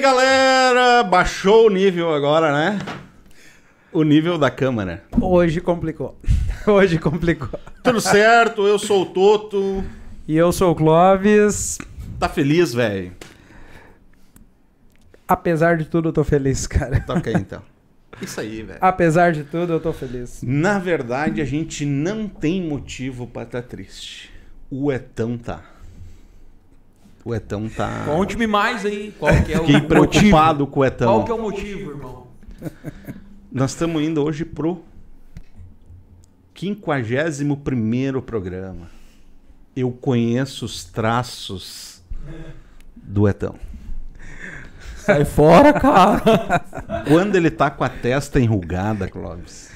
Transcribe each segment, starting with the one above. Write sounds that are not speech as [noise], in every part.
E aí, galera? Baixou o nível agora, né? O nível da câmera. Hoje complicou. [laughs] Hoje complicou. Tudo certo? Eu sou o Toto. E eu sou o Clóvis. Tá feliz, velho? Apesar de tudo, eu tô feliz, cara. Toca aí, então. Isso aí, velho. Apesar de tudo, eu tô feliz. Na verdade, a gente não tem motivo pra estar tá triste. O Etão tá. O Etão tá. Conte-me mais aí. Qual que é o Fiquei preocupado motivo? com o Etão. Qual que é o motivo, irmão? Nós estamos indo hoje pro 51 programa. Eu conheço os traços do Etão. Sai fora, cara. Quando ele tá com a testa enrugada, Clóvis.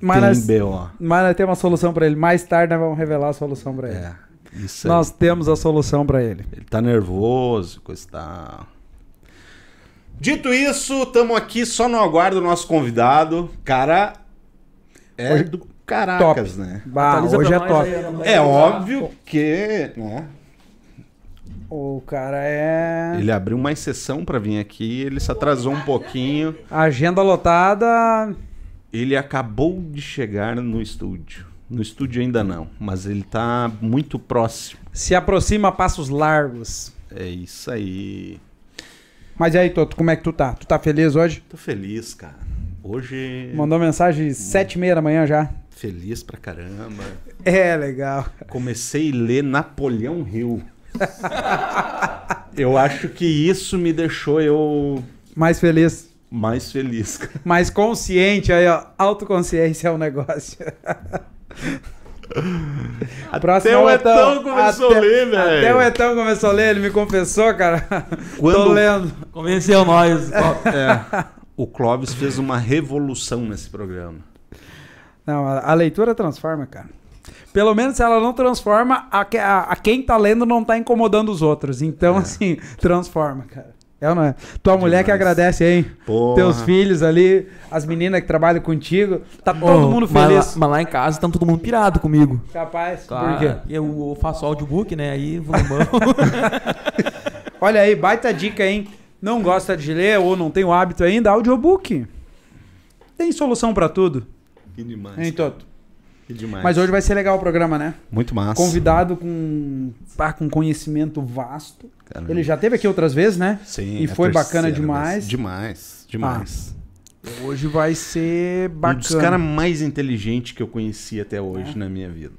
Mas nós, tem B.O. mas nós temos uma solução pra ele. Mais tarde nós vamos revelar a solução pra ele. É, isso aí. Nós temos a solução pra ele. Ele tá nervoso, coisa e tal. Dito isso, estamos aqui só no aguardo do nosso convidado. Cara, é Hoje- do caracas, top. né? Bah, hoje é top. aí, não É óbvio que né, O cara é. ele abriu uma exceção para vir aqui, ele se atrasou um pouquinho. Agenda lotada. Ele acabou de chegar no estúdio. No estúdio ainda não, mas ele tá muito próximo. Se aproxima a passos largos. É isso aí. Mas e aí, Toto, como é que tu tá? Tu tá feliz hoje? Tô feliz, cara. Hoje Mandou mensagem sete e meia da manhã já. feliz pra caramba. É, legal. Comecei a ler Napoleão Hill. [laughs] eu acho que isso me deixou eu Mais feliz. mais feliz. cara. Mais consciente aí, ó. Autoconsciência é um negócio. [laughs] Próximo Até é o Etão começou a ler, velho. Até o Etão começou a ler, ele me confessou, cara. [laughs] Tô Quando- lendo. Convenceu nós. É. O Clóvis fez uma revolução nesse programa. Não, a, a leitura transforma, cara. Pelo menos se ela não transforma, a, a- a quem tá lendo não tá incomodando os outros. Então, É. assim, [laughs] transforma, cara. É ou não é? Tua mulher que Demais. agradece aí. Porra. Teus filhos ali, as meninas que trabalham contigo. Tá todo Ô, mundo mas feliz. lá- Mas lá em casa tá todo mundo pirado comigo. Capaz. Claro. Por quê? Eu faço audiobook, né? Aí volumão. [laughs] Olha aí, baita dica, hein? Não gosta de ler ou não tem o hábito ainda? Audiobook. Tem solução pra tudo. Que demais. Hein, Toto? Que demais. Mas hoje vai ser legal o programa, né? muito massa. Convidado com, pá, com conhecimento vasto. Caramba. Ele já teve aqui outras vezes, né? Sim, E a foi bacana demais. vez. Demais, demais. Hoje vai ser Um bacana. dos caras mais inteligentes que eu conheci até hoje na minha vida.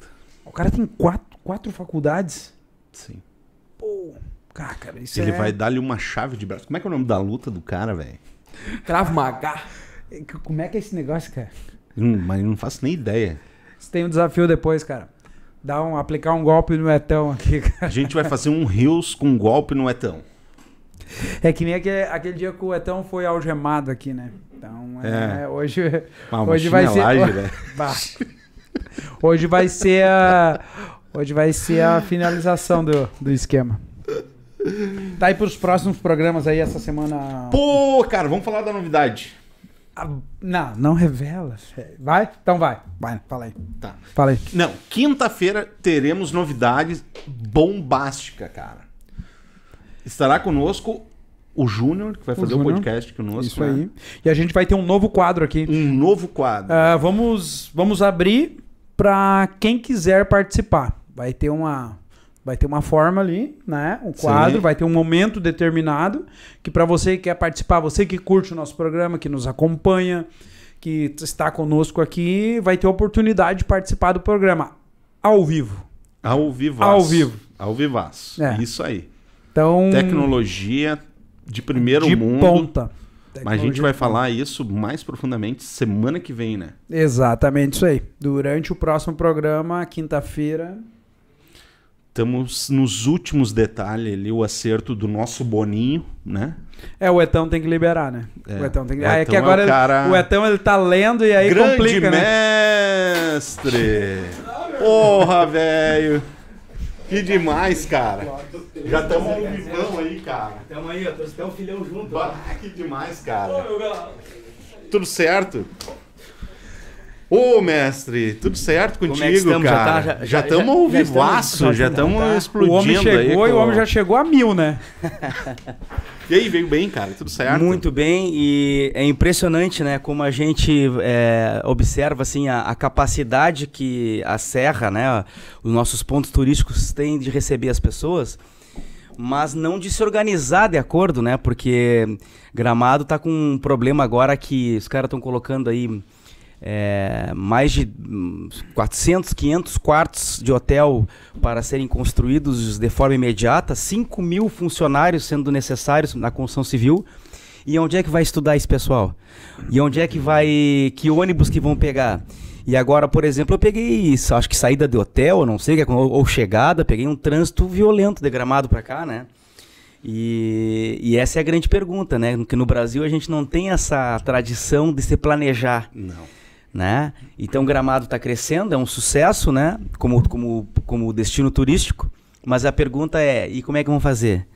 O cara tem quatro, quatro faculdades. Sim. Pô, cara, cara, isso Ele é... vai dar-lhe uma chave de braço. Como é que é o nome da luta do cara, velho? Cravo Maga. Como é que é esse negócio, cara? Hum, mas eu não faço nem ideia. Você tem um desafio depois, cara. Dá um, aplicar um golpe no Etão aqui, [laughs] cara. A gente vai fazer um rios com um golpe no Etão. É que nem aquele, aquele dia que o Etão foi algemado aqui, né? Então, é, É. hoje, Ah, hoje vai ser. chinelagem, né? [laughs] Hoje vai ser a. Hoje vai ser a finalização do, do esquema. Tá aí pros próximos programas aí essa semana. Pô, cara, vamos falar da novidade. Ah, Não, não revela. Vai? Então vai. Vai, fala aí. Tá. Fala aí. Não, quinta-feira teremos novidades bombástica, cara. Estará conosco o Júnior, que vai fazer o, Júnior. podcast conosco. Isso né? aí. E a gente vai ter um novo quadro aqui. Um novo quadro. Ah, vamos, vamos abrir para quem quiser participar. Vai ter uma, vai ter uma forma ali, né? Um quadro, Sim. vai ter um momento determinado que para você que quer participar, você que curte o nosso programa, que nos acompanha, que está conosco aqui, vai ter a oportunidade de participar do programa ao vivo. Ao vivo. Ao vivo. Ao vivaço. É. Isso aí. Então, Tecnologia de primeiro de mundo. ponta. Mas a gente vai falar isso mais profundamente semana que vem, né? Exatamente isso aí. Durante o próximo programa, quinta-feira, Estamos nos últimos detalhes ali, o acerto do nosso Boninho, né? É, o Etão tem que liberar, né? É. O Etão tem que... O Ah, é que é o agora ele- cara- o Etão ele tá lendo e aí Grande complica, né? mestre! Porra, velho! Que demais, cara! Já estamos ao vivão aí, cara. Tamo aí, ó, trouxe até um filhão junto. Bah, que demais, cara. Tudo certo? Ô, mestre, tudo certo contigo, é estamos? Já cara? tá- já- já- estamos ao já estamos- vivaço, já estamos- tá. explodindo O homem chegou aí. e o homem já chegou a mil, né? [laughs] E aí, veio bem, cara? Tudo certo? Muito bem, e é impressionante, né, como a gente é, observa, assim, a, a capacidade que a Serra, né, os nossos pontos turísticos têm de receber as pessoas, mas não de se organizar de acordo, né, porque Gramado tá com um problema agora que os caras estão colocando aí é, mais de hum, 400, 500 quartos de hotel para serem construídos de forma imediata, 5 mil funcionários sendo necessários na construção civil. E onde é que vai estudar esse pessoal? E onde é que vai. Que ônibus que vão pegar? E agora, por exemplo, eu peguei, acho que saída de hotel, não sei, ou, ou chegada, peguei um trânsito violento de gramado para cá, né? E, e essa é a grande pergunta, né? Porque no Brasil a gente não tem essa tradição de se planejar Não. Né? Então Gramado está crescendo, é um sucesso, né? Como, como, como destino turístico. Mas a pergunta é, e como é que vão fazer?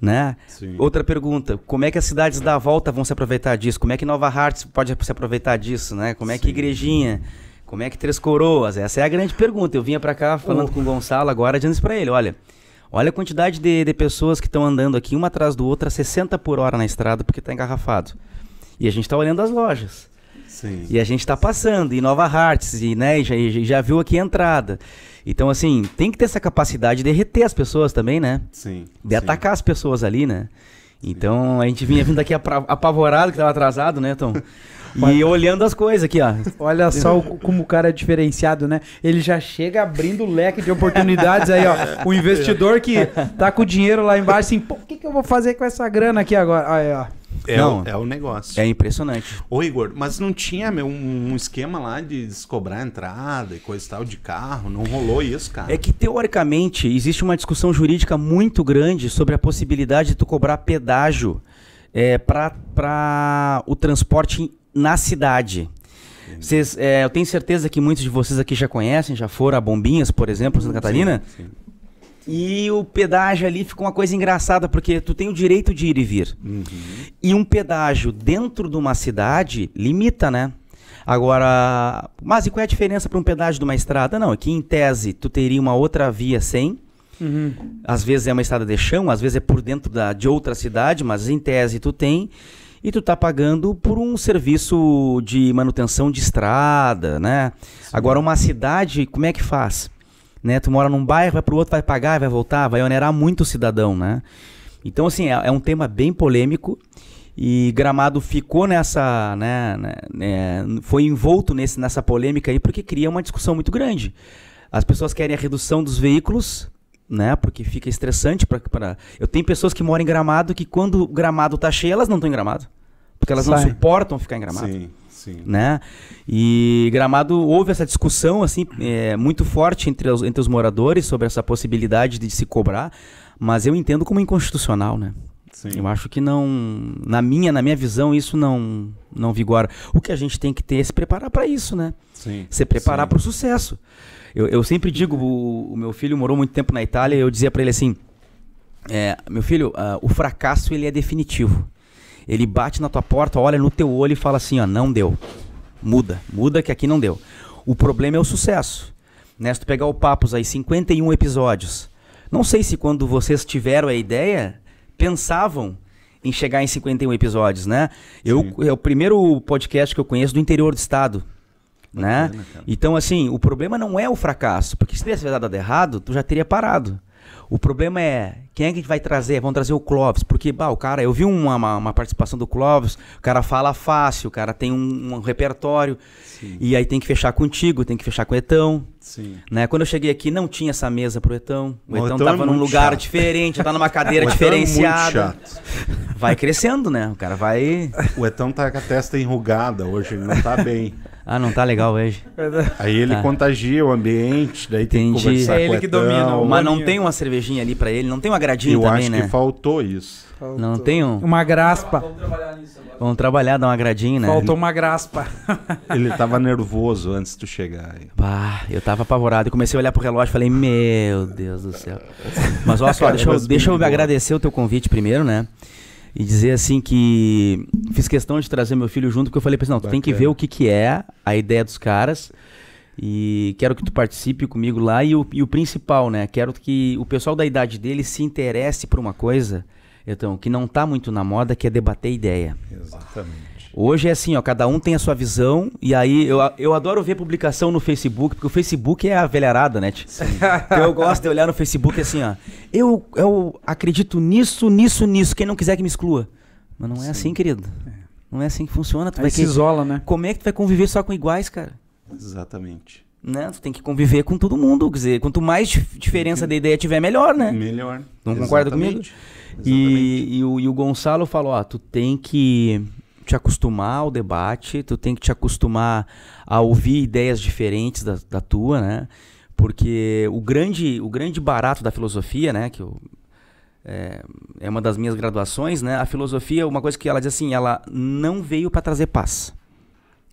Né? Sim. Outra pergunta, como é que as cidades da volta vão se aproveitar disso? Como é que Nova Hartz pode se aproveitar disso, né? Como é que Sim. Igrejinha? Como é que Três Coroas? Essa é a grande pergunta. Eu vinha para cá falando com o Gonçalo agora, dizendo isso para ele, olha, olha a quantidade de, de pessoas que estão andando aqui uma atrás do outra, 60 por hora na estrada porque está engarrafado. E a gente está olhando as lojas. Sim. E a gente tá passando, em Nova Hartz, e, né, e já, e já viu aqui a entrada. Então, assim, tem que ter essa capacidade de reter as pessoas também, né? Sim. De sim. atacar as pessoas ali, né? Então, a gente vinha vindo aqui apavorado, que tava atrasado, né, Tom? [laughs] E olhando as coisas aqui, ó. Olha só o- como o cara é diferenciado, né? Ele já chega abrindo o leque de oportunidades aí, ó. O investidor que tá com o dinheiro lá embaixo, assim, pô, o que, que eu vou fazer com essa grana aqui agora? Aí, ó. É, Não. o, é o negócio. É impressionante. Ô, Igor, mas não tinha meu, um, esquema lá de descobrar a entrada e coisa e tal de carro? Não rolou isso, cara? É que, teoricamente, existe uma discussão jurídica muito grande sobre a possibilidade de tu cobrar pedágio é, para o transporte na cidade. Vocês, é, eu tenho certeza que muitos de vocês aqui já conhecem, já foram a Bombinhas, por exemplo, Santa Catarina. Sim, sim. E o pedágio ali fica uma coisa engraçada, porque tu tem o direito de ir e vir. Uhum. E um pedágio dentro de uma cidade limita, né? Agora, mas e qual é a diferença para um pedágio de uma estrada? Não, aqui em tese tu teria uma outra via sem. Uhum. Às vezes é uma estrada de chão, às vezes é por dentro da, de outra cidade, mas em tese tu tem. E tu tá pagando por um serviço de manutenção de estrada, né? Agora, uma cidade, como é que faz? Né? Tu mora num bairro, vai pro outro, vai pagar, vai voltar, vai onerar muito o cidadão, né? Então, assim, é, é um tema bem polêmico e Gramado ficou nessa, né, né, né, foi envolto nesse, nessa polêmica aí porque cria uma discussão muito grande. As pessoas querem a redução dos veículos, né, porque fica estressante para para Eu tenho pessoas que moram em Gramado que quando o Gramado tá cheio, elas não estão em Gramado, porque elas não Sai. suportam ficar em Gramado Sim, sim. né? E Gramado houve essa discussão assim é, muito forte entre os, entre os moradores sobre essa possibilidade de se cobrar, mas eu entendo como inconstitucional, né? sim. Eu acho que não, na minha na minha visão isso não não vigora. O que a gente tem que ter é se preparar para isso, né? sim. Se preparar para o sucesso. Eu, eu sempre digo, o, o meu filho morou muito tempo na Itália, eu dizia para ele assim, é, meu filho, ah, o fracasso ele é definitivo. Ele bate na tua porta, olha no teu olho e fala assim, ó, não deu. Muda, muda que aqui não deu. O problema é o sucesso. Né? Se tu pegar o Papos aí, 51 episódios. Não sei se quando vocês tiveram a ideia, pensavam em chegar em 51 episódios, né? Eu, é o primeiro podcast que eu conheço do interior do estado, né? Cara. Então, assim, o problema não é o fracasso, porque se tivesse dado errado, tu já teria parado. O problema é quem é que vai trazer? Vão trazer o Clóvis, porque, bah, o cara, eu vi uma, uma, uma participação do Clóvis, o cara fala fácil, o cara tem um, um repertório, Sim. e aí tem que fechar contigo, tem que fechar com o Etão. Sim. Né? Quando eu cheguei aqui, não tinha essa mesa pro Etão. O O Etão Etão é tava num muito lugar chato. diferente, tá numa [laughs] cadeira O Etão é muito diferenciada. chato. vai crescendo, né? O cara vai. O Etão tá com a testa enrugada hoje, ele não tá bem. Ah, não tá legal hoje. Aí ele Tá. contagia o ambiente, daí tem que Entendi. conversar É ele que domina o- Mas não Boninho. tem uma cervejinha ali pra ele, não tem um agradinho Eu também, acho né? que faltou isso. Não tem um. Uma graspa. Vamos trabalhar, dar um agradinho, né? Faltou uma graspa. [laughs] Ele tava nervoso antes de tu chegar. aí. Bah, eu tava apavorado e comecei a olhar pro relógio e falei, meu Deus do céu. Mas olha só, deixa eu, deixa eu agradecer o teu convite primeiro, né? E dizer assim que fiz questão de trazer meu filho junto, porque eu falei pra ele, não, tu tem que Bacana. ver o que que é a ideia dos caras e quero que tu participe comigo lá e o, e o principal, né? Quero que o pessoal da idade dele se interesse por uma coisa então, que não tá muito na moda, que é debater ideia. Exatamente. Hoje é assim, ó, cada um tem a sua visão, e aí eu, eu adoro ver publicação no Facebook, porque o Facebook é a velharada, né? Então eu gosto de olhar no Facebook assim, ó. Eu, eu acredito nisso, nisso, nisso. Quem não quiser que me exclua. Mas não é assim, querido. Não é assim que funciona. Tu Aí vai se que... isola, né? Como é que tu vai conviver só com iguais, cara? Exatamente. Né? Tu tem que conviver com todo mundo. Quer dizer, quanto mais dif- diferença de ideia tiver, melhor, né? Melhor. Não concorda Exatamente. E, e o, e o Gonçalo falou, ó, tu tem que te acostumar ao debate, tu tem que te acostumar a ouvir ideias diferentes da, da tua, né? Porque o grande, o grande barato da filosofia, né, que eu, é, é uma das minhas graduações, né? A filosofia, uma coisa que ela diz assim, ela não veio para trazer paz.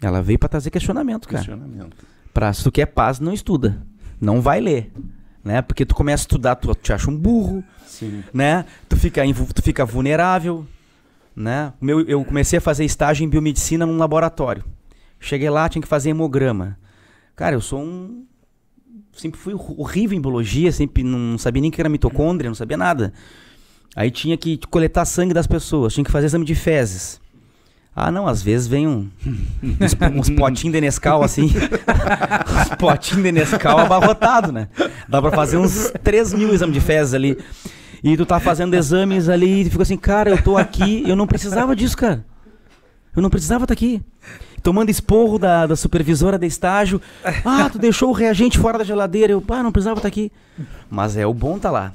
Ela veio para trazer questionamento, cara. Questionamento. Pra, se tu quer paz, não estuda. Não vai ler. Né? Porque tu começa a estudar, tu te acha um burro, Sim. né? Tu fica, tu fica vulnerável, né? Meu, eu comecei a fazer estágio em biomedicina num laboratório. Cheguei lá, tinha que fazer hemograma. Cara, eu sou um... Sempre fui hor- horrível em biologia, sempre não sabia nem que era mitocôndria, não sabia nada. Aí tinha que coletar sangue das pessoas, tinha que fazer exame de fezes. Ah, não, às vezes vem um, [laughs] uns, uns potinhos de Nescau assim. [laughs] uns potinhos de Nescau abarrotado, né? Dá pra fazer uns 3 mil exames de fezes ali. E tu tá fazendo exames ali e tu fica assim, cara, eu tô aqui, eu não precisava disso, cara. Eu não precisava estar aqui. Tomando esporro da, da supervisora de estágio. Ah, tu deixou o reagente fora da geladeira. Eu, pá, não precisava estar aqui. Mas é o bom tá lá.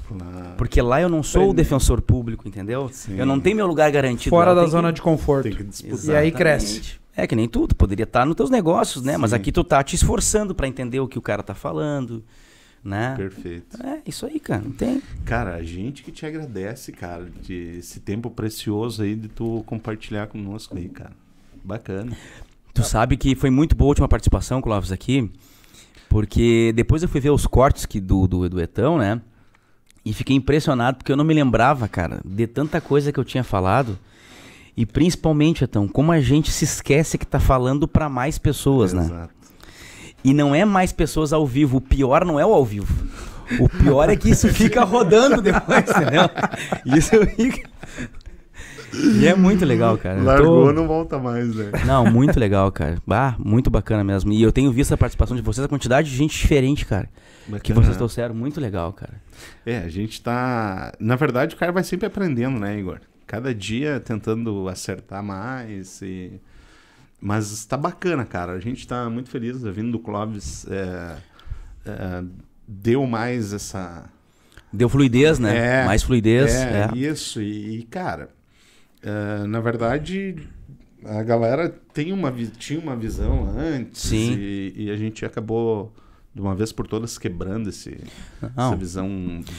Porque lá eu não sou o defensor público, entendeu? Sim. Eu não tenho meu lugar garantido. Fora lá, da zona que- de conforto. Tem que disputar. E aí cresce. É que nem tu, tu poderia estar nos teus negócios, né? Mas Sim. aqui tu tá te esforçando pra entender o que o cara tá falando, né? Perfeito. É, isso aí, cara. Não tem. Cara, a gente que te agradece, cara, de esse tempo precioso aí de tu compartilhar conosco aí, cara. Bacana. Tu sabe que foi muito boa a última participação, Clóvis, aqui, porque depois eu fui ver os cortes que do, do, do Etão, né? E fiquei impressionado porque eu não me lembrava, cara, de tanta coisa que eu tinha falado. E principalmente, Etão, como a gente se esquece que tá falando pra mais pessoas, né? E não é mais pessoas ao vivo. O pior não é o ao vivo. O pior é que isso fica rodando depois, [laughs] entendeu? Isso fica. E é muito legal, cara. Eu tô- Largou, não volta mais, né? Não, muito legal, cara. Ah, muito bacana mesmo. E eu tenho visto a participação de vocês, a quantidade de gente diferente, cara. Que Bacana. vocês trouxeram. Muito legal, cara. É, a gente tá. Na verdade, o cara vai sempre aprendendo, né, Igor? Cada dia tentando acertar mais. E... Mas tá bacana, cara. A gente tá muito feliz. A vinda do Clóvis é, é, deu mais essa. Deu fluidez, né? É, Mais fluidez. É, é. isso. E, cara, é, na verdade, a galera tem uma, tinha uma visão antes. Sim. E, e a gente acabou, de uma vez por todas, quebrando esse, Não. essa visão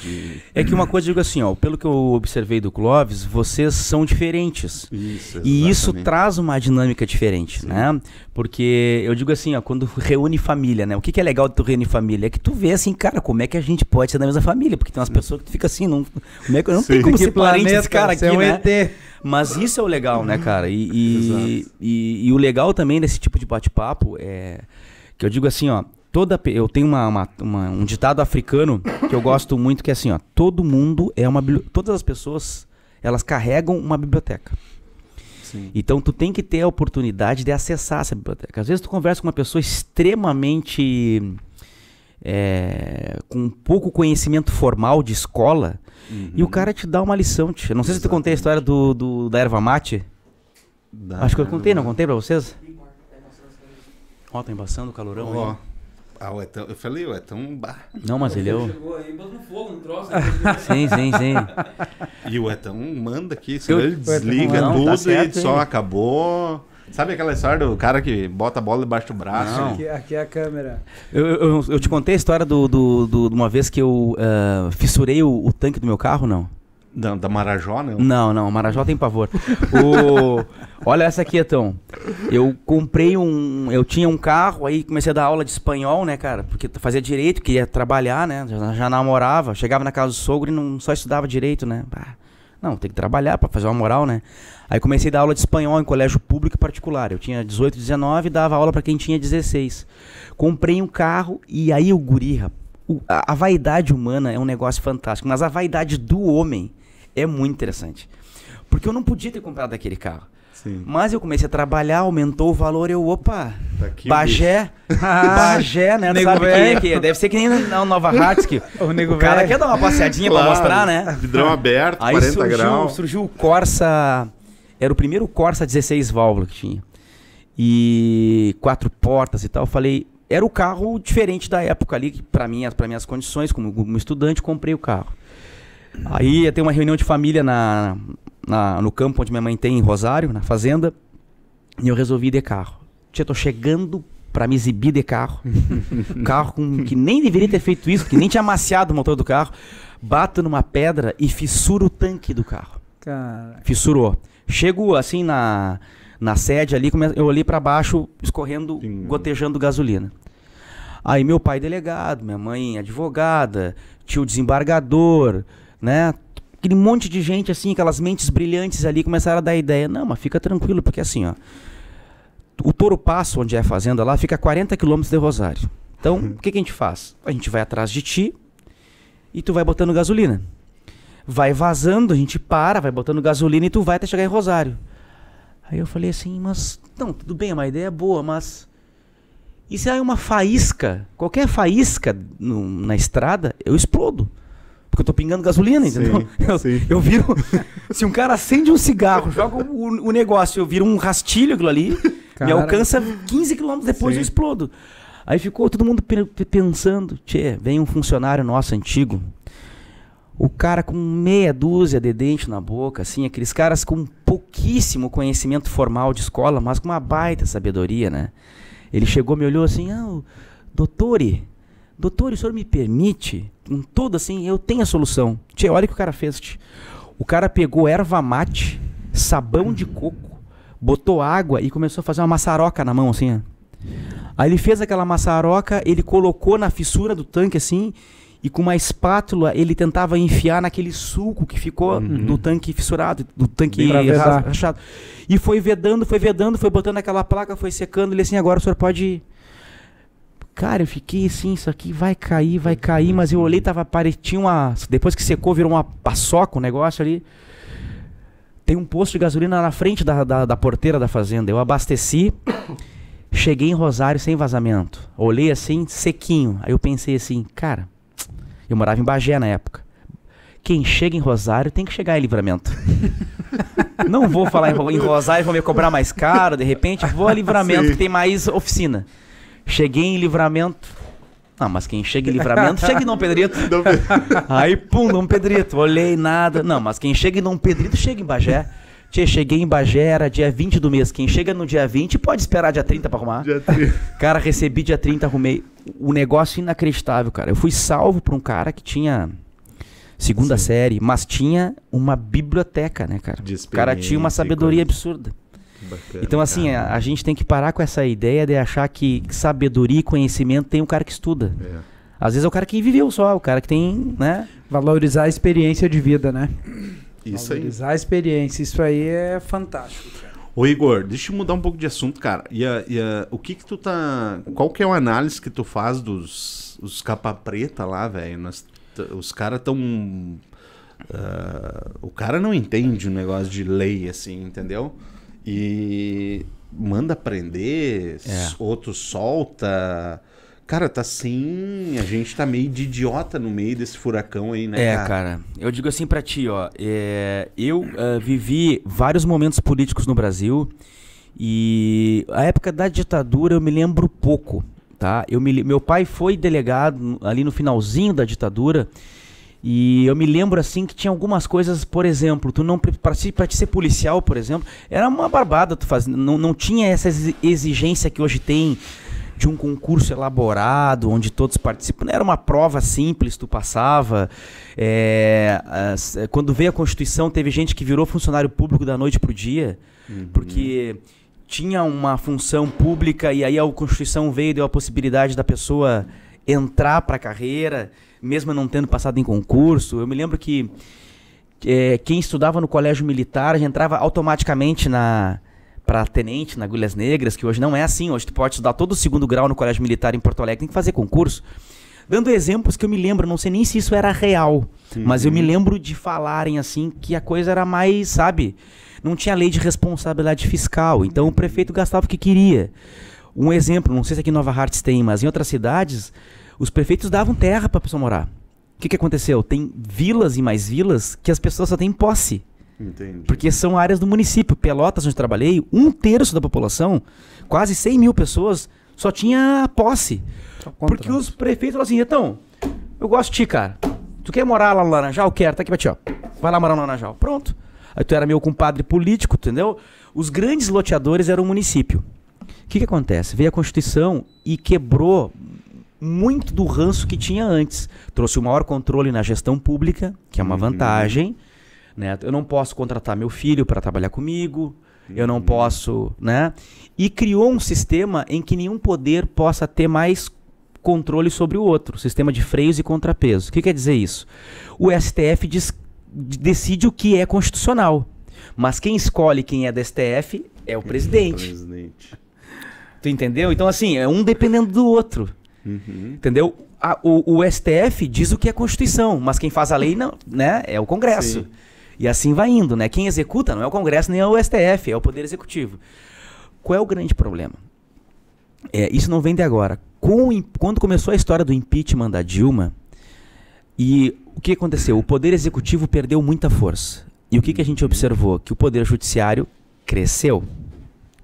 de. É que uma coisa eu digo assim, ó, pelo que eu observei do Clóvis, vocês são diferentes. Isso, E isso exatamente. traz uma dinâmica diferente, Sim. né? Porque eu digo assim, ó, quando reúne família, né? O que, que é legal de tu reunir família? É que tu vê assim, cara, como é que a gente pode ser da mesma família? Porque tem umas pessoas que tu fica assim, não, como é que eu não Sim. tenho como Que ser parente desse cara Você aqui, é um né? ET. Mas isso é o legal, né, cara? E, e, e- e o legal também desse tipo de bate-papo é que eu digo assim, ó, toda eu tenho uma, uma- uma- um ditado africano que eu gosto muito que é assim, ó, todo mundo é uma todas as pessoas elas carregam uma biblioteca. Sim. Então tu tem que ter a oportunidade de acessar essa biblioteca. Às vezes tu conversa com uma pessoa extremamente é, com pouco conhecimento formal de escola e o cara te dá uma lição. Tia. Não sei se eu te contei a história do, do- da erva mate. Dá- Acho que eu contei, não contei pra vocês? Ó, tá embaçando o calorão Ó, aí. Ah, o Etão, eu falei, o Etão. bah. Não, mas ele é o... Chegou aí, botou fogo no troço. [laughs] Sim, sim, sim. E o Etão manda aqui, senão Eu- ele desliga Não, tá tudo certo e só acabou. Sabe aquela história do cara que bota a bola debaixo do braço? Não. Aqui, aqui é a câmera. Eu, eu, eu te contei a história do, do, do- de uma vez que eu ah, fissurei o, o tanque do meu carro, não? Da, da Marajó, né? Não, não, Marajó tem pavor. O... [laughs] Olha essa aqui, então. Eu comprei um. Eu tinha um carro, aí comecei a dar aula de espanhol, né, cara? Porque fazia direito, queria trabalhar, né? Já, já namorava, chegava na casa do sogro e não só estudava direito, né? Bah, não, tem que trabalhar pra fazer uma moral, né? Aí comecei a dar aula de espanhol em colégio público e particular. Eu tinha 18, 19 e dava aula pra quem tinha 16. Comprei um carro e aí o guri, a, a vaidade humana é um negócio fantástico, mas a vaidade do homem é muito interessante. Porque eu não podia ter comprado aquele carro. Sim. Mas eu comecei a trabalhar, aumentou o valor, eu, opa, Tá aqui Bagé, [laughs] Bagé, né? Nego Sabe velho. que, que deve ser que nem na Nova que [laughs] O nego o cara velho. quer dar uma passeadinha pra Claro. mostrar, né? Vidrão aberto, Aí 40 surgiu, graus. surgiu o Corsa, era o primeiro Corsa 16 válvulas que tinha. E quatro portas e tal. Eu falei, era o carro diferente da época ali, que pra mim, para minhas condições, como, como estudante, comprei o carro. Aí ia ter uma reunião de família na, na- no campo onde minha mãe tem, em Rosário, na fazenda, e eu resolvi ir de carro. Tia, tô chegando pra me exibir de carro. [laughs] carro com, que nem deveria ter feito isso, que nem tinha amaciado o motor do carro. Bato numa pedra e fissuro o tanque do carro. Cara, Fissurou. Chego assim na, na sede ali, eu olhei pra baixo, escorrendo, Sim. gotejando gasolina. Aí meu pai delegado, minha mãe advogada, tio desembargador, né? Aquele monte de gente assim, aquelas mentes brilhantes ali começaram a dar ideia. Não, mas fica tranquilo, porque assim, ó. O Touro Passo, onde é a fazenda lá, fica a 40 quilômetros de Rosário. Então, o que, que a gente faz? A gente vai atrás de ti e tu vai botando gasolina. Vai vazando, a gente para, vai botando gasolina e tu vai até chegar em Rosário. Aí eu falei assim, mas. Não, tudo bem, é uma ideia boa, mas. E se há uma faísca, qualquer faísca no- na estrada, eu explodo. Porque eu tô pingando gasolina, entendeu? Sim, [laughs] eu, sim. eu viro. se um cara acende um cigarro, joga o, o negócio, eu viro um rastilho aquilo ali, me Cara. alcança 15 quilômetros depois Sim. eu explodo. Aí ficou todo mundo pe- pe- pensando, tchê, vem um funcionário nosso antigo, o cara com meia dúzia de dente na boca, assim, aqueles caras com pouquíssimo conhecimento formal de escola, mas com uma baita sabedoria, né? Ele chegou, me olhou assim, ah, doutore, doutore, o senhor me permite? Com tudo assim, eu tenho a solução. Tchê, olha o que o cara fez, tchê. O cara pegou erva mate, sabão de coco, botou água e começou a fazer uma maçaroca na mão, assim, ó. Aí ele fez aquela maçaroca, ele colocou na fissura do tanque assim, e com uma espátula ele tentava enfiar naquele suco que ficou do tanque fissurado, do tanque rachado. E foi vedando, foi vedando, foi botando aquela placa, foi secando, ele assim, agora o senhor pode ir. Cara, eu fiquei assim, isso aqui vai cair, vai cair, mas eu olhei, tava pare... tinha uma. Depois que secou, virou uma paçoca o negócio ali. Tem um posto de gasolina na frente da, da, da porteira da fazenda. Eu abasteci, [coughs] cheguei em Rosário sem vazamento. Olhei assim, sequinho. Aí eu pensei assim, cara, eu morava em Bagé na época. Quem chega em Rosário tem que chegar em livramento. [laughs] Não vou falar em, em Rosário, vão me cobrar mais caro, de repente, vou a livramento Sim. que tem mais oficina. Cheguei em livramento. Ah, mas quem chega em livramento, chega em [laughs] Dom Pedrito. Aí, pum, Dom Pedrito. Olhei nada. Não, mas quem chega em Dom Pedrito, chega em Bagé. Tchê, cheguei em Bagé, era dia 20 do mês. Quem chega no dia 20 pode esperar dia 30 pra arrumar. Já tem- Cara, recebi dia 30, arrumei. O negócio inacreditável, cara. Eu fui salvo por um cara que tinha segunda série, mas tinha uma biblioteca, né, cara? O cara tinha uma sabedoria coisa. absurda. Bacana, Então, assim, a, a gente tem que parar com essa ideia de achar que sabedoria e conhecimento tem o cara que estuda. É. Às vezes é o cara que viveu só, o cara que tem, né? valorizar a experiência de vida, né? Isso aí. Valorizar a experiência, isso aí é fantástico. cara. Ô Igor, deixa eu mudar um pouco de assunto, cara. E, a- e a- o que que tu tá... Qual que é a análise que tu faz dos os capa preta lá, velho? Os caras tão... ah, o cara não entende o negócio de lei, assim, entendeu? E manda prender, É. outro solta... Cara, tá assim... A gente tá meio de idiota no meio desse furacão aí, né, É, cara, eu digo assim pra ti, ó. é, eu ah, vivi vários momentos políticos no Brasil e a época da ditadura eu me lembro pouco, tá? Eu me, meu pai foi delegado ali no finalzinho da ditadura e eu me lembro assim que tinha algumas coisas, por exemplo, tu não para te ser policial, por exemplo, era uma barbada tu fazer, não, não tinha essa exi- exigência que hoje tem de um concurso elaborado, onde todos participam. Não era uma prova simples, tu passava. É, as- é, quando veio a Constituição, teve gente que virou funcionário público da noite pro dia, porque tinha uma função pública e aí a Constituição veio e deu a possibilidade da pessoa entrar para a carreira, mesmo não tendo passado em concurso. Eu me lembro que é, quem estudava no colégio militar já entrava automaticamente na para tenente na Agulhas Negras, que hoje não é assim. Hoje tu pode estudar todo o segundo grau no colégio militar em Porto Alegre, tem que fazer concurso. Dando exemplos que eu me lembro, não sei nem se isso era real, mas eu me Uhum. lembro de falarem assim que a coisa era mais, sabe? Não tinha lei de responsabilidade fiscal, então o prefeito gastava o que queria. Um exemplo, não sei se aqui em Nova Hartz tem, mas em outras cidades, os prefeitos davam terra para a pessoa morar. O que, que aconteceu? Tem vilas e mais vilas que as pessoas só têm posse. Entendi. Porque são áreas do município. Pelotas, onde eu trabalhei, um terço da população, quase 100 mil pessoas, só tinha posse. Só Porque os prefeitos falaram assim, então, eu gosto de ti, cara. Tu quer morar lá no Laranjal? Quero, tá aqui pra ti, ó. Vai lá morar no Laranjal. Pronto. Aí tu era meu compadre político, entendeu? Os grandes loteadores eram o município. O que que acontece? Veio a Constituição e quebrou muito do ranço que tinha antes. Trouxe o maior controle na gestão pública, que é uma Uhum. vantagem. Né? Eu não posso contratar meu filho para trabalhar comigo. Eu não posso, né? E criou um sistema em que nenhum poder possa ter mais controle sobre o outro, sistema de freios e contrapesos. O que quer dizer isso? O STF diz- decide o que é constitucional, mas quem escolhe quem é do STF [laughs] é o presidente. Presidente. Tu entendeu? Então assim, é um dependendo do outro. Uhum. Entendeu? A- o, o STF diz o que é Constituição, mas quem faz a lei não, né, é o Congresso. Sim. E assim vai indo, né? Quem executa não é o Congresso nem é o STF, é o Poder Executivo. Qual é o grande problema? É, isso não vem de agora. Com quando começou a história do impeachment da Dilma, e o que aconteceu? O Poder Executivo perdeu muita força. E o que, que a gente observou? Que o Poder Judiciário cresceu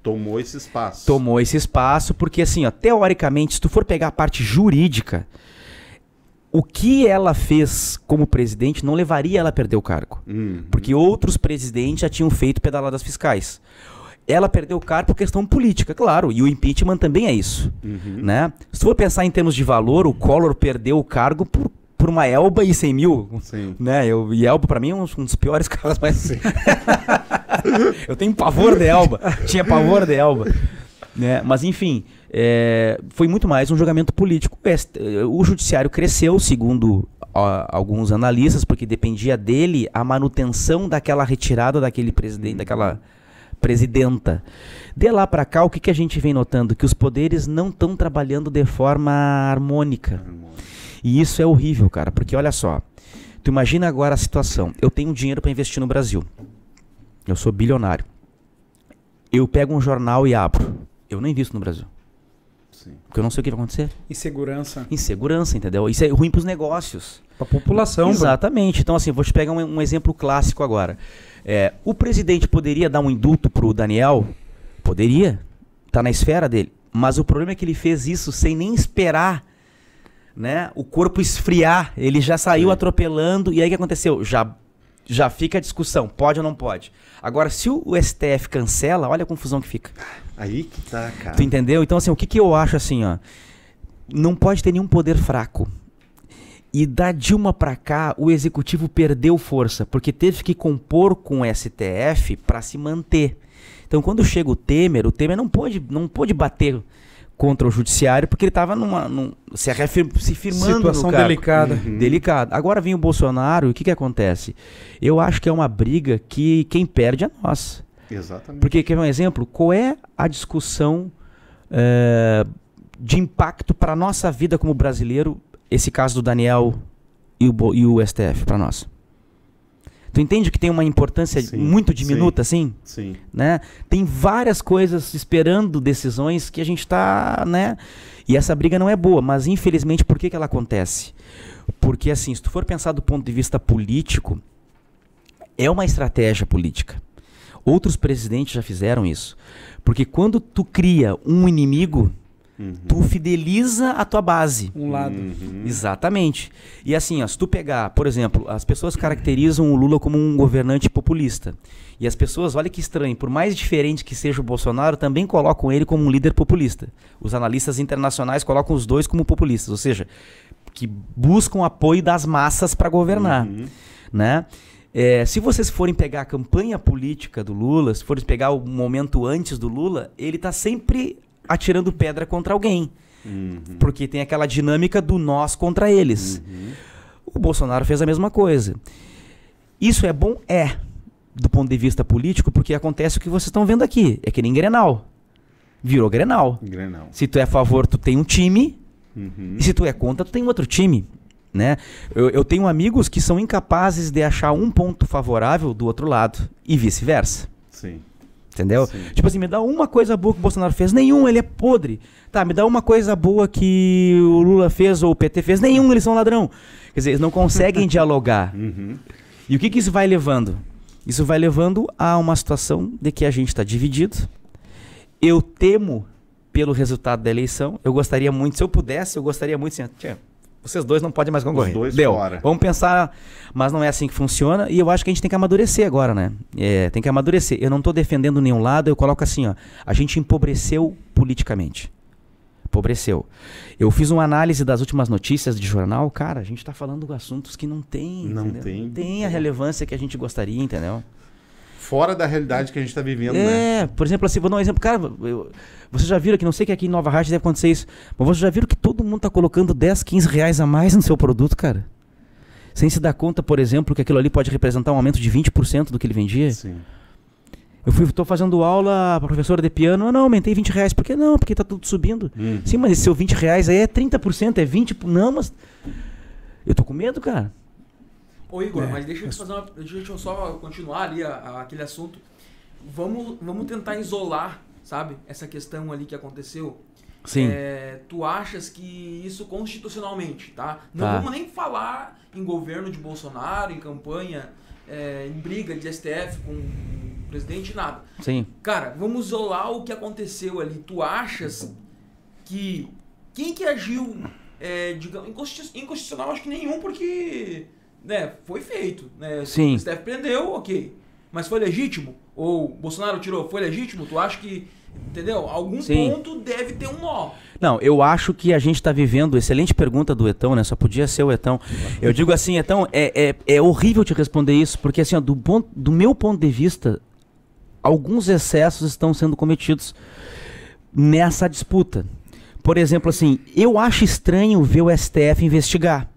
Tomou esse espaço. tomou esse espaço, porque assim, ó, teoricamente, se tu for pegar a parte jurídica, o que ela fez como presidente não levaria ela a perder o cargo. Uhum. Porque outros presidentes já tinham feito pedaladas fiscais. Ela perdeu o cargo por questão política, claro, e o impeachment também é isso. Uhum. Né? Se tu for pensar em termos de valor, o Collor perdeu o cargo por, por uma Elba e 100 mil. Sim. Né? Eu, e Elba, pra mim, é um, um dos piores [laughs] carros, mas. [laughs] eu tenho pavor de Elba. Tinha pavor de Elba. Né? Mas, enfim, é, foi muito mais um julgamento político. O judiciário cresceu, segundo ó, alguns analistas, porque dependia dele a manutenção daquela retirada daquele presidente, daquela presidenta. De lá pra cá, o que, que a gente vem notando? Que os poderes não estão trabalhando de forma harmônica. E isso é horrível, cara, porque olha só. Tu imagina agora a situação. Eu tenho dinheiro para investir no Brasil. Eu sou bilionário. Eu pego um jornal e abro. Eu não invisto no Brasil. Sim. Porque eu não sei o que vai acontecer. Insegurança Insegurança, entendeu? Isso é ruim pros negócios. pra população. Exatamente. Então, assim, vou te pegar um, um exemplo clássico agora. É, o presidente poderia dar um indulto pro Daniel? Poderia. Tá na esfera dele. Mas o problema é que ele fez isso sem nem esperar né, o corpo esfriar. Ele já saiu Sim. atropelando. E aí o que aconteceu? Já, já fica a discussão. Pode ou não pode? Agora, se o, STF cancela, olha a confusão que fica. Aí que tá, cara. Tu entendeu? Então, assim, o que, que eu acho assim, ó? Não pode ter nenhum poder fraco. E da Dilma pra cá, o executivo perdeu força, porque teve que compor com o STF pra se manter. Então, quando chega o Temer, o Temer não pôde, não pôde bater contra o judiciário, porque ele estava numa, num, se, refir, se firmando Situação no cargo. delicada. Uhum. Delicado. Agora vem o Bolsonaro, e o que, que acontece? Eu acho que é uma briga que quem perde é nós. Exatamente. Porque, quer ver um exemplo? Qual é a discussão eh, de impacto para a nossa vida como brasileiro, esse caso do Daniel e o, e o STF, para nós? Tu entende que tem uma importância Sim, muito diminuta, assim? Sim. né? Tem várias coisas esperando decisões que a gente tá, né? E essa briga não é boa, mas infelizmente por que, que ela acontece? Porque assim, se tu for pensar do ponto de vista político, é uma estratégia política. Outros presidentes já fizeram isso. Porque quando tu cria um inimigo, Uhum. tu fideliza a tua base. Um lado. Uhum. Exatamente. E assim, ó, se tu pegar, por exemplo, as pessoas caracterizam o Lula como um governante populista. E as pessoas, olha que estranho, por mais diferente que seja o Bolsonaro, também colocam ele como um líder populista. Os analistas internacionais colocam os dois como populistas, ou seja, que buscam apoio das massas para governar, Uhum. né? É, se vocês forem pegar a campanha política do Lula, se forem pegar o momento antes do Lula, ele tá sempre atirando pedra contra alguém. Uhum. Porque tem aquela dinâmica do nós contra eles. Uhum. O Bolsonaro fez a mesma coisa. Isso é bom? É. Do ponto de vista político, porque acontece o que vocês estão vendo aqui. É que nem Grenal. Virou Grenal. Grenal. Se tu é a favor, tu tem um time. Uhum. E se tu é contra, tu tem outro time, né? Eu, eu tenho amigos que são incapazes de achar um ponto favorável do outro lado e vice-versa. Sim. Entendeu? Sim. Tipo assim, me dá uma coisa boa que o Bolsonaro fez. Nenhum, ele é podre. Tá, me dá uma coisa boa que o Lula fez ou o PT fez. Nenhum, eles são ladrão. Quer dizer, eles não conseguem [laughs] dialogar. Uhum. E o que, que isso vai levando? Isso vai levando a uma situação de que a gente está dividido. Eu temo pelo resultado da eleição. Eu gostaria muito, se eu pudesse, eu gostaria muito assim, "Tchê, vocês dois não podem mais concorrer. dois Deu. fora. Vamos pensar, mas não é assim que funciona. E eu acho que a gente tem que amadurecer agora, né? É, tem que amadurecer. Eu não estou defendendo nenhum lado, eu coloco assim, ó. A gente empobreceu politicamente. Empobreceu. Eu fiz uma análise das últimas notícias de jornal, cara, a gente está falando assuntos que não tem, Não entendeu? tem. Não tem a relevância que a gente gostaria, entendeu? Fora da realidade que a gente tá vivendo, né? É, por exemplo, assim, vou dar um exemplo, cara, eu, vocês já viram que, não sei que aqui em Nova Rádio deve acontecer isso, mas vocês já viram que todo mundo tá colocando 10, 15 reais a mais no seu produto, cara? Sem se dar conta, por exemplo, que aquilo ali pode representar um aumento de 20% do que ele vendia. Sim. Eu fui, tô fazendo aula, a professora de piano, ah, não, aumentei 20 reais. Por que não? Porque tá tudo subindo. Uhum. Sim, mas esse seu 20 reais aí é 30%, é 20%. Não, mas. Eu tô com medo, cara. Ô Igor, É, mas deixa eu te fazer uma. Deixa eu só continuar ali a- a- aquele assunto. Vamos, vamos tentar isolar, sabe, essa questão ali que aconteceu. Sim. É, tu achas que isso constitucionalmente, tá? Não Tá. vamos nem falar em governo de Bolsonaro, em campanha, é, em briga de STF com o presidente, nada. Sim. Cara, vamos isolar o que aconteceu ali. Tu achas que quem que agiu, é, digamos, inconstitu- inconstitucional? Acho que nenhum, porque né, foi feito. Né? Sim. O STF prendeu, ok. Mas foi legítimo? Ou Bolsonaro tirou, foi legítimo? Tu acha que, entendeu? Algum Sim. ponto deve ter um nó. Não, eu acho que a gente está vivendo. Excelente pergunta do Etão, né? Só podia ser o Etão. Eu digo assim, Etão, é, é, é horrível te responder isso, porque assim, ó, do, ponto, do meu ponto de vista, alguns excessos estão sendo cometidos nessa disputa. Por exemplo, assim, eu acho estranho ver o STF investigar.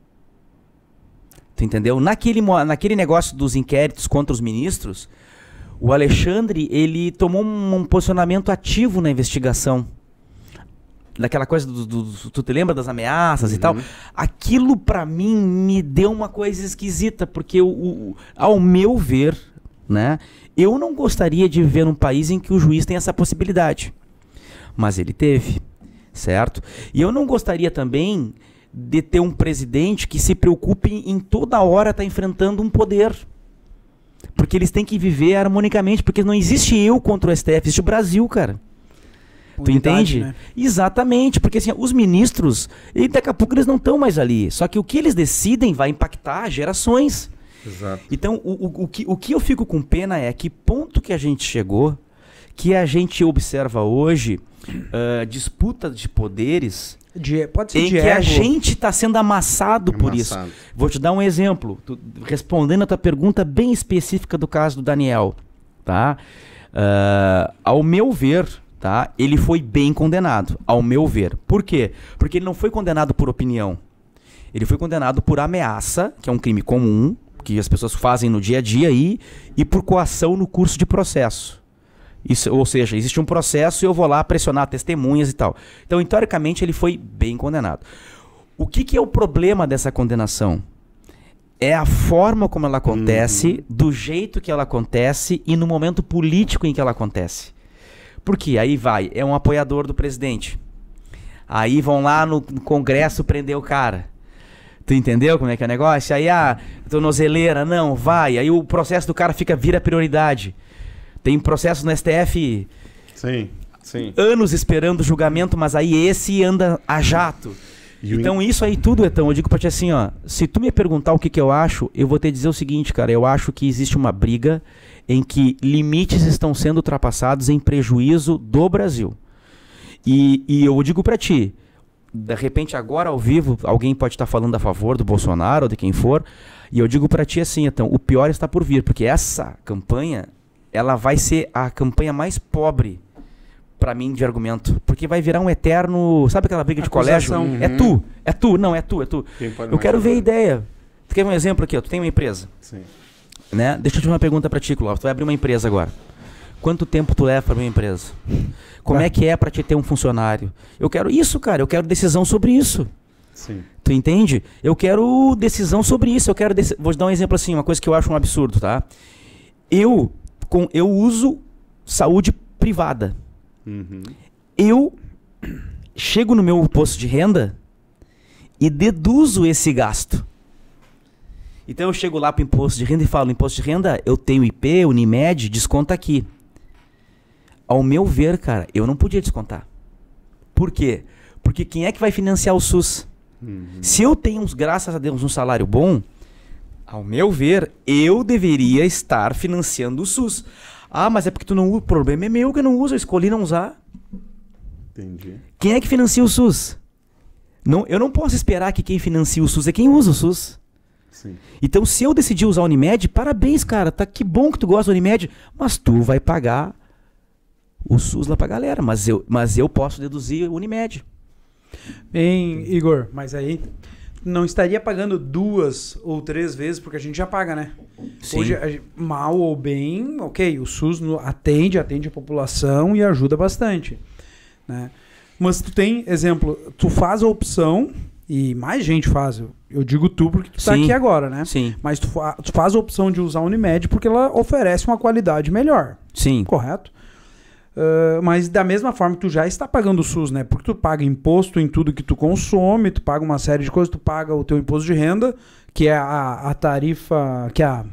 Tu entendeu? Naquele, naquele negócio dos inquéritos contra os ministros, o Alexandre, ele tomou um, um posicionamento ativo na investigação. Daquela coisa do, do- do- Tu te lembra das ameaças e tal? Aquilo pra mim me deu uma coisa esquisita, porque o, o- ao meu ver, né? Eu não gostaria de viver num país em que o juiz tem essa possibilidade. Mas ele teve, certo? E eu não gostaria também de ter um presidente que se preocupe em toda hora estar enfrentando um poder. Porque eles têm que viver harmonicamente, porque não existe eu contra o STF, existe o Brasil, cara. Tu Unidade, entende? né? Exatamente, porque assim, os ministros, e daqui a pouco eles não estão mais ali. Só que o que eles decidem vai impactar gerações. Exato. Então, o, o, o, que, o que eu fico com pena é que ponto que a gente chegou, que a gente observa hoje, ah, disputa de poderes, De- pode ser em de que a ego. gente está sendo amassado por isso. Amassado. Vou te dar um exemplo, tu- respondendo a tua pergunta bem específica do caso do Daniel, tá? Ah, ao meu ver, tá? Ele foi bem condenado, ao meu ver. Por quê? Porque ele não foi condenado por opinião. Ele foi condenado por ameaça, que é um crime comum, que as pessoas fazem no dia a dia aí, e por coação no curso de processo. Isso, ou seja, existe um processo e eu vou lá pressionar testemunhas e tal. Então, teoricamente, ele foi bem condenado. O que, que é o problema dessa condenação? É a forma como ela acontece, do jeito que ela acontece e no momento político em que ela acontece. Porque aí vai, é um apoiador do presidente. Aí vão lá no no Congresso prender o cara. Tu entendeu como é que é o negócio? Aí a tornozeleira, não, vai. Aí o processo do cara fica vira prioridade. Tem processo no STF Sim, sim. anos esperando julgamento, mas aí esse anda a jato. Então isso aí tudo, Etão, eu digo pra ti assim, ó, se tu me perguntar o que que eu acho, eu vou te dizer o seguinte, cara, eu acho que existe uma briga em que limites estão sendo ultrapassados em prejuízo do Brasil. E, e eu digo pra ti, de repente agora ao vivo, alguém pode estar falando a favor do Bolsonaro ou de quem for, e eu digo pra ti assim, então, o pior está por vir, porque essa campanha, ela vai ser a campanha mais pobre pra mim de argumento, porque vai virar um eterno, sabe aquela briga de colégio? Acusação. É tu, é tu, não, é tu, é tu. Eu quero ver a ideia. Tu quer um exemplo aqui, ó, tu tem uma empresa, Sim. né? Deixa eu te fazer uma pergunta pra ti, Clóvis, tu vai abrir uma empresa agora. Quanto tempo tu leva para minha empresa? Como Tá. é que é para te ter um funcionário? Eu quero isso, cara. Eu quero decisão sobre isso. Sim. Tu entende? Eu quero decisão sobre isso. Eu quero. deci- Vou te dar um exemplo assim, uma coisa que eu acho um absurdo, tá? Eu, com, eu uso saúde privada. Uhum. Eu chego no meu imposto de renda e deduzo esse gasto. Então eu chego lá para o imposto de renda e falo: imposto de renda, eu tenho IP, Unimed, desconta aqui. Ao meu ver, cara, eu não podia descontar. Por quê? Porque quem é que vai financiar o SUS? Uhum. Se eu tenho, graças a Deus, um salário bom, ao meu ver, eu deveria estar financiando o SUS. Ah, mas é porque tu não usa. O problema é meu que eu não uso, eu escolhi não usar. Entendi. Quem é que financia o SUS? Não, eu não posso esperar que quem financia o SUS é quem usa o SUS. Sim. Então, se eu decidir usar a Unimed, parabéns, cara. Tá que bom que tu gosta da Unimed, mas tu vai pagar o SUS lá pra galera. Mas eu, mas eu posso deduzir o Unimed. Hein, Igor, mas aí não estaria pagando duas ou três vezes, porque a gente já paga, né? Sim. Hoje, mal ou bem, ok, o SUS atende, atende a população e ajuda bastante, né? Mas tu tem, exemplo, tu faz a opção, e mais gente faz, eu, digo tu porque tu tá Sim. aqui agora, né? Sim, Mas tu, fa- tu faz a opção de usar a Unimed porque ela oferece uma qualidade melhor, sim. correto? Ah, mas da mesma forma, tu já está pagando o SUS, né? Porque tu paga imposto em tudo que tu consome, tu paga uma série de coisas, tu paga o teu imposto de renda, que é a, a tarifa, que é a,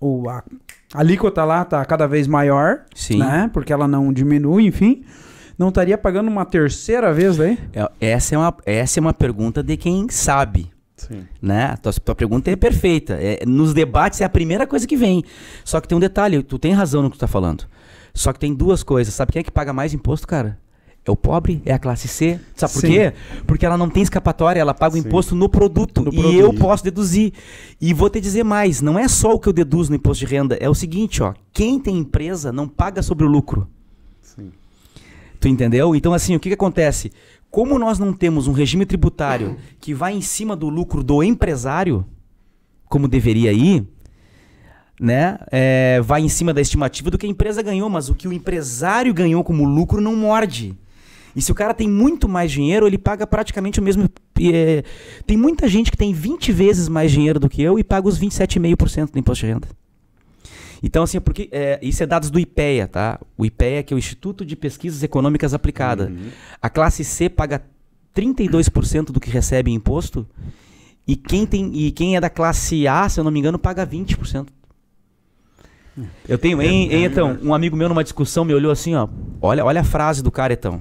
o, a, a alíquota lá tá cada vez maior, Sim. né? Porque ela não diminui, enfim. Não estaria pagando uma terceira vez daí? É- Essa é, uma, essa é uma pergunta de quem sabe. Sim. Né? A tua, tua pergunta é perfeita. É, nos debates é a primeira coisa que vem. Só que tem um detalhe, tu tem razão no que tu tá falando. Só que tem duas coisas. Sabe quem é que paga mais imposto, cara? É o pobre, é a classe C. Sabe por Sim. quê? Porque ela não tem escapatória, ela paga o Sim. imposto no produto. No e produto. eu posso deduzir. E vou te dizer mais, não é só o que eu deduzo no imposto de renda, é o seguinte, ó. Quem tem empresa não paga sobre o lucro. Sim. Tu entendeu? Então, assim, o que, que acontece? Como nós não temos um regime tributário que vai em cima do lucro do empresário, como deveria ir, né? é, vai em cima da estimativa do que a empresa ganhou, mas o que o empresário ganhou como lucro não morde. E se o cara tem muito mais dinheiro, ele paga praticamente o mesmo. é, tem muita gente que tem 20 vezes mais dinheiro do que eu e paga os 27,5% do imposto de renda. Então, assim, porque é, isso é dados do IPEA, tá? O IPEA, que é o Instituto de Pesquisas Econômicas Aplicada. Uhum. A classe C paga 32% do que recebe em imposto e quem, tem, e quem é da classe A, se eu não me engano, paga 20%. Eu tenho, hein, hein, então, um amigo meu numa discussão me olhou assim, ó. Olha, olha a frase do cara, então.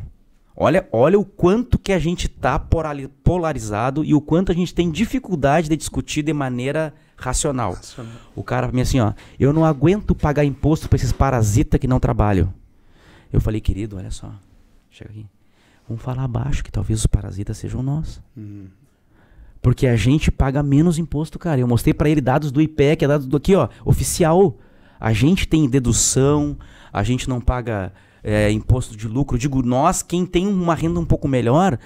Olha, olha o quanto que a gente tá polarizado e o quanto a gente tem dificuldade de discutir de maneira racional. O cara pra mim assim, ó, eu não aguento pagar imposto pra esses parasitas que não trabalham. Eu falei, querido, olha só, chega aqui. Vamos falar baixo, que talvez os parasitas sejam nós. Uhum. Porque a gente paga menos imposto, cara. Eu mostrei pra ele dados do IPE, que é dados do aqui, ó, oficial. A gente tem dedução, a gente não paga é, imposto de lucro. Digo, nós, quem tem uma renda um pouco melhor,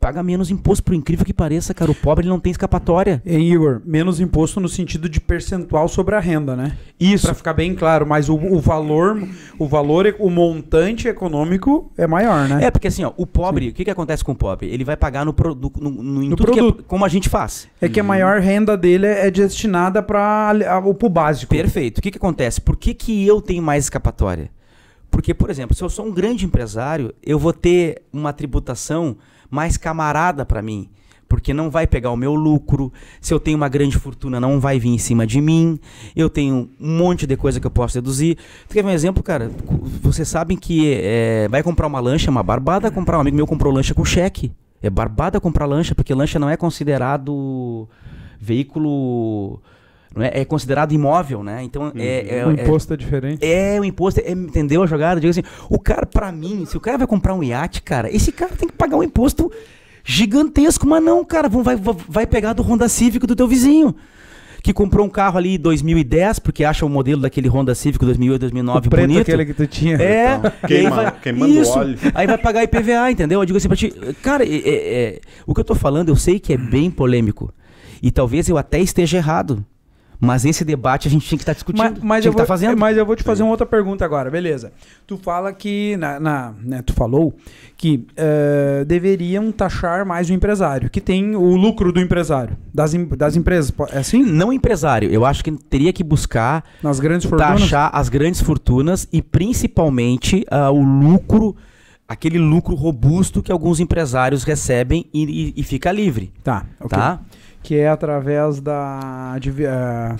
paga menos imposto, por incrível que pareça, cara. O pobre não tem escapatória. Hein, Igor, menos imposto no sentido de percentual sobre a renda, né? Isso. Pra ficar bem claro, mas o, o valor, o valor, o montante econômico é maior, né? É, porque assim, ó, o pobre, o que, que acontece com o pobre? Ele vai pagar no, produ- no, no, No que é- produto. como a gente faz. É que a maior renda dele é é destinada para o básico. Perfeito. O que, que acontece? Por que, que eu tenho mais escapatória? Porque, por exemplo, se eu sou um grande empresário, eu vou ter uma tributação mais camarada para mim. Porque não vai pegar o meu lucro. Se eu tenho uma grande fortuna, não vai vir em cima de mim. Eu tenho um monte de coisa que eu posso deduzir. Tu quer ver um exemplo, cara? Vocês sabem que é, vai comprar uma lancha, é uma barbada comprar. Um amigo meu comprou lancha com cheque. É barbada comprar lancha, porque lancha não é considerado veículo. Não é, é considerado imóvel, né? Então é, é, o é- imposto é diferente. é, o imposto, é, entendeu a jogada? Digo assim, o cara, pra mim, se o cara vai comprar um iate, cara, esse cara tem que pagar um imposto gigantesco, mas não, cara, vão- vai, vai pegar do Honda Civic do teu vizinho. Que comprou um carro ali em 2010, porque acha o modelo daquele Honda Civic 2008, 2009 o preto bonito. aquele que tu tinha. É, Então, [laughs] queima- vai, queimando isso, óleo. [laughs] Aí vai pagar IPVA, entendeu? Eu digo assim pra ti, cara, é- é- é, o que eu tô falando, eu sei que é bem polêmico. E talvez eu até esteja errado. Mas esse debate a gente tinha que estar discutindo. Mas, mas eu que vou, estar fazendo. mas eu vou te fazer uma outra pergunta agora, beleza? Tu fala que, na, na- né, tu falou que eh, deveriam taxar mais o empresário, que tem o lucro do empresário, das, das empresas, é assim? Não empresário. Eu acho que teria que buscar Nas grandes fortunas? taxar as grandes fortunas e principalmente ah, o lucro, aquele lucro robusto que alguns empresários recebem e, e- e fica livre. Tá, ok. Tá? Que é através da, divi- eh,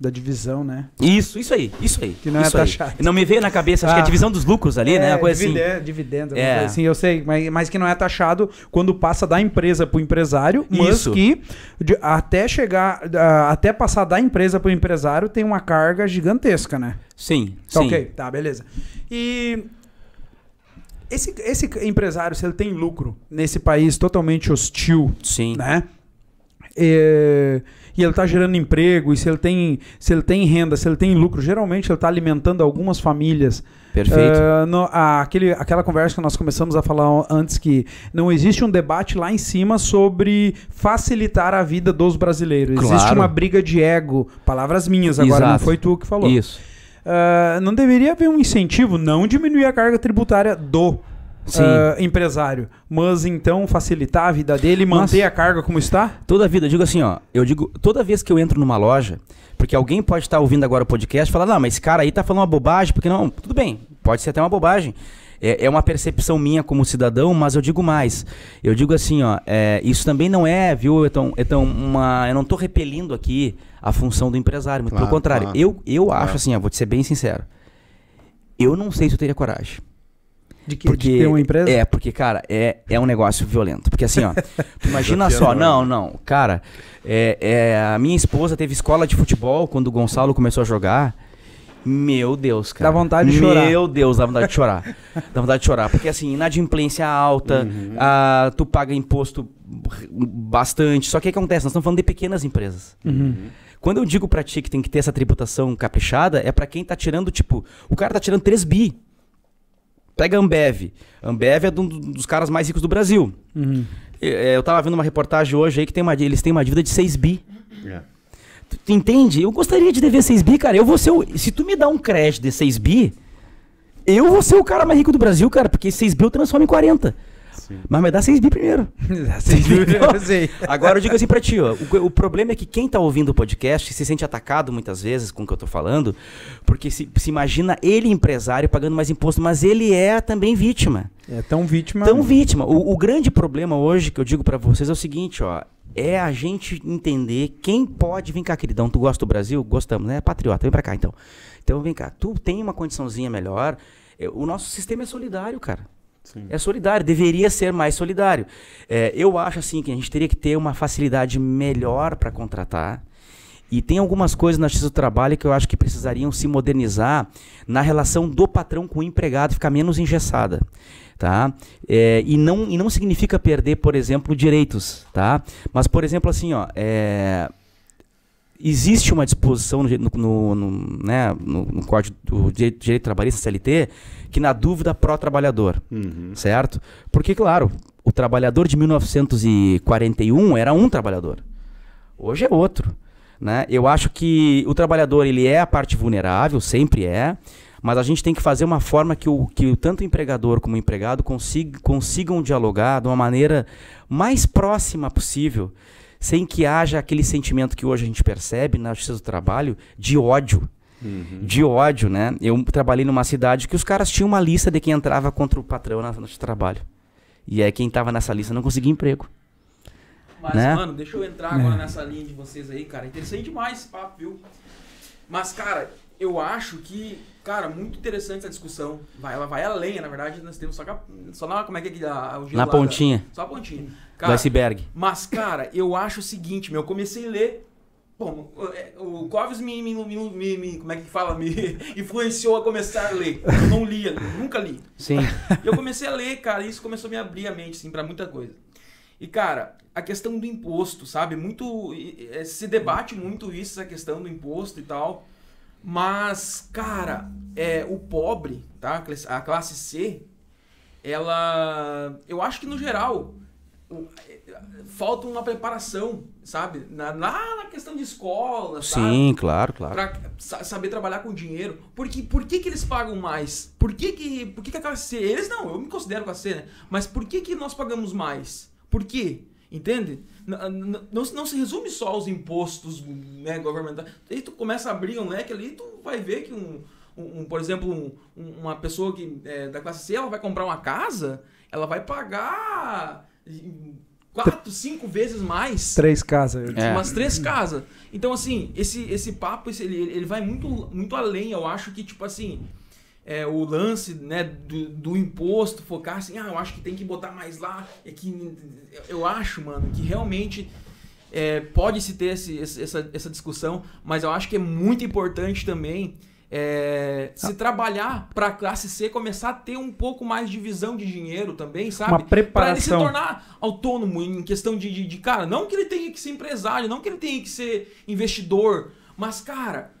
da divisão, né? Isso, isso aí, isso aí. Que não é isso aí. taxado. Não me veio na cabeça, acho que é Ah. a divisão dos lucros ali, né? Uma coisa assim. dividendos, É. coisa assim, eu sei, mas, mas que não é taxado quando passa da empresa para o empresário, mas Isso. que de- até chegar, ah, até passar da empresa para o empresário tem uma carga gigantesca, né? Sim, Tá sim. Ok, tá, beleza. E esse, esse empresário, se ele tem lucro nesse país totalmente hostil, Sim. né? E, e ele está gerando emprego, e se ele, tem, se ele tem renda, se ele tem lucro, geralmente ele está alimentando algumas famílias. Perfeito. Ah, no- a- aquele, aquela conversa que nós começamos a falar antes que não existe um debate lá em cima sobre facilitar a vida dos brasileiros. Existe Claro. uma briga de ego. Palavras minhas agora, não Exato. foi tu que falou. Isso. Ah, não deveria haver um incentivo, não diminuir a carga tributária do Sim. ah, empresário, mas então facilitar a vida dele e manter Nossa. a carga como está? Toda vida, eu digo assim, ó, eu digo, toda vez que eu entro numa loja, porque alguém pode estar ouvindo agora o podcast e falar, não, mas esse cara aí tá falando uma bobagem, porque não, tudo bem, pode ser até uma bobagem. É, é uma percepção minha como cidadão, mas eu digo mais. Eu digo assim, ó, é, isso também não é, viu, então, então uma, eu não tô repelindo aqui a função do empresário, muito Claro, pelo contrário. claro. Eu, eu Claro. acho assim, ó, vou te ser bem sincero. Eu não sei se eu teria coragem. De, que, de ter uma empresa? É, porque, cara, é, é um negócio violento. Porque assim, ó, imagina só, não, não, cara, é, é, a minha esposa teve escola de futebol quando o Gonçalo começou a jogar. Meu Deus, cara. Dá vontade de chorar. Meu Deus, dá vontade de chorar. dá vontade de chorar. Porque assim, inadimplência alta, Uhum. ah, tu paga imposto bastante. Só que o que acontece? Nós estamos falando de pequenas empresas. Uhum. Quando eu digo pra ti que tem que ter essa tributação caprichada, é pra quem tá tirando, tipo, o cara tá tirando 3 bi. Pega a Ambev. Ambev é um dos caras mais ricos do Brasil. Uhum. É, Eu tava vendo uma reportagem hoje aí que tem uma, eles têm uma dívida de 6 bi. É. Tu, tu entende? Eu gostaria de dever 6 bi, cara. Eu vou ser o, se tu me dá um crédito de 6 bi, eu vou ser o cara mais rico do Brasil, cara, porque 6 bi eu transformo em 40. Sim. Mas me dá 6 bi primeiro. Sem dúvida, eu sei. Agora eu digo assim pra ti, ó, o, o problema é que quem tá ouvindo o podcast se sente atacado muitas vezes com o que eu tô falando, porque se, se imagina ele empresário pagando mais imposto, mas ele é também vítima. É tão vítima. Tão vítima. O, o grande problema hoje que eu digo pra vocês é o seguinte, ó, é a gente entender quem pode vem cá, queridão, tu gosta do Brasil? Gostamos, né? Patriota, vem pra cá então. Então vem cá, tu tem uma condiçãozinha melhor. é, O nosso sistema é solidário, cara. Sim. É solidário, deveria ser mais solidário. É, eu acho assim que a gente teria que ter uma facilidade melhor para contratar. E tem algumas coisas na justiça do trabalho que eu acho que precisariam se modernizar na relação do patrão com o empregado, ficar menos engessada. Tá? É, e, não, e não significa perder, por exemplo, direitos. Tá? Mas, por exemplo, assim, ó, é, existe uma disposição no, no, no, né, no, no Código do Direito, Direito Trabalhista CLT que, na dúvida, pró-trabalhador Uhum. certo? Porque, claro, o trabalhador de 1941 era um trabalhador. Hoje é outro. Né? Eu acho que o trabalhador ele é a parte vulnerável, sempre é, mas a gente tem que fazer uma forma que, o, que tanto o empregador como o empregado consiga, consigam dialogar de uma maneira mais próxima possível, sem que haja aquele sentimento que hoje a gente percebe na justiça do trabalho de ódio Uhum. de ódio, né? Eu trabalhei numa cidade que os caras tinham uma lista de quem entrava contra o patrão na, no trabalho. E aí quem tava nessa lista não conseguia emprego. Mas, Né? mano, deixa eu entrar agora nessa linha de vocês aí, cara. Interessante demais esse papo, viu? Mas, cara, eu acho que, cara, muito interessante essa discussão. Vai, ela vai além, na verdade, nós temos só, a- só na, como é que é que dá o gelo Na lá da- pontinha só a pontinha. Do Cara, iceberg. mas, cara, eu acho o seguinte, meu, eu comecei a ler. Bom, o- é, o Clóvis me, me, me, me- Como é que fala? Me [laughs] influenciou a começar a ler. Eu não lia, nunca li. Sim. E eu comecei a ler, cara, e isso começou a me abrir a mente, assim, pra muita coisa. E, cara, a questão do imposto, sabe? Muito. e- Se debate muito isso, essa questão do imposto e tal. Mas, cara, é, o pobre, tá? A classe C, ela. Eu acho que no geral. Falta uma preparação, sabe? Na, na, na questão de escola, sabe? Sim, claro, claro. Pra sa- saber trabalhar com dinheiro. Porque, por que, que eles pagam mais? Por que, que, por que, que a classe C. Eles não, eu me considero classe C, né? Mas por que, que nós pagamos mais? Por quê? Entende? N- n- Não, não se resume só aos impostos né, governamentais. Aí tu começa a abrir um leque ali, tu vai ver que um. um- um, por exemplo, um- um- uma pessoa que é da classe C, ela vai comprar uma casa, ela vai pagar quatro, cinco vezes mais Três casas. É. umas três casas. Então, assim, esse, esse papo, esse, ele, ele vai muito, muito além. Eu acho que, tipo assim, é, o lance né, do, do imposto, focar assim, ah, eu acho que tem que botar mais lá. É que, eu acho, mano, que realmente é, pode-se ter esse, esse- essa, essa discussão, mas eu acho que é muito importante também é, se trabalhar para a classe C começar a ter um pouco mais de visão de dinheiro também, sabe? Uma Pra ele se preparação. tornar autônomo em questão de, de, de, cara, não que ele tenha que ser empresário, não que ele tenha que ser investidor, mas, cara,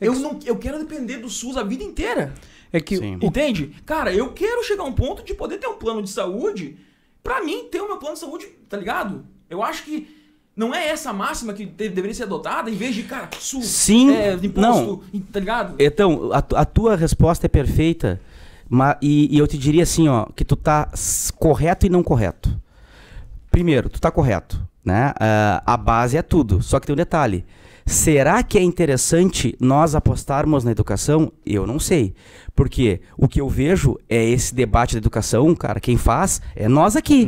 É eu, que- não, eu quero depender do SUS a vida inteira. É que Sim. Entende? Cara, eu quero chegar a um ponto de poder ter um plano de saúde. Pra mim, ter o meu plano de saúde, tá ligado? Eu acho que não é essa máxima que deveria ser adotada, em vez de, cara, SUS, Sim, é, imposto, tá ligado? Então, a, a tua resposta é perfeita, ma- e, e eu te diria assim, ó, que tu tá correto e não correto. Primeiro, tu tá correto, né? Ah, a base é tudo, só que tem um detalhe. Será que é interessante nós apostarmos na educação? Eu não sei. Porque o que eu vejo é esse debate da educação, cara, quem faz é nós aqui.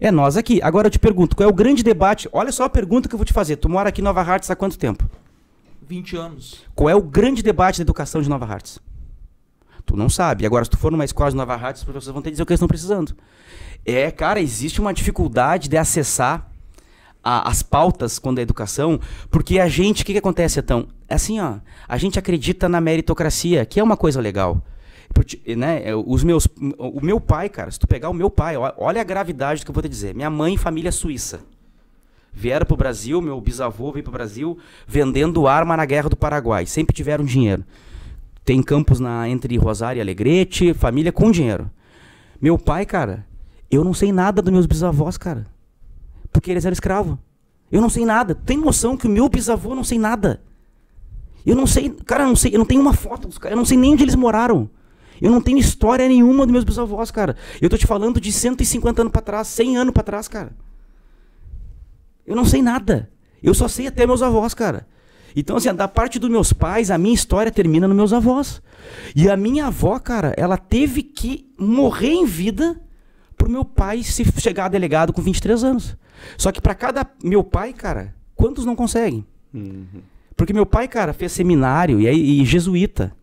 É nós aqui. Agora eu te pergunto, qual é o grande debate? Olha só a pergunta que eu vou te fazer. Tu mora aqui em Nova Hartz há quanto tempo? 20 anos. Qual é o grande debate da educação de Nova Hartz? Tu não sabe. Agora, se tu for numa escola de Nova Hartz, os professores vão te dizer o que eles estão precisando. É, cara, existe uma dificuldade de acessar a- as pautas quando é educação, porque a gente, o que, que acontece, então? Assim, ó, a gente acredita na meritocracia, que é uma coisa legal. Porque, né, é, os meus, o meu pai, cara, se tu pegar o meu pai, olha a gravidade do que eu vou te dizer. Minha mãe, família suíça. Vieram pro Brasil, meu bisavô veio pro Brasil vendendo arma na Guerra do Paraguai. Sempre tiveram dinheiro. Tem campos na, entre Rosário e Alegrete, família com dinheiro. Meu pai, cara, eu não sei nada dos meus bisavós, cara. Porque eles eram escravos. Eu não sei nada. Tem noção que o meu bisavô não sei nada. Eu não sei, cara, eu não sei, eu não tenho uma foto dos caras, eu não sei nem onde eles moraram. Eu não tenho história nenhuma dos meus bisavós, cara. Eu tô te falando de 150 anos pra trás, 100 anos pra trás, cara. Eu não sei nada. Eu só sei até meus avós, cara. Então, assim, da parte dos meus pais, a minha história termina nos meus avós. E a minha avó, cara, ela teve que morrer em vida pro meu pai se chegar a delegado com 23 anos. Só que pra cada meu pai, cara, quantos não conseguem? Porque meu pai, cara, fez seminário e, e jesuíta.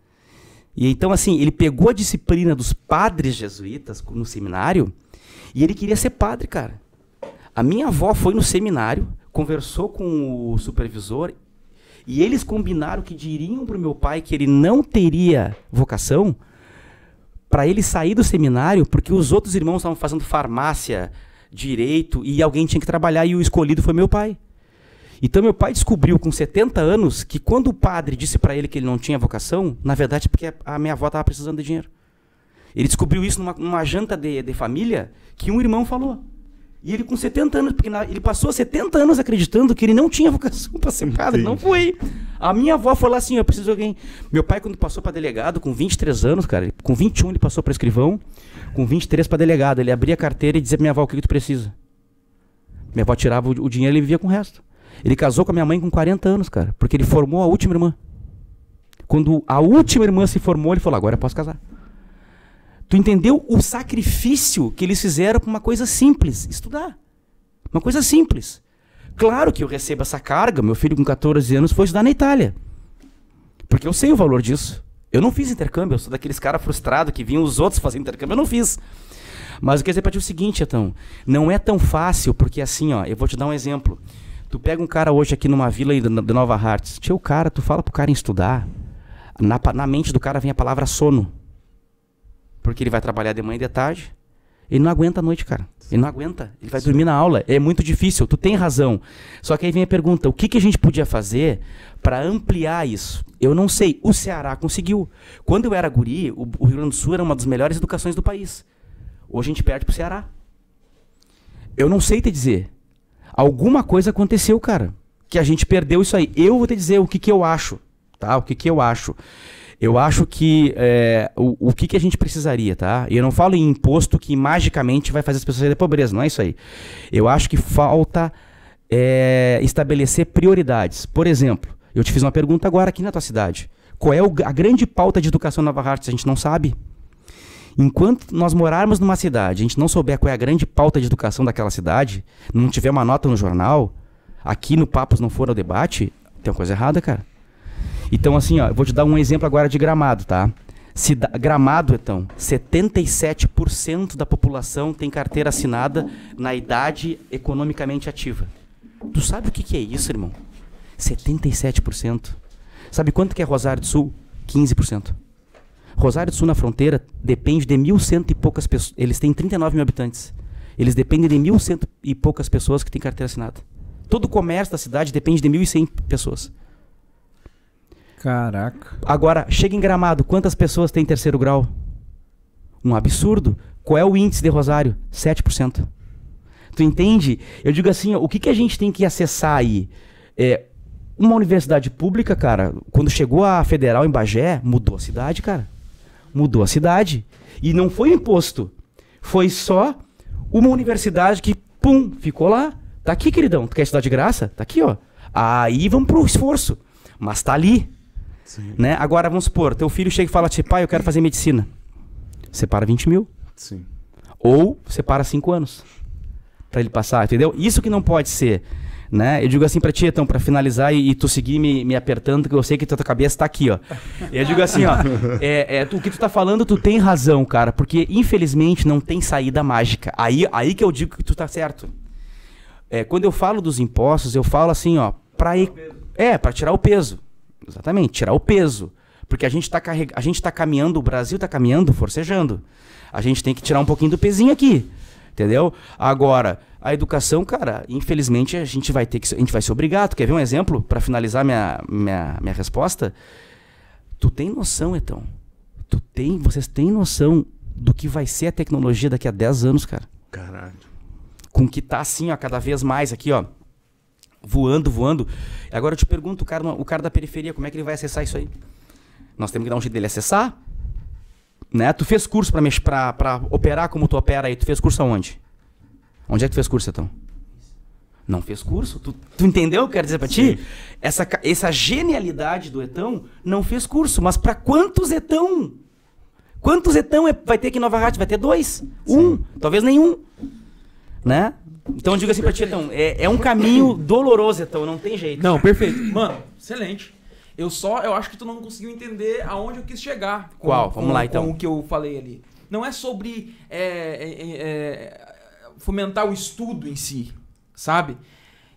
E então, assim, ele pegou a disciplina dos padres jesuítas no seminário e ele queria ser padre, cara. A minha avó foi no seminário, conversou com o supervisor e eles combinaram que diriam pro meu pai que ele não teria vocação para ele sair do seminário, porque os outros irmãos estavam fazendo farmácia, direito e alguém tinha que trabalhar e o escolhido foi meu pai. Então meu pai descobriu com 70 anos que quando o padre disse para ele que ele não tinha vocação, na verdade é porque a minha avó estava precisando de dinheiro. Ele descobriu isso numa, numa janta de, de família que um irmão falou. E ele com 70 anos, porque na- ele passou 70 anos acreditando que ele não tinha vocação para ser padre, não foi. A minha avó falou assim, eu preciso de alguém. Meu pai quando passou para delegado com 23 anos, cara, com 21 ele passou para escrivão, com 23 para delegado, ele abria a carteira e dizia pra minha avó o que, que tu precisa. Minha avó tirava o, o dinheiro e ele vivia com o resto. Ele casou com a minha mãe com 40 anos, cara, porque ele formou a última irmã. Quando a última irmã se formou, ele falou: agora eu posso casar. Tu entendeu o sacrifício que eles fizeram para uma coisa simples, estudar. Uma coisa simples. Claro que eu recebo essa carga, meu filho com 14 anos foi estudar na Itália. Porque eu sei o valor disso. Eu não fiz intercâmbio, eu sou daqueles caras frustrados que vinham os outros fazer intercâmbio, eu não fiz. Mas eu quero dizer pra ti o seguinte, então, não é tão fácil, porque assim, ó, eu vou te dar um exemplo. Tu pega um cara hoje aqui numa vila de Nova Hartz, tio, cara, tu fala pro cara em estudar, na, na mente do cara vem a palavra sono. Porque ele vai trabalhar de manhã e de tarde. Ele não aguenta a noite, cara. Ele não aguenta. Ele vai dormir na aula. É muito difícil. Tu tem razão. Só que aí vem a pergunta: o que, que a gente podia fazer para ampliar isso? Eu não sei. O Ceará conseguiu. Quando eu era guri, o, o Rio Grande do Sul era uma das melhores educações do país. Hoje a gente perde pro Ceará. Eu não sei te dizer. Alguma coisa aconteceu, cara. Que a gente perdeu isso aí. Eu vou te dizer o que, que eu acho. Tá? O que, que eu acho. Eu acho que é, o, o que, que a gente precisaria, tá? E eu não falo em imposto que magicamente vai fazer as pessoas saírem da pobreza, não é isso aí. Eu acho que falta é, estabelecer prioridades. Por exemplo, eu te fiz uma pergunta agora aqui na tua cidade. Qual é o- a grande pauta de educação na Nova Hartz? A gente não sabe. Enquanto nós morarmos numa cidade, a gente não souber qual é a grande pauta de educação daquela cidade, não tiver uma nota no jornal, aqui no Papos não for ao debate, tem uma coisa errada, cara. Então, assim, ó, vou te dar um exemplo agora de Gramado, tá? Cida Gramado, então, 77% da população tem carteira assinada na idade economicamente ativa. Tu sabe o que, que é isso, irmão? 77%. Sabe quanto que é Rosário do Sul? 15%. Rosário do Sul na fronteira depende de mil cento e poucas pessoas. Eles têm 39 mil habitantes. Eles dependem de mil cento e poucas pessoas que têm carteira assinada. Todo o comércio da cidade depende de 1.100 pessoas. Caraca. Agora, chega em Gramado, quantas pessoas têm terceiro grau? Um absurdo. Qual é o índice de Rosário? 7%. Tu entende? Eu digo assim, o que, que a gente tem que acessar aí? É, uma universidade pública, cara, quando chegou a federal em Bagé, mudou a cidade, cara. Mudou a cidade. E não foi imposto. Foi só uma universidade que, pum, ficou lá. Tá aqui, queridão. Tu quer estudar de graça? Tá aqui, ó. Aí vamos pro esforço. Mas tá ali. Sim. Né? Agora, vamos supor, teu filho chega e fala assim, pai, eu quero fazer medicina. Separa 20 mil. Sim. Ou separa 5 anos. Pra ele passar, entendeu? Isso que não pode ser. Né? Eu digo assim pra ti, então, pra finalizar e, e tu seguir me, me apertando, que eu sei que tua cabeça tá aqui, ó. Eu digo assim, ó. [laughs] É, é, tu- o que tu tá falando, tu tem razão, cara, porque infelizmente não tem saída mágica. Aí, aí que eu digo que tu tá certo. É, quando eu falo dos impostos, eu falo assim, ó, pra e- é, para tirar o peso. Exatamente, tirar o peso. Porque a gente tá carreg... a gente tá caminhando, o Brasil tá caminhando, forcejando. A gente tem que tirar um pouquinho do pezinho aqui. Entendeu? Agora, a educação, cara, infelizmente a gente vai ter que a gente vai ser obrigado. Quer ver um exemplo para finalizar minha, minha minha resposta? Tu tem noção, então? Tu tem, vocês têm noção do que vai ser a tecnologia daqui a 10 anos, cara? Caralho. com que tá assim, ó, cada vez mais aqui, ó, voando, voando. Agora eu te pergunto, o cara, o cara da periferia, como é que ele vai acessar isso aí? Nós temos que dar um jeito dele acessar, né? Tu fez curso pra operar como tu opera aí, tu fez curso aonde? Onde é que tu fez curso, então? Não fez curso? Tu, tu entendeu o que eu quero dizer pra ti? Essa, essa genialidade do Etão não fez curso, mas pra quantos Etão? Quantos Etão é- vai ter aqui em Nova Rádio? Vai ter dois? Um? Talvez nenhum né? Então eu digo assim pra ti, então, é, é um caminho doloroso, então, não tem jeito. Não, perfeito. Mano, excelente. Eu só, eu acho que tu não conseguiu entender aonde eu quis chegar. com- Qual? com- Vamos lá, então. Com o que eu falei ali. Não é sobre é, é, é, fomentar o estudo em si, sabe?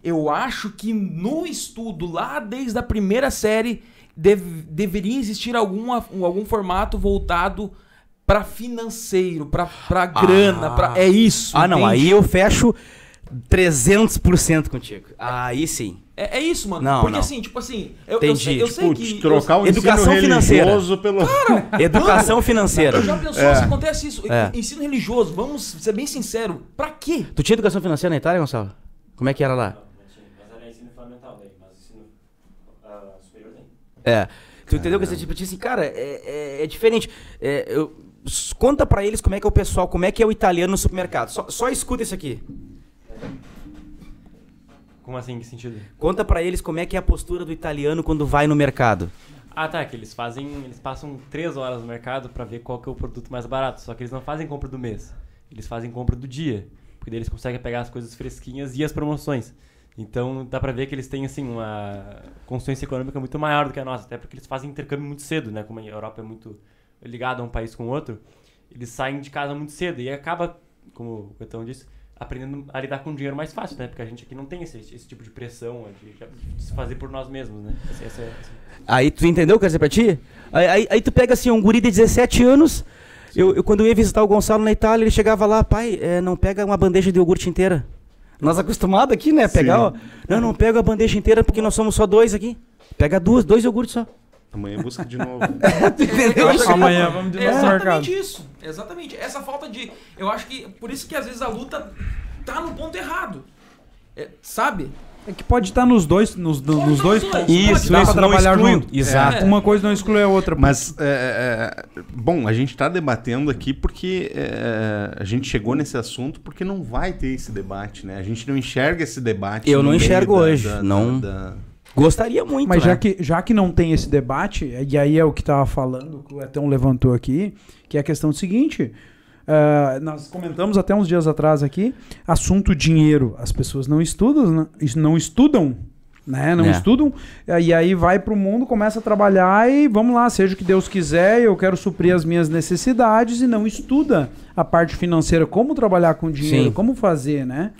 Eu acho que no estudo, lá desde a primeira série, deve- deveria existir alguma, algum formato voltado pra financeiro, pra, pra grana, pra, é isso. Ah, não, entende? aí eu fecho 300% contigo. Aí sim. É, é isso, mano. Não, Porque não. assim, tipo assim, eu, eu Entendi. sei, eu sei Putz, que. trocar o Educação ensino financeira. religioso pelo... [laughs] Educação financeira. Eu já pensou se acontece isso? É. Ensino religioso, vamos ser bem sincero, pra quê? Tu tinha educação financeira na Itália, Gonçalo? Como é que era lá? Mas era ensino fundamental daí, mas ensino ah, superior tem. É. Tu entendeu que esse tipo assim, cara, é, é, é diferente. É, eu- conta pra eles como é que é o pessoal, como é que é o italiano no supermercado. Só, só escuta isso aqui. Como assim, que sentido? Conta pra eles como é que é a postura do italiano quando vai no mercado. Ah, tá, que eles fazem, eles passam três horas no mercado pra ver qual que é o produto mais barato, só que eles não fazem compra do mês. Eles fazem compra do dia, porque daí eles conseguem pegar as coisas fresquinhas e as promoções. Então dá pra ver que eles têm assim uma consciência econômica muito maior do que a nossa, até porque eles fazem intercâmbio muito cedo, né? Como a Europa é muito ligada a um país com o outro, eles saem de casa muito cedo e acaba, como o Betão disse, aprendendo a lidar com dinheiro mais fácil, né? Porque a gente aqui não tem esse, esse tipo de pressão de, de se fazer por nós mesmos, né? Essa, essa, essa- Aí tu entendeu o que eu quero dizer pra ti? Aí, aí, aí tu pega assim, um guri de 17 anos. Eu, eu- quando eu ia visitar o Gonçalo na Itália, ele chegava lá, pai, é, não pega uma bandeja de iogurte inteira. Nós acostumados aqui, né? Pegar, ó. Não, não pega a bandeja inteira porque nós somos só dois aqui. Pega duas, dois iogurtes só. Amanhã busca de novo. Eu acho que Amanhã vamos de é novo no mercado. exatamente isso. Exatamente. Essa falta de. Eu acho que. Por isso que às vezes a luta tá no ponto errado. É, sabe? É que pode estar nos dois, nos, Pode dois nos pontos. dois. Isso, Dá isso pra não trabalhar junto. Exato. É. Uma coisa não exclui a outra. Mas, é, é, bom, a gente está debatendo aqui porque é, a gente chegou nesse assunto porque não vai ter esse debate, né? A gente não enxerga esse debate. Eu no não enxergo hoje, da- não. da- Gostaria muito, Mas né? já que, já que não tem esse debate, e aí é o que estava falando, que o Etão levantou aqui, que é a questão do seguinte. ah, nós comentamos até uns dias atrás aqui, assunto dinheiro. As pessoas não estudam, né? Não estudam, né? Não É. estudam. E aí vai pro mundo, começa a trabalhar e vamos lá, seja o que Deus quiser, eu quero suprir as minhas necessidades e não estuda a parte financeira, como trabalhar com dinheiro, Sim. como fazer, né?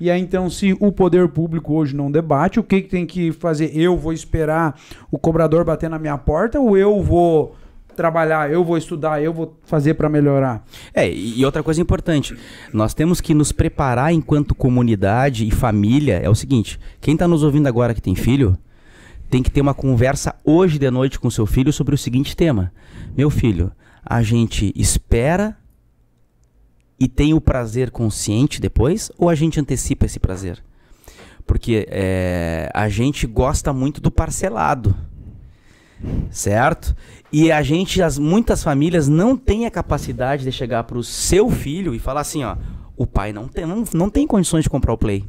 E aí, então, se o poder público hoje não debate, o que, que tem que fazer? Eu vou esperar o cobrador bater na minha porta ou eu vou trabalhar, eu vou estudar, eu vou fazer para melhorar? É, e outra coisa importante, nós temos que nos preparar enquanto comunidade e família. É o seguinte: quem está nos ouvindo agora que tem filho, tem que ter uma conversa hoje de noite com seu filho sobre o seguinte tema: Meu filho, a gente espera e tem o prazer consciente depois, ou a gente antecipa esse prazer? Porque é, a gente gosta muito do parcelado certo? E a gente, as muitas famílias não têm a capacidade de chegar para o seu filho e falar assim, ó, o pai não tem, não, não tem condições de comprar o play.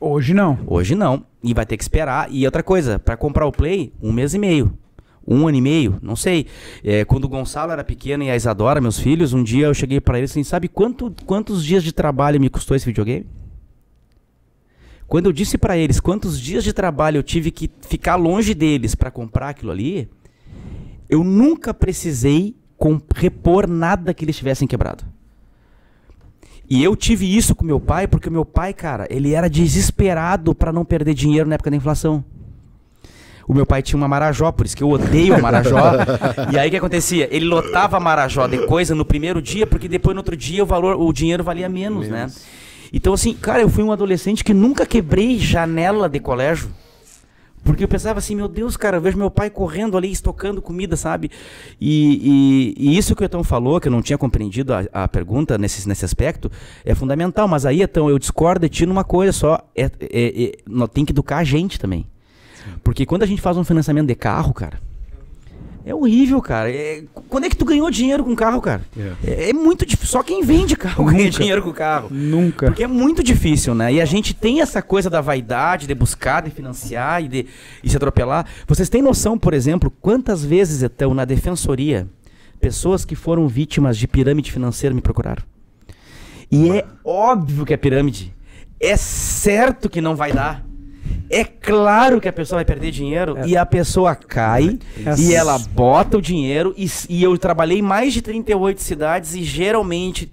Hoje não. Hoje não. E vai ter que esperar. E outra coisa, para comprar o play, um mês e meio. Um ano e meio, não sei. É, quando o Gonçalo era pequeno e a Isadora, meus filhos, um dia eu cheguei para eles assim, sabe quanto, quantos dias de trabalho me custou esse videogame? Quando eu disse para eles quantos dias de trabalho eu tive que ficar longe deles para comprar aquilo ali, eu nunca precisei repor nada que eles tivessem quebrado. E eu tive isso com meu pai, porque meu pai, cara, ele era desesperado para não perder dinheiro na época da inflação. O meu pai tinha uma Marajó, por isso que eu odeio a Marajó. [laughs] e aí o que acontecia? Ele lotava a Marajó de coisa no primeiro dia, porque depois no outro dia o valor, o dinheiro valia menos, né? Então assim, cara, eu fui um adolescente que nunca quebrei janela de colégio. Porque eu pensava assim, meu Deus, cara, eu vejo meu pai correndo ali, estocando comida, sabe? E, e- e isso que o Etão falou, que eu não tinha compreendido a, a pergunta nesse, nesse aspecto, é fundamental. Mas aí, Etão, eu discordo de ti numa coisa só. É, é- é- tem que educar a gente também. Porque quando a gente faz um financiamento de carro, cara, é horrível, cara. É- quando é que tu ganhou dinheiro com carro, cara? É, é muito difícil. Só quem vende carro ganha dinheiro com carro. Nunca. Porque é muito difícil, né? E a gente tem essa coisa da vaidade, de buscar, de financiar e de e se atropelar. Vocês têm noção, por exemplo, quantas vezes estão na defensoria pessoas que foram vítimas de pirâmide financeira me procuraram? E é óbvio que é pirâmide. É certo que não vai dar. É claro que a pessoa vai perder dinheiro e a pessoa cai Essa- e ela bota o dinheiro e, e eu trabalhei em mais de 38 cidades e geralmente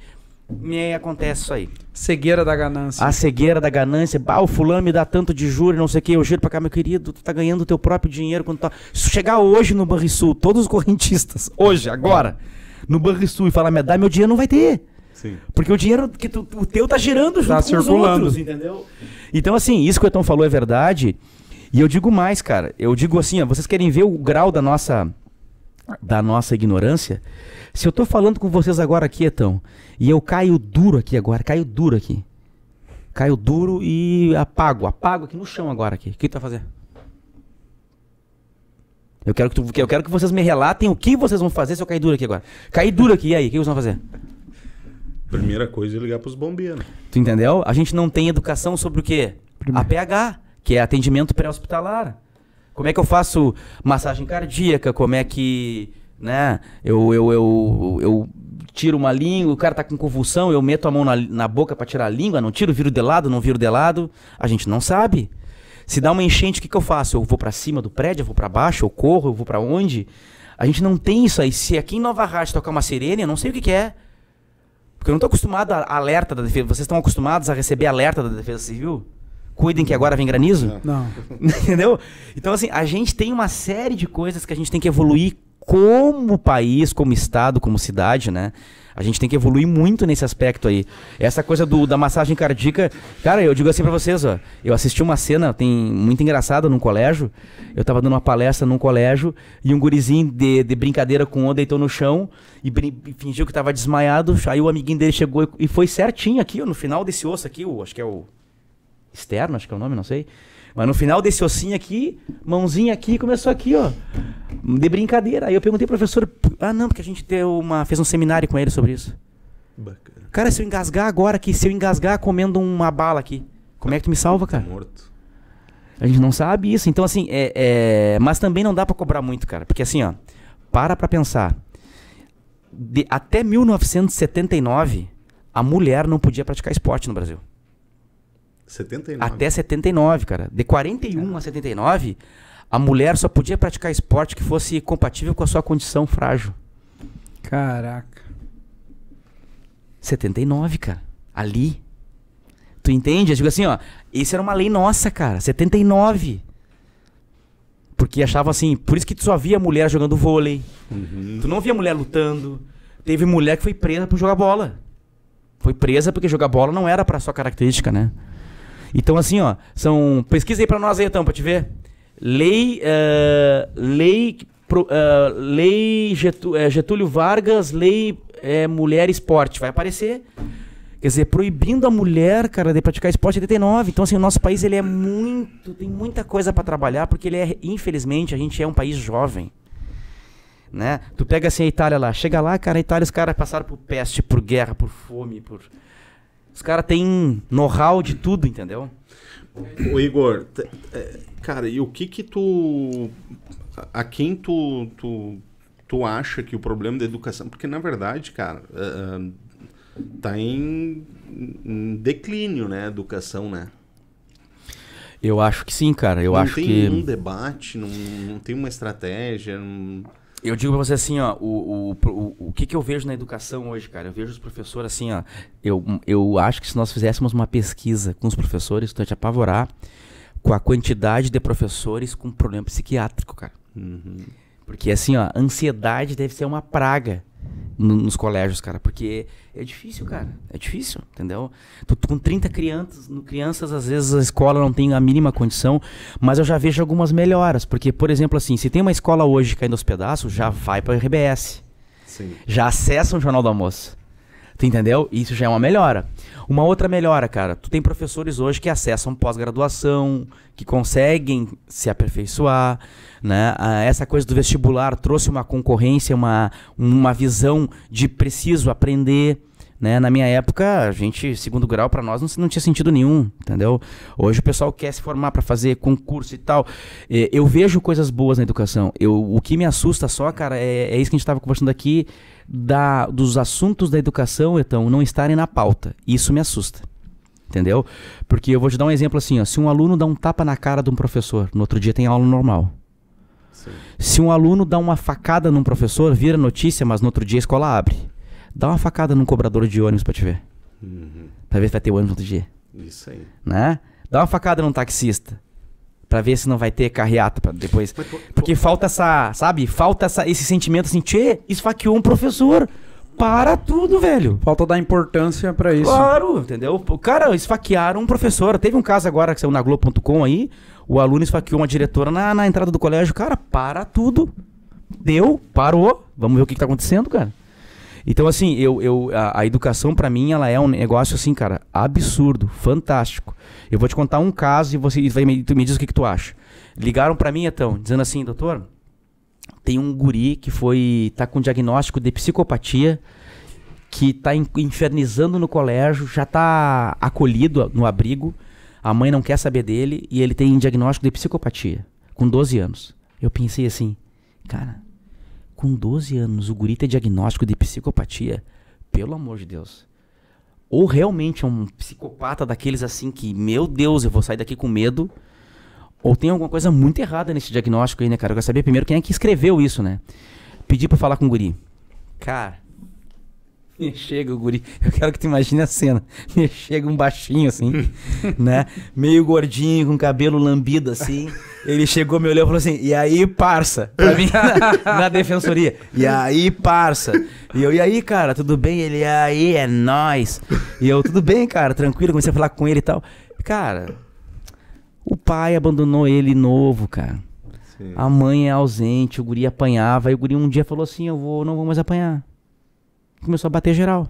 me acontece isso aí. Cegueira da ganância. A cegueira da ganância, bah, o fulano me dá tanto de juro, não sei o que, eu juro pra cá, meu querido, tu tá ganhando o teu próprio dinheiro quando tá. Se chegar hoje no Banrisul, todos os correntistas, hoje, agora, no Banrisul e falar, me dá meu dinheiro, não vai ter. Sim. Porque o dinheiro que tu- o teu tá girando junto Tá com circulando. os outros, entendeu? Então, assim, isso que o Etão falou é verdade. E eu digo mais, cara. Eu digo assim, ó, vocês querem ver o grau da nossa da nossa ignorância? Se eu tô falando com vocês agora aqui, Etão, e eu caio duro aqui agora, caio duro aqui. Caio duro e apago, apago aqui no chão agora aqui. O que tu vai fazer? Eu quero que, tu, eu quero que vocês me relatem o que vocês vão fazer se eu cair duro aqui agora. Cair duro aqui, e aí? O que vocês vão fazer? Primeira coisa é ligar pros bombeiros. Tu entendeu? A gente não tem educação sobre o quê? APH, que é atendimento pré-hospitalar. Como é que eu faço massagem cardíaca? Como é que, né, eu, eu, eu, eu tiro uma língua, o cara tá com convulsão, eu meto a mão na, na boca pra tirar a língua, não tiro, viro de lado, não viro de lado. A gente não sabe. Se dá uma enchente, o que, que eu faço? Eu vou pra cima do prédio, eu vou pra baixo, eu corro, eu vou pra onde? A gente não tem isso aí. Se aqui em Nova Rádio tocar uma sirene, eu não sei o que, que é. Porque eu não tô acostumado a alerta da defesa. Vocês estão acostumados a receber alerta da defesa civil? Cuidem que agora vem granizo? Não. [laughs] Entendeu? Então, assim, a gente tem uma série de coisas que a gente tem que evoluir como país, como estado, como cidade, né? A gente tem que evoluir muito nesse aspecto aí. Essa coisa do, da massagem cardíaca. Cara, eu digo assim pra vocês, ó. Eu assisti uma cena, tem muito engraçada num colégio. Eu tava dando uma palestra num colégio e um gurizinho de, de brincadeira com o deitou no chão e, e fingiu que tava desmaiado. Aí o amiguinho dele chegou e, e foi certinho aqui, ó, no final desse osso aqui, o, acho que é o externo, acho que é o nome, não sei. Mas no final desse ossinho aqui, mãozinha aqui, começou aqui, ó. De brincadeira. Aí eu perguntei pro professor, ah não, porque a gente deu uma, fez um seminário com ele sobre isso. Bacana. Cara, se eu engasgar agora aqui, se eu engasgar comendo uma bala aqui, como é que tu me salva, cara? Morto. A gente não sabe isso. Então, assim, é, é- mas também não dá pra cobrar muito, cara. Porque assim, ó, para pra pensar. De- até 1979, a mulher não podia praticar esporte no Brasil. 79. Até 79, cara. De 41 a 79, a mulher só podia praticar esporte que fosse compatível com a sua condição frágil. Caraca. 79, cara. Ali. Tu entende? Eu digo assim, ó. Isso era uma lei nossa, cara. 79. Porque achavam assim, por isso que tu só via mulher jogando vôlei. Uhum. Tu não via mulher lutando. Teve mulher que foi presa por jogar bola. Foi presa porque jogar bola não era pra sua característica, né? Então, assim, ó, são. Pesquisa aí pra nós aí, então, pra te ver. Lei. eh, lei. pro- eh, lei Getu- eh, Getúlio Vargas, lei Mulher Esporte. Vai aparecer. Quer dizer, proibindo a mulher, cara, de praticar esporte em 89. Então, assim, o nosso país, ele é muito. Tem muita coisa pra trabalhar, porque ele é, infelizmente, a gente é um país jovem né? Tu pega assim a Itália lá, chega lá, cara, a Itália os caras passaram por peste, por guerra, por fome, por os caras têm know-how de tudo, entendeu? Ô Igor, t- é, cara, e o que que tu. A quem tu, tu, tu acha que o problema da educação. Porque na verdade, cara, é, é, tá em, em declínio, né? A educação, né? Eu acho que sim, cara. Eu não acho tem que um debate, não, não tem uma estratégia. não- eu digo pra você assim, ó, o, o, o, o que que eu vejo na educação hoje, cara? Eu vejo os professores assim, ó, eu, eu acho que se nós fizéssemos uma pesquisa com os professores, tu ia te apavorar com a quantidade de professores com problema psiquiátrico, cara. Uhum. Porque assim, ó, ansiedade deve ser uma praga no- nos colégios, cara. Porque é difícil, cara. É difícil, entendeu? Tu, tu com 30 crianças, no- crianças, às vezes a escola não tem a mínima condição, mas eu já vejo algumas melhoras. Porque, por exemplo, assim, se tem uma escola hoje caindo aos pedaços, já vai pra RBS. Sim. Já acessa o Jornal do Almoço. Tu entendeu? Isso já é uma melhora. Uma outra melhora, cara, tu tem professores hoje que acessam pós-graduação, que conseguem se aperfeiçoar, né? Ah, essa coisa do vestibular trouxe uma concorrência, uma, uma visão de preciso aprender, né? Na minha época, a gente, segundo grau, pra nós não, não tinha sentido nenhum, entendeu? Hoje o pessoal quer se formar pra fazer concurso e tal. Eh, Eu vejo coisas boas na educação. Eu, o que me assusta só, cara, é, é isso que a gente estava conversando aqui, da, dos assuntos da educação, então, não estarem na pauta. Isso me assusta. Entendeu? Porque eu vou te dar um exemplo assim, ó. Se um aluno dá um tapa na cara de um professor, no outro dia tem aula normal. Sim. Se um aluno dá uma facada num professor, vira notícia, mas no outro dia a escola abre. Dá uma facada num cobrador de ônibus pra te ver. Uhum. Talvez vai ter ônibus no outro dia Isso aí. né? Dá uma facada num taxista. Pra ver se não vai ter carreata pra depois. Porque falta essa, sabe? Falta essa, esse sentimento assim, tchê, esfaqueou um professor. Para tudo, velho. Falta dar importância pra isso. Claro, entendeu? O cara esfaquearam um professor. Teve um caso agora que saiu na Globo.com aí. O aluno esfaqueou uma diretora na, na entrada do colégio. Cara, para tudo. Deu, parou. Vamos ver o que, que tá acontecendo, cara. Então, assim, eu, eu, a, a educação pra mim, ela é um negócio assim, cara, absurdo, fantástico. Eu vou te contar um caso e você vai me, me diz o que, que tu acha. Ligaram pra mim, então, dizendo assim, doutor, tem um guri que foi, tá com diagnóstico de psicopatia, que tá in- infernizando no colégio, já tá acolhido no abrigo, a mãe não quer saber dele e ele tem diagnóstico de psicopatia, com 12 anos. Eu pensei assim, cara, com 12 anos o guri tem diagnóstico de psicopatia, pelo amor de Deus. Ou realmente é um psicopata daqueles assim que, meu Deus, eu vou sair daqui com medo. Ou tem alguma coisa muito errada nesse diagnóstico aí, né, cara? Eu quero saber primeiro quem é que escreveu isso, né? Pedi pra falar com o guri. Cara, [laughs] me chega o guri. Eu quero que tu imagine a cena. [laughs] Me chega um baixinho assim, [laughs] né? Meio gordinho, com cabelo lambido assim. Ele chegou, me olhou e falou assim: E aí, parça? Pra mim, na, [laughs] na defensoria. E aí, parça? E eu, e aí, cara, tudo bem? Ele, e aí, é nóis. E eu, tudo bem, cara, tranquilo. Comecei a falar com ele e tal. Cara, o pai abandonou ele novo, cara. Sim. A mãe é ausente, o guri apanhava. E o guri um dia falou assim: Eu vou, não vou mais apanhar. Começou a bater geral.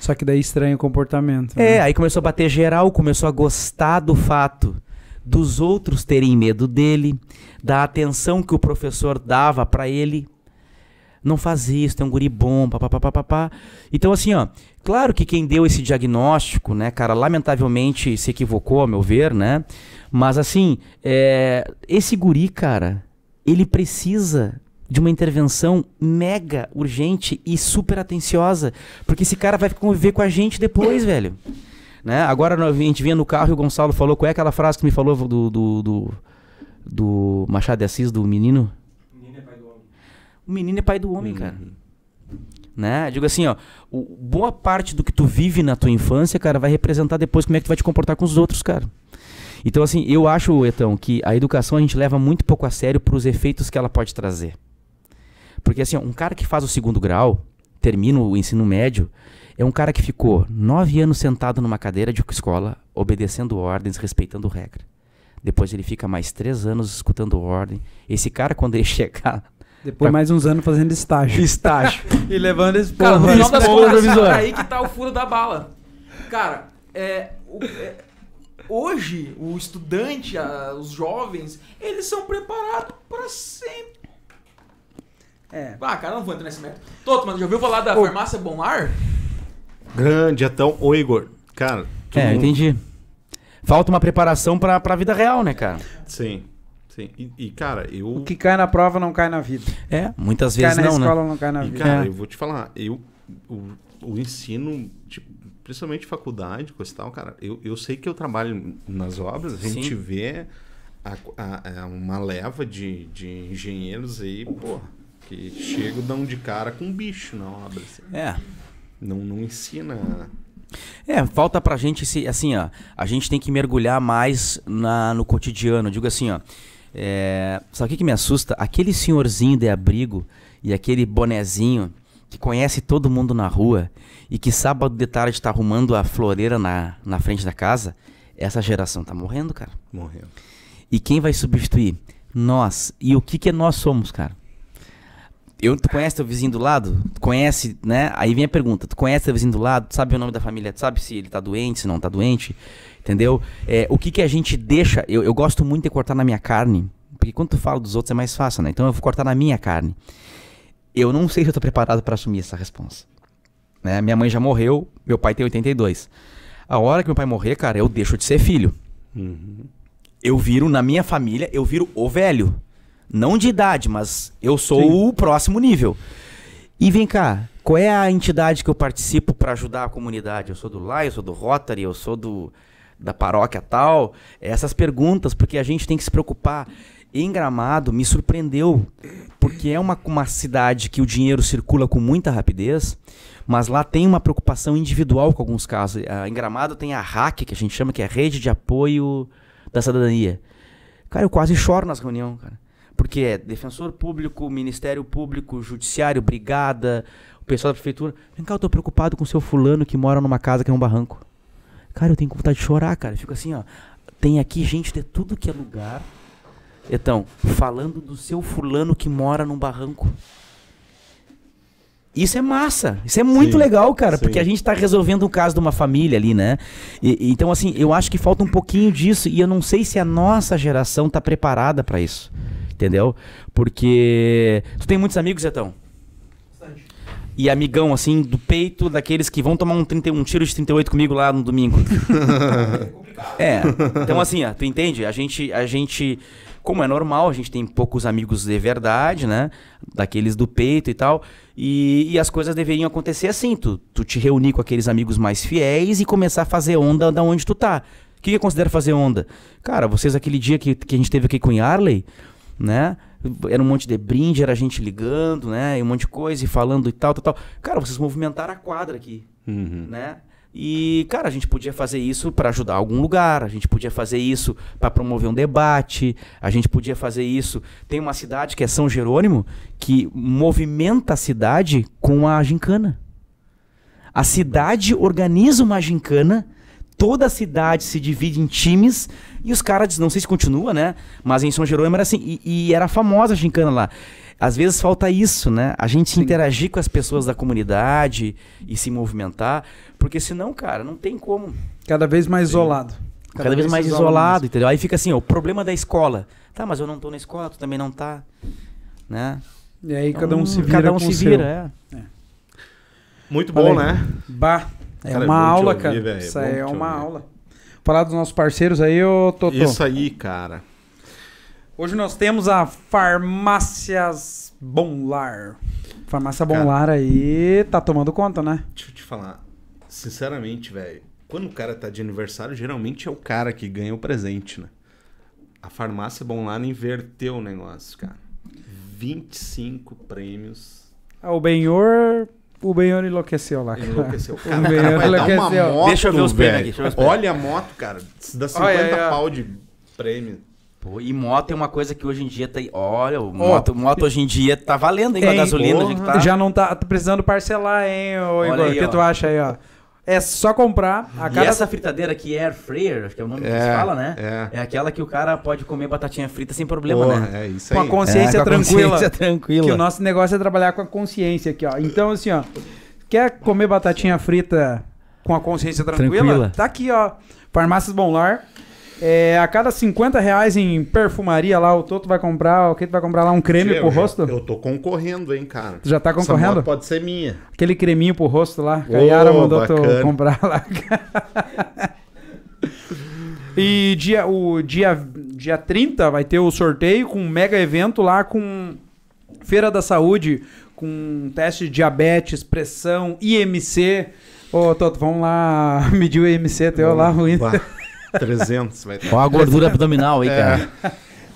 Só que daí estranha o comportamento. É, né? aí começou a bater geral, começou a gostar do fato dos outros terem medo dele, da atenção que o professor dava pra ele. Não faz isso, tem um guri bom, papapá. Então, assim, ó, claro que quem deu esse diagnóstico, né, cara, lamentavelmente se equivocou, ao meu ver, né? Mas, assim, é, esse guri, cara, ele precisa de uma intervenção mega urgente e super atenciosa, porque esse cara vai conviver com a gente depois, velho. Né? Agora a gente vinha no carro e o Gonçalo falou, qual é aquela frase que me falou do, do, do, do Machado de Assis, do menino? O menino é pai do homem, cara. Né? Eu Digo assim, ó, o- boa parte do que tu vive na tua infância, cara, vai representar depois como é que tu vai te comportar com os outros, cara. Então, assim, eu acho, Etão, que a educação a gente leva muito pouco a sério pros efeitos que ela pode trazer. Porque, assim, ó, um cara que faz o segundo grau, termina o ensino médio, é um cara que ficou nove anos sentado numa cadeira de escola, obedecendo ordens, respeitando regra. Depois ele fica mais três anos escutando ordem. Esse cara, quando ele [laughs] chegar Depois mais uns anos fazendo estágio. estágio, [laughs] e levando esse Cara, no povo. final das contas, provisória. aí que tá o furo da bala. Cara, é, o- é, hoje o estudante, a- os jovens, eles são preparados pra sempre. É. Ah, cara, eu não vou entrar nesse método. Toto, mano, já ouviu falar da farmácia Bom Ar? Grande, então, ô Igor. Cara, É, não- entendi. Falta uma preparação pra, pra vida real, né, cara? Sim, sim. E, e, cara, eu. O que cai na prova não cai na vida. É, muitas Cai vezes na não, né? escola não cai na E, vida. cara, É. eu vou te falar, eu. O, o ensino, tipo, principalmente faculdade, coisa e tal, cara, eu, eu sei que eu trabalho nas obras, a gente Sim. vê a- a- a- uma leva de, de engenheiros aí, porra, que chegam dão de cara com um bicho na obra. assim. É. Não, não ensina. É, falta pra gente, esse, assim, ó, a gente tem que mergulhar mais na, no cotidiano. Eu digo assim, ó, é, sabe o que, que me assusta? Aquele senhorzinho de abrigo e aquele bonezinho que conhece todo mundo na rua e que sábado de tarde tá arrumando a floreira na, na frente da casa, essa geração tá morrendo, cara. Morreu. E quem vai substituir? Nós. E o que que nós somos, cara? Eu, tu conhece teu vizinho do lado? Tu conhece, né? Aí vem a pergunta: tu conhece teu vizinho do lado? Tu sabe o nome da família? Tu sabe se ele tá doente, se não tá doente? Entendeu? É, o que que a gente deixa? Eu, eu gosto muito de cortar na minha carne, porque quando tu fala dos outros é mais fácil, né? Então eu vou cortar na minha carne. Eu não sei se eu tô preparado para assumir essa resposta. Né? Minha mãe já morreu, meu pai tem 82. A hora que meu pai morrer, cara, eu deixo de ser filho Uhum. eu viro na minha família, eu viro o velho. Não de idade, mas eu sou Sim. o próximo nível. E vem cá, qual é a entidade que eu participo para ajudar a comunidade? Eu sou do LAI, eu sou do Rotary, eu sou do da paróquia tal? Essas perguntas, porque a gente tem que se preocupar. Em Gramado, me surpreendeu, porque é uma, uma cidade que o dinheiro circula com muita rapidez, mas lá tem uma preocupação individual com alguns casos. Ah, Em Gramado tem a RAC, que a gente chama que é Rede de Apoio da Cidadania. Cara, eu quase choro nas reuniões, cara. Porque é defensor público, Ministério Público, Judiciário, Brigada, o pessoal da prefeitura. Vem cá, eu tô preocupado com o seu fulano que mora numa casa que é um barranco. Cara, eu tenho vontade de chorar, cara. Eu fico assim, ó. Tem aqui gente de tudo que é lugar. Então, falando do seu fulano que mora num barranco. Isso é massa. Isso é muito Sim, legal, cara, sim. porque a gente tá resolvendo um caso de uma família ali, né? E- então, assim, eu acho que falta um pouquinho disso e eu não sei se a nossa geração tá preparada pra isso. Entendeu? Porque. Tu tem muitos amigos, Zetão? E amigão, assim, do peito, daqueles que vão tomar um, 30, um tiro de 38 comigo lá no domingo. [laughs] é. Então, assim, ó, tu entende? A gente, a gente. Como é normal, a gente tem poucos amigos de verdade, né? Daqueles do peito e tal. E, e as coisas deveriam acontecer assim: tu, tu te reunir com aqueles amigos mais fiéis e começar a fazer onda da onde tu tá. O que, que eu considero fazer onda? Cara, vocês aquele dia que, que a gente teve aqui com o Yarley, né? Era um monte de brinde, era gente ligando, né? E um monte de coisa e falando e tal, tal, tal. Cara, vocês movimentaram a quadra aqui, Uhum. né? E, cara, a gente podia fazer isso para ajudar algum lugar, a gente podia fazer isso para promover um debate, a gente podia fazer isso. Tem uma cidade que é São Jerônimo que movimenta a cidade com a gincana. A cidade organiza uma gincana, toda a cidade se divide em times e os caras, não sei se continua, né? Mas em São Jerônimo era assim, e, e era famosa a gincana lá. Às vezes falta isso, né? A gente interagir com as pessoas da comunidade e se movimentar, porque senão, cara, não tem como. Cada vez mais isolado. Cada, vez mais se isola isolado, entendeu? Aí fica assim, ó, o problema da escola. Tá, mas eu não tô na escola, tu também não tá, né? mais. E aí cada um se vira Cada um com se vira, é. Muito Fala bom, né? Bah, é Cara, é uma aula, ouvir, cara. velho, é Isso é te uma ouvir. aula. Falar dos nossos parceiros aí, ô Totô. Isso aí, cara. Hoje nós temos a Farmácias Bom Lar. Farmácia Bom Cara. Lar aí tá tomando conta, né? Deixa eu te falar. Sinceramente, velho. Quando o cara tá de aniversário, geralmente é o cara que ganha o presente, né? A farmácia Bom Lar inverteu o negócio, cara. 25 prêmios. Ah, O Benhor. O Benhor enlouqueceu lá. cara. Enlouqueceu. O Cara, o cara Benhor vai dar uma enlouqueceu. moto, Deixa eu ver os prêmios velho. aqui. Olha a moto, cara. Se dá 50 Olha pau de prêmio. Pô, e moto é uma coisa que hoje em dia tá. Olha, o moto, moto hoje em dia tá valendo, hein? Com a gasolina, porra. a gente tá. Já não tá, precisando parcelar, hein, ô Igor? aí, O que ó. tu acha aí, ó? É só comprar. A E cada... essa fritadeira aqui, Air Fryer, acho que é o nome que se É, fala, né? é. É aquela que o cara pode comer batatinha frita sem problema, Porra, né? É isso Com aí. a consciência É, com a tranquila. consciência [laughs] tranquila. Que o nosso negócio é trabalhar com a consciência aqui, ó. Então, assim, ó. Quer comer batatinha frita com a consciência tranquila? Tranquila. Tá aqui, ó. Farmácias Bom Lar. É, a cada 50 reais em perfumaria lá, o Toto vai comprar, o que tu vai comprar lá? Um creme pro eu já- rosto? Eu tô concorrendo, hein, cara. Tu já tá concorrendo? pode ser minha. Aquele creminho pro rosto lá. a Yara mandou tu comprar lá. [laughs] e dia, o dia, dia 30 vai ter o sorteio com um mega evento lá com Feira da Saúde, com teste de diabetes, pressão, IMC. Ô, Toto, vamos lá [laughs] medir o IMC teu lá, ruim. Bah, 300 vai ter. Ó a gordura abdominal aí, cara.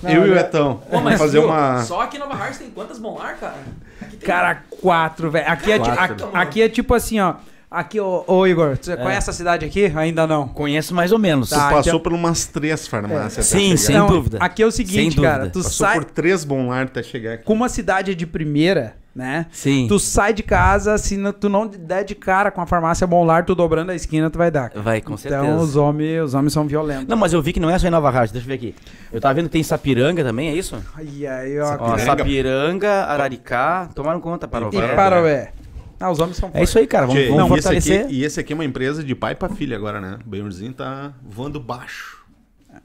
Não, eu e o Etão. Pô, Vamos mas fazer viu, uma. Só aqui em Nova Hartz tem quantas bom lar, cara? Aqui tem Cara, quatro, velho. Aqui, é Quatro. aqui, aqui é tipo assim, ó. Aqui, ô, ô Igor, você conhece a cidade aqui? Ainda não. Conheço mais ou menos. Tu Tá, passou então- por umas três farmácias. Sim, até sem. Então, dúvida. Aqui é o Sem seguinte, dúvida. cara. Tu Passou sai. por três bom lar até chegar aqui. Como a cidade é de primeira, né? Sim. Tu sai de casa, se não- tu não der de cara com a farmácia Bom Lar, tu dobrando a esquina, tu vai dar. cara. Vai, com certeza. Então os homens, os homens são violentos. Não, mas eu vi que não é só em Nova Hartz, deixa eu ver aqui. Eu tava vendo que tem Sapiranga também, é isso? E aí, ó. Ó, Sapiranga. Sapiranga, Araricá, tomaram conta, para E Paroé. Ah, os homens são É isso aí, cara, vamos, Tchê, vamos esse fortalecer. aqui, e esse aqui é uma empresa de pai pra filha agora, né? O Benhorzinho tá voando baixo.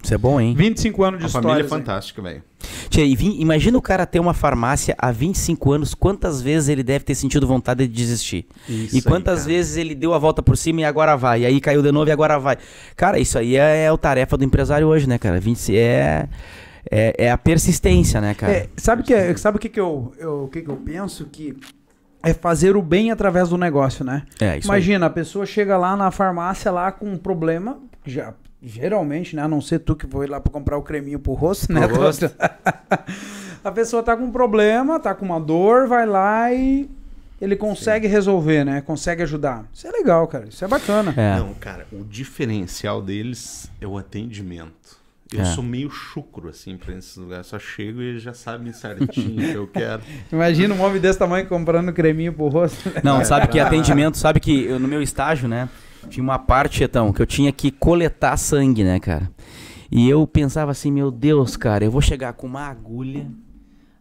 Isso é bom, hein? 25 anos de A família é história. fantástica, velho. Tchê, e vim- imagina o cara ter uma farmácia há 25 anos, quantas vezes ele deve ter sentido vontade de desistir? Isso e aí, quantas cara. vezes ele deu a volta por cima e agora vai, e aí caiu de novo e agora vai. Cara, isso aí é, é a tarefa do empresário hoje, né, cara? 20, é, é, é a persistência, né, cara? É, sabe que, é- sabe o que, que, eu, eu, o que, que eu penso? Que é fazer o bem através do negócio, né? É, isso aí. Imagina, a pessoa chega lá na farmácia lá com um problema, já geralmente, né? A não ser tu que foi lá pra comprar o creminho pro rosto, né? Pro rosto. [laughs] a pessoa tá com um problema, tá com uma dor, vai lá e ele consegue resolver, né? Consegue ajudar. Isso é legal, cara. Isso é bacana. É. Não, cara, o diferencial deles é o atendimento. Eu É. sou meio chucro, assim, pra esses lugares. Só chego e eles já sabem certinho o que eu quero. [laughs] Imagina um homem desse tamanho comprando creminho pro rosto. Não, sabe que atendimento, sabe que eu, no meu estágio, né, tinha uma parte, então, que eu tinha que coletar sangue, né, cara? E eu pensava assim, meu Deus, cara, eu vou chegar com uma agulha,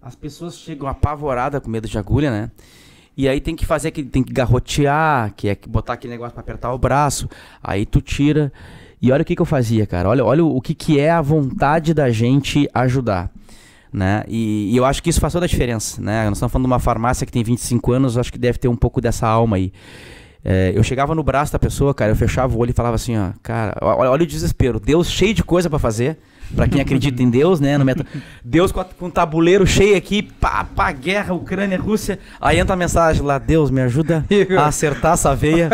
as pessoas chegam apavoradas com medo de agulha, né? E aí tem que fazer aquele, tem que garrotear, que é que botar aquele negócio pra apertar o braço, aí tu tira. E olha o que que eu fazia, cara, olha, olha o, que que é a vontade da gente ajudar. Né? E, e eu acho que isso faz toda a diferença, né? Nós estamos falando de uma farmácia que tem 25 anos, acho que deve ter um pouco dessa alma aí. É, eu chegava no braço da pessoa, cara, eu fechava o olho e falava assim, ó, cara, olha, olha o desespero. Deus cheio de coisa pra fazer, pra quem acredita em Deus, né? No meta... Deus com, a- com o tabuleiro cheio aqui, pá, pá, guerra, Ucrânia, Rússia. Aí entra a mensagem lá, Deus me ajuda [laughs] a acertar essa veia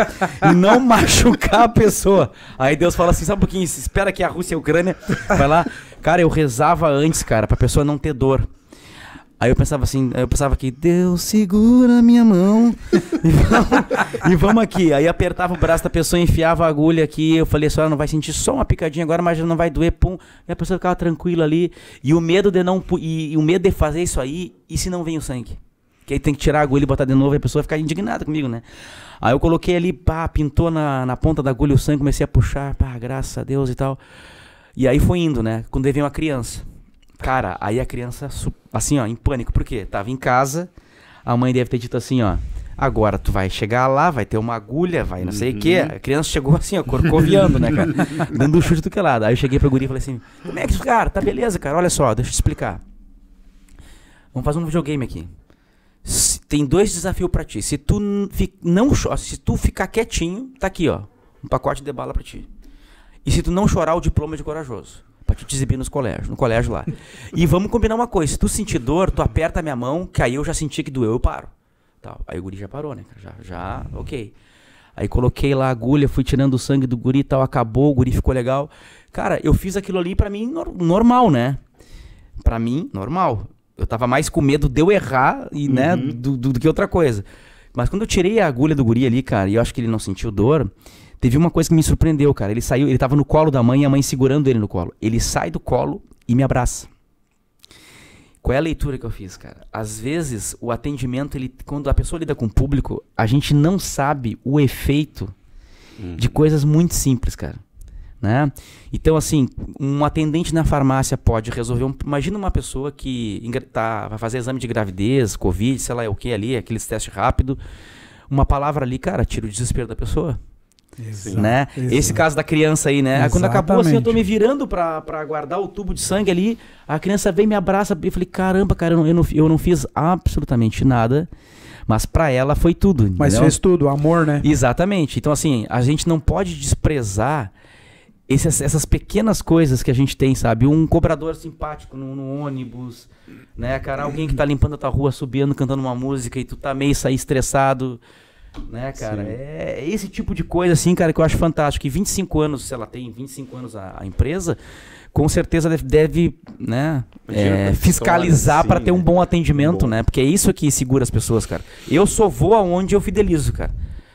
e não [laughs] machucar a pessoa. Aí Deus fala assim, sabe um pouquinho, espera que a Rússia e a Ucrânia, vai lá. Cara, eu rezava antes, cara, pra pessoa não ter dor. Aí eu pensava assim, eu pensava que Deus segura minha mão [laughs] e vamos, e vamos aqui. Aí apertava o braço da pessoa, enfiava a agulha aqui. Eu falei, a senhora não vai sentir só uma picadinha agora, mas não vai doer, pum. E a pessoa ficava tranquila ali. E o medo de não e, e o medo de fazer isso aí, e se não vem o sangue? Que aí tem que tirar a agulha e botar de novo e a pessoa ficar indignada comigo, né? Aí eu coloquei ali, pá, pintou na, na ponta da agulha o sangue, comecei a puxar, pá, graças a Deus e tal. E aí foi indo, né? Quando veio uma criança. Cara, aí a criança, assim, ó, em pânico. Por quê? Tava em casa, a mãe deve ter dito assim, ó. Agora tu vai chegar lá, vai ter uma agulha, vai não sei o quê. A criança chegou assim, ó, corcoviando, né, cara? [laughs] Dando um chute do que lado. Aí eu cheguei pro guri e falei assim, como é que, cara, tá beleza, cara, olha só, deixa eu te explicar. Vamos fazer um videogame aqui. Se- tem dois desafios pra ti. Se tu não se tu ficar quietinho, tá aqui, ó, um pacote de bala pra ti. E se tu não chorar, o diploma de corajoso. Pra te exibir nos colégios, no colégio lá. E vamos combinar uma coisa. Se tu sentir dor, tu aperta a minha mão, que aí eu já senti que doeu, eu paro. Tal. Aí o guri já parou, né? Já, já, ok. Aí coloquei lá a agulha, fui tirando o sangue do guri e tal, acabou, o guri ficou legal. Cara, eu fiz aquilo ali pra mim nor- normal, né? Pra mim, normal. Eu tava mais com medo de eu errar e, né, do, do- do que outra coisa. Mas quando eu tirei a agulha do guri ali, cara, e eu acho que ele não sentiu dor, teve uma coisa que me surpreendeu, cara. Ele saiu, ele tava no colo da mãe e a mãe segurando ele no colo. Ele sai do colo e me abraça. Qual é a leitura que eu fiz, cara? Às vezes, o atendimento, ele, quando a pessoa lida com o público, a gente não sabe o efeito de coisas muito simples, cara. Né? Então, assim, um atendente na farmácia pode resolver. Um, imagina uma pessoa que tá, vai fazer exame de gravidez, Covid, sei lá o que ali, aqueles testes rápidos. Uma palavra ali, cara, tira o desespero da pessoa. Né? Exato. Esse caso da criança aí, né? Aí Quando acabou assim, eu tô Exatamente. me virando pra, pra guardar o tubo de sangue ali. A criança vem, me abraça. Eu falei, caramba, cara, eu não, eu não, eu não fiz absolutamente nada. Mas pra ela foi tudo. Mas entendeu? fez tudo, amor, né? Exatamente. Então, assim, a gente não pode desprezar esses- essas pequenas coisas que a gente tem, sabe? Um cobrador simpático no, no ônibus, né, cara? Alguém que tá limpando a tua rua, subindo, cantando uma música e tu tá meio sair estressado, né, cara? Sim. É esse tipo de coisa, assim, cara, que eu acho fantástico. E 25 anos, se ela tem 25 anos a, a empresa, com certeza deve, deve, né, é, pra pessoa fiscalizar assim, para ter um bom atendimento, Bom. né? Porque é isso que segura as pessoas, cara. Eu só vou aonde eu fidelizo, cara.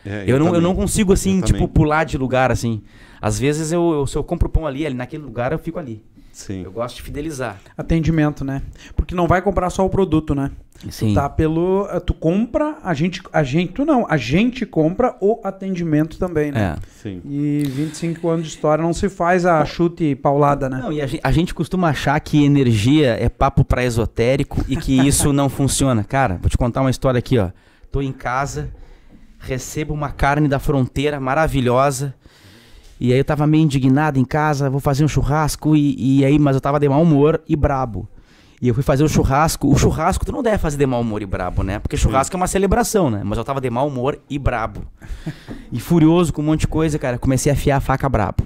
É, Eu não, eu não consigo, assim, Eu tipo, também. pular de lugar, assim. Às vezes, eu, eu- se eu compro pão ali, ali, naquele lugar, eu fico ali. Sim. Eu gosto de fidelizar. Atendimento, né? Porque não vai comprar só o produto, né? Sim. Tá pelo. Tu compra, a gente. A gente. Tu não, a gente compra o atendimento também, né? É. Sim. E 25 anos de história não se faz a chute paulada, né? Não, e a gente, a gente costuma achar que energia é papo pra esotérico e que isso não funciona. Cara, vou te contar uma história aqui, ó. Tô em casa, recebo uma carne da fronteira maravilhosa. E aí eu tava meio indignado em casa, vou fazer um churrasco e, e aí, mas eu tava de mau humor e brabo. E eu fui fazer o churrasco. O churrasco tu não deve fazer de mau humor e brabo, né? Porque churrasco é uma celebração, né? Mas eu tava de mau humor e brabo. E furioso com um monte de coisa, cara. Comecei a afiar a faca brabo.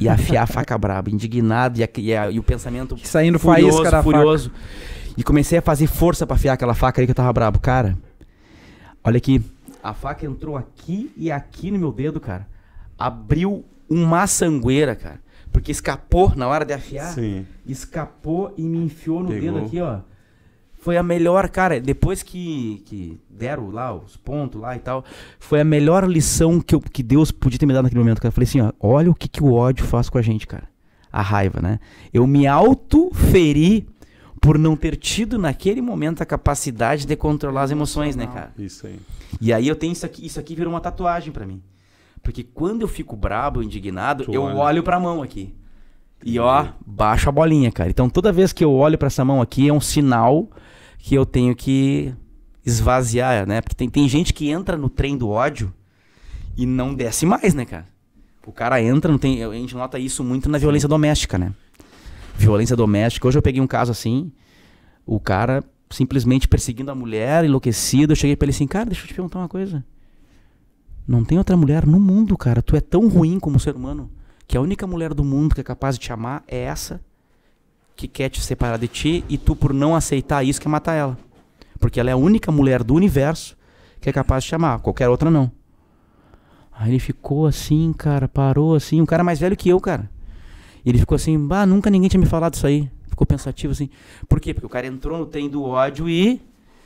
E afiar a faca brabo, indignado e, a- e a- e o pensamento Saindo furioso, faísca da furioso. E comecei a fazer força pra afiar aquela faca aí que eu tava brabo. Cara, olha aqui. A faca entrou aqui e aqui no meu dedo, cara. Abriu uma sangueira, cara. Porque escapou na hora de afiar. Sim. Escapou e me enfiou no Pegou. dedo aqui, ó. Foi a melhor, cara. Depois que, que deram lá os pontos lá e tal, foi a melhor lição que, eu, que Deus podia ter me dado naquele momento. Cara. Eu falei assim, ó, olha o que, que o ódio faz com a gente, cara. A raiva, né? Eu me auto-feri por não ter tido naquele momento a capacidade de controlar as emoções, né, cara? Isso aí. E aí eu tenho isso aqui, isso aqui virou uma tatuagem pra mim. Porque quando eu fico brabo, indignado, Tu eu olha. olho pra mão aqui. E ó, baixo a bolinha, cara. Então toda vez que eu olho pra essa mão aqui é um sinal que eu tenho que esvaziar, né? Porque tem, tem gente que entra no trem do ódio e não desce mais, né, cara? O cara entra, não tem, a gente nota isso muito na violência doméstica, né? Violência doméstica. Hoje eu peguei um caso assim, o cara simplesmente perseguindo a mulher, enlouquecido. Eu cheguei pra ele assim, cara, deixa eu te perguntar uma coisa. Não tem outra mulher no mundo, cara. Tu é tão ruim como ser humano que a única mulher do mundo que é capaz de te amar é essa que quer te separar de ti e tu, por não aceitar isso, quer matar ela. Porque ela é a única mulher do universo que é capaz de te amar. Qualquer outra não. Aí ele ficou assim, cara, parou assim. Um cara mais velho que eu, cara. E ele ficou assim, bah, nunca ninguém tinha me falado isso aí. Ficou pensativo assim. Por quê? Porque o cara entrou no trem do ódio e.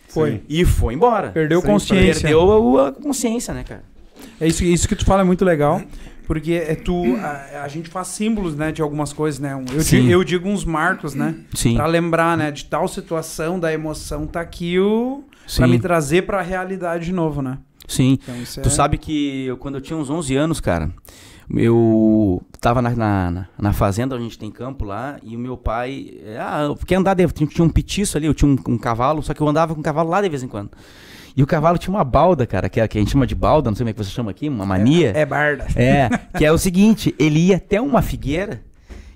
Foi. E foi embora. Perdeu Sim, consciência. Perdeu a, a consciência, né, cara? É isso, isso que tu fala é muito legal. Porque é tu. A, a gente faz símbolos, né, de algumas coisas, né? Eu, digo, eu digo uns marcos, né? Sim. Pra lembrar, né, de tal situação, da emoção, tá aqui o. Sim. Pra me trazer pra realidade de novo, né? Sim. Então Tu é- sabe que eu, quando eu tinha uns 11 anos, cara, eu tava na, na, na- fazenda, a gente tem campo lá, e o meu pai. é, Ah, eu quer andar, de, tinha um petiço ali, eu tinha um, um cavalo, só que eu andava com o cavalo lá de vez em quando. E o cavalo tinha uma balda, cara, que, é- que a gente chama de balda, não sei como é que você chama aqui, uma mania. É barda. É, [laughs] que é o seguinte, ele ia até uma figueira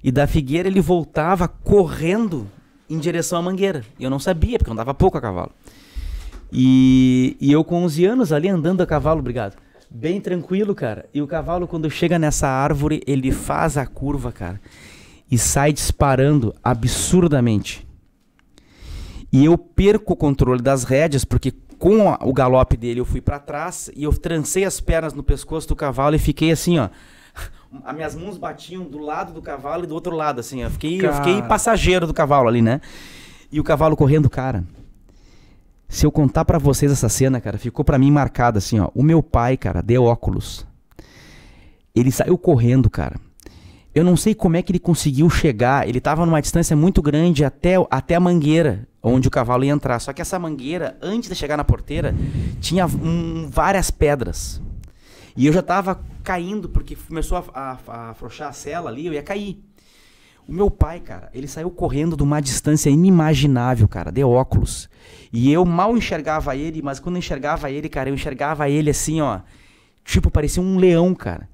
e da figueira ele voltava correndo em direção à mangueira. E eu não sabia, porque eu andava pouco a cavalo. E, e eu com 11 anos ali andando a cavalo, obrigado. Bem tranquilo, cara. E o cavalo quando chega nessa árvore, ele faz a curva, cara, e sai disparando absurdamente. E eu perco o controle das rédeas, porque com o galope dele eu fui pra trás e eu trancei as pernas no pescoço do cavalo e fiquei assim, ó. As minhas mãos batiam do lado do cavalo e do outro lado, assim. Eu fiquei, eu fiquei passageiro do cavalo ali, né? E o cavalo correndo, cara. Se eu contar pra vocês essa cena, cara, ficou pra mim marcada assim, ó. O meu pai, cara, de óculos. Ele saiu correndo, cara. Eu não sei como é que ele conseguiu chegar. Ele tava numa distância muito grande até, até a mangueira, onde o cavalo ia entrar. Só que essa mangueira, antes de chegar na porteira, tinha hum, várias pedras. E eu já tava caindo, porque começou a, a- a afrouxar a cela ali, eu ia cair. O meu pai, cara, ele saiu correndo de uma distância inimaginável, cara, de óculos. E eu mal enxergava ele, mas quando eu enxergava ele, cara, eu enxergava ele assim, ó. Tipo, parecia um leão, cara.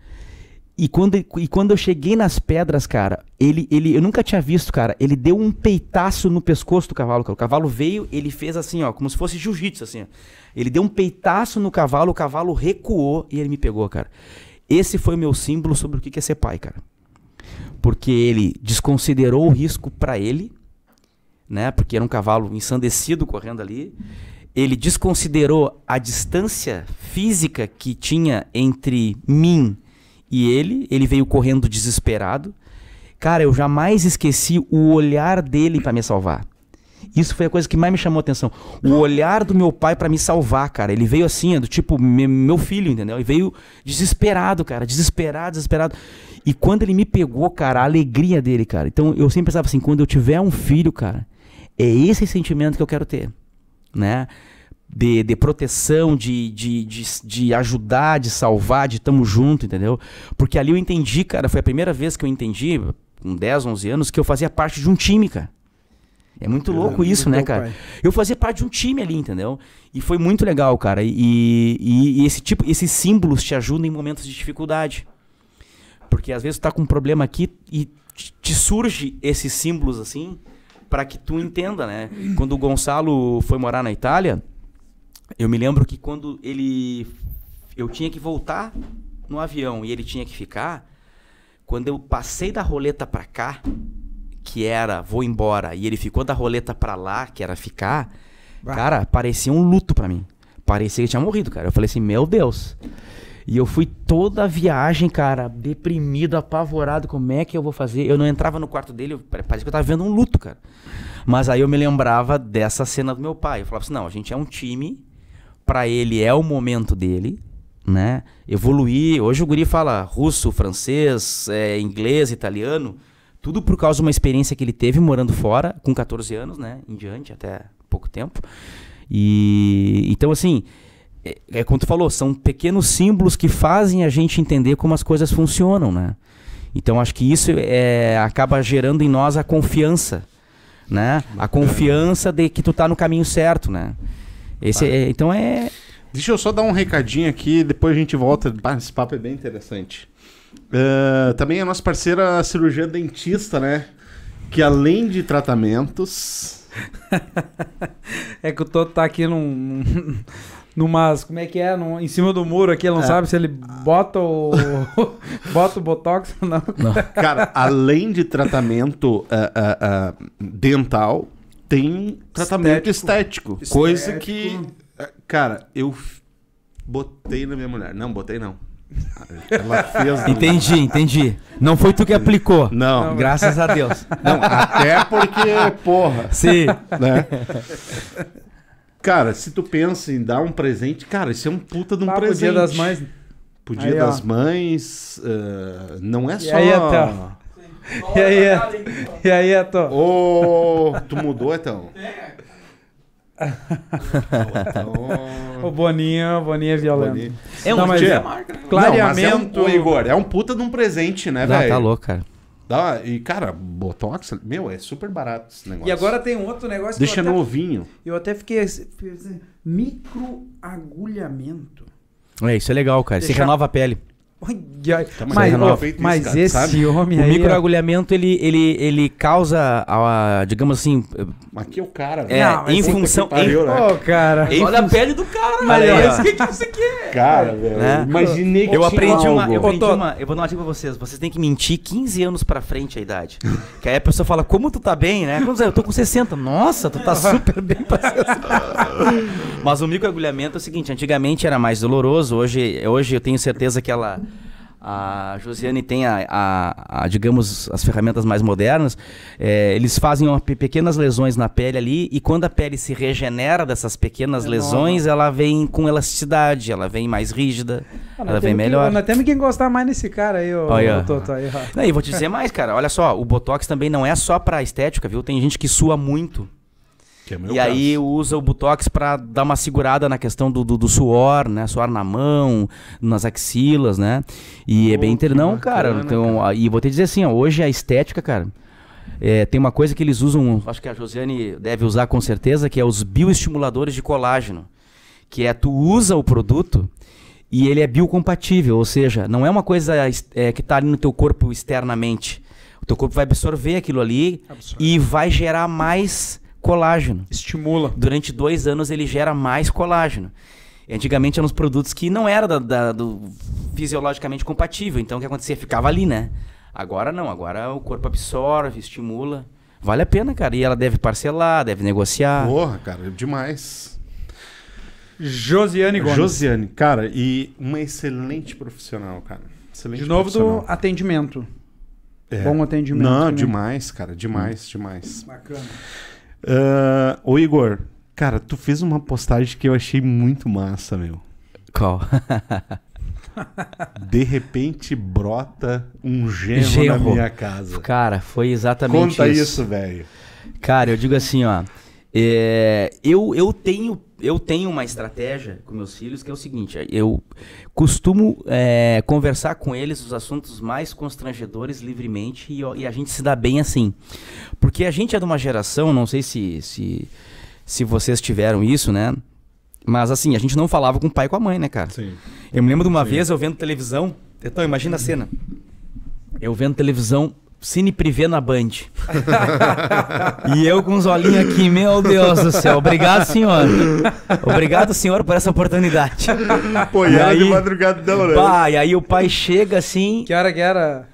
E quando, e quando eu cheguei nas pedras, cara, ele, ele, eu nunca tinha visto, cara, ele deu um peitaço no pescoço do cavalo, cara. O cavalo veio, ele fez assim, ó, como se fosse jiu-jitsu, assim, ó. Ele deu um peitaço no cavalo, o cavalo recuou e ele me pegou, cara. Esse foi o meu símbolo sobre o que é ser pai, cara. Porque ele desconsiderou o risco pra ele, né? Porque era um cavalo ensandecido correndo ali. Ele desconsiderou a distância física que tinha entre mim e ele. Ele veio correndo desesperado. Cara, eu jamais esqueci o olhar dele pra me salvar. Isso foi a coisa que mais me chamou a atenção. O olhar do meu pai pra me salvar, cara. Ele veio assim, do tipo, me- meu filho, entendeu? E veio desesperado, cara. Desesperado, desesperado. E quando ele me pegou, cara, a alegria dele, cara. Então eu sempre pensava assim: quando eu tiver um filho, cara, é esse sentimento que eu quero ter, né? De, de proteção, de, de, de, de ajudar, de salvar, de tamo junto, entendeu? Porque ali eu entendi, cara, foi a primeira vez que eu entendi, com 10, 11 anos, que eu fazia parte de um time, cara. É muito louco isso, né, cara? pai. Eu fazia parte de um time ali, entendeu? E foi muito legal, cara. E, e- e esse tipo, esses símbolos te ajudam em momentos de dificuldade. Porque às vezes tu tá com um problema aqui e te- te surge esses símbolos assim para que tu entenda, né? Quando o Gonçalo foi morar na Itália, eu me lembro que quando ele eu tinha que voltar no avião e ele tinha que ficar, quando eu passei da roleta pra cá, que era vou embora, e ele ficou da roleta pra lá, que era ficar, Bah. cara, parecia um luto pra mim. Parecia que tinha morrido, cara. Eu falei assim, meu Deus. E eu fui toda a viagem, cara, deprimido, apavorado. Como é que eu vou fazer? Eu não entrava no quarto dele, parecia que eu tava vendo um luto, cara. Mas aí eu me lembrava dessa cena do meu pai. Eu falava assim: não, a gente é um time, pra ele é o momento dele, né? Evoluir. Hoje o Guri fala russo, francês, é, inglês, italiano. Tudo por causa de uma experiência que ele teve morando fora, com 14 anos, né? Em diante, até pouco tempo. E então, assim, é, é como tu falou, são pequenos símbolos que fazem a gente entender como as coisas funcionam, né? Então acho que isso é, acaba gerando em nós a confiança, né? A confiança de que tu tá no caminho certo, né? Esse é- então é Deixa eu só dar um recadinho aqui, depois a gente volta. Bah, esse papo é bem interessante. Ah, também a nossa parceira a cirurgia dentista, né? Que além de tratamentos. [laughs] É que o Toto tá aqui num. [laughs] num- Numas. Como é que é? Num- em cima do muro aqui, ele não sabe se ele bota o. [laughs] bota o Botox ou não. Cara, além de tratamento ah, ah, dental, tem tratamento estético. Coisa que. ah, Cara, eu botei na minha mulher. Não, botei não. [laughs] Ela fez. Entendi, [laughs] entendi. Não foi tu que aplicou. Não, Graças a Deus. não, até porque, porra, Sim. né? Cara, se tu pensa em dar um presente, cara, isso é um puta de um Papo presente. Dia das Mães. Pro Dia Aí, ó. das Mães, ah, não é E só... aí, Etel? E aí, e aí, Eto? Ô, tu mudou, então? O Boninho, o Boninho é violento. Boninho. É um Não, mas dia. é- Não, mas é um, Clareamento. Igor, é um puta de um presente, né, Não, velho? tá louco, cara. Dá- E, cara, Botox, meu, é super barato esse negócio. E agora tem um outro negócio Deixa que eu até, novinho. eu até fiquei assim, microagulhamento. É, isso é legal, cara. Você Deixa- renova a pele. Tá, mas mas é ó, mas cara, esse sabe? homem O aí. ó, microagulhamento, ele, ele, ele causa, a, digamos assim, Aqui é o cara, é, Não, em função... pariu, em- né? Ô, cara. em Olha a fun- pele do cara, velho. O que, que você quer? Cara, velho. Né? Imaginei que Eu tinha aprendi, uma, eu aprendi uma. Eu vou dar uma dica pra vocês. Vocês têm que mentir 15 anos pra frente a idade. que aí a pessoa fala, como tu tá bem, né? Eu tô com 60. Nossa, tu tá [laughs] super bem pra 60. Mas o microagulhamento é o seguinte: antigamente era mais doloroso. Hoje, hoje eu tenho certeza que ela. A Josiane tem, a, a- a, digamos, as ferramentas mais modernas. É, eles fazem uma pe- pequenas lesões na pele ali e quando a pele se regenera dessas pequenas É lesões, ela vem com elasticidade, ela vem mais rígida, Ah, ela vem que- melhor. Nós temos que encostar mais nesse cara aí, ô, Olha. ô Toto. Aí, ó. Não, e vou te dizer mais, cara. Olha só, o Botox também não é só pra estética, viu? Tem gente que sua muito. É e aí caso. usa o Botox pra dar uma segurada na questão do, do, do suor, né? Suor na mão, nas axilas, né? E é Pô, bem inter... Não, bacana, cara. Então, cara. E vou te dizer assim, ó, hoje a estética, cara, é, tem uma coisa que eles usam, acho que a Josiane deve usar com certeza, que é os bioestimuladores de colágeno. Que é tu usa o produto e ele é biocompatível, ou seja, não é uma coisa é, que está ali no teu corpo externamente. O teu corpo vai absorver aquilo ali e vai gerar mais colágeno. Estimula. Durante dois anos ele gera mais colágeno. Antigamente eram os produtos que não era da- da- do fisiologicamente compatível. Então o que acontecia? Ficava ali, né? Agora não, agora o corpo absorve, estimula. Vale a pena, cara. E ela deve parcelar, deve negociar. Porra, cara, demais. Josiane Gomes. Josiane, cara, e uma excelente profissional, cara. Excelente De novo do atendimento. É. Bom atendimento. Não, também. demais, cara, demais, demais. Bacana. Ah, ô Igor, cara, tu fez uma postagem que eu achei muito massa, meu. Qual? De repente brota um genro, na minha casa. Cara, foi exatamente Conta isso. isso, velho. Cara, eu digo assim, ó. É, eu, eu, tenho, eu tenho uma estratégia com meus filhos que é o seguinte: eu costumo é, conversar com eles os assuntos mais constrangedores livremente e, e a gente se dá bem assim. Porque a gente é de uma geração, não sei se, se, se vocês tiveram isso, né? Mas assim, a gente não falava com o pai e com a mãe, né, cara? Sim. Eu me lembro de uma Sim. vez eu vendo televisão. Então, imagina a cena. Eu vendo televisão, Cine Privé na Band. e eu com os olhinhos aqui, meu Deus do céu. Obrigado, senhor. Obrigado, senhor, por essa oportunidade. Pô, era de aí- madrugadão, né? E aí o pai chega assim. Que hora que era?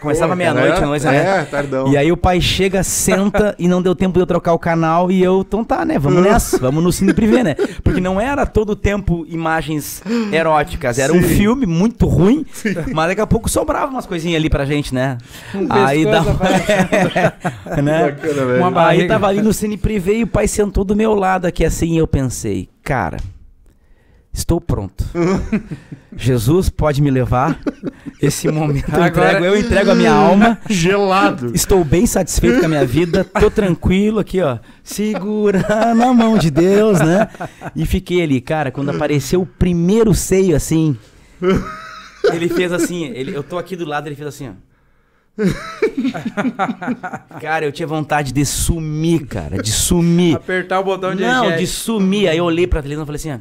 Começava meia-noite, cara, não é, né? É, tardão. E aí o pai chega, senta e não deu tempo de eu trocar o canal e eu, então tá, né? Vamos nessa, vamos no cine privê, né? Porque não era todo o tempo imagens eróticas, era um Sim. filme muito ruim, mas daqui a pouco sobrava umas coisinhas ali pra gente, né? Um aí dava... [laughs] né? Bacana, Aí tava ali no cine privê e o pai sentou do meu lado aqui assim e eu pensei, cara, estou pronto. [laughs] Jesus pode me levar. Esse momento eu Agora- entrego, eu entrego a minha alma. Gelado. Estou bem satisfeito com a minha vida, tô tranquilo aqui, ó. Segura na mão de Deus, né? E fiquei ali, cara, quando apareceu o primeiro seio assim, ele fez assim, ele, eu tô aqui do lado, ele fez assim, ó. Cara, eu tinha vontade de sumir, cara, de sumir. Apertar o botão de Não, eject. de sumir. Aí eu olhei pra televisão e falei assim, ó.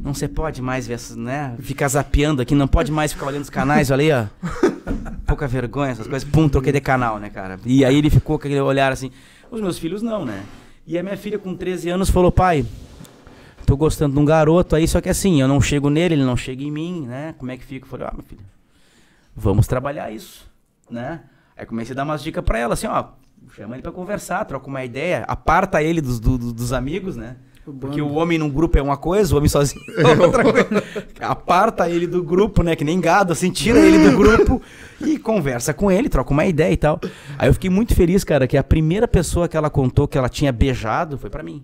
Não você pode mais ver, essas, né? Ficar zapeando aqui, não pode mais ficar olhando os canais, olha aí, ó. [laughs] Pouca vergonha, essas coisas. Pum, troquei de canal, né, cara? E aí ele ficou com aquele olhar assim. Os meus filhos não, né? E a minha filha com 13 anos falou, pai, tô gostando de um garoto aí, só que assim, eu não chego nele, ele não chega em mim, né? Como é que fica? Eu falei, ah, meu filho, vamos trabalhar isso, né? Aí comecei a dar umas dicas pra ela, assim, ó, chama ele pra conversar, troca uma ideia, aparta ele dos, do- do- dos amigos, né? Porque o homem num grupo é uma coisa, o homem sozinho é outra [laughs] coisa. Aparta ele do grupo, né? Que nem gado, assim, tira ele do [laughs] grupo e conversa com ele, troca uma ideia e tal. Aí eu fiquei muito feliz, cara, que a primeira pessoa que ela contou que ela tinha beijado foi pra mim.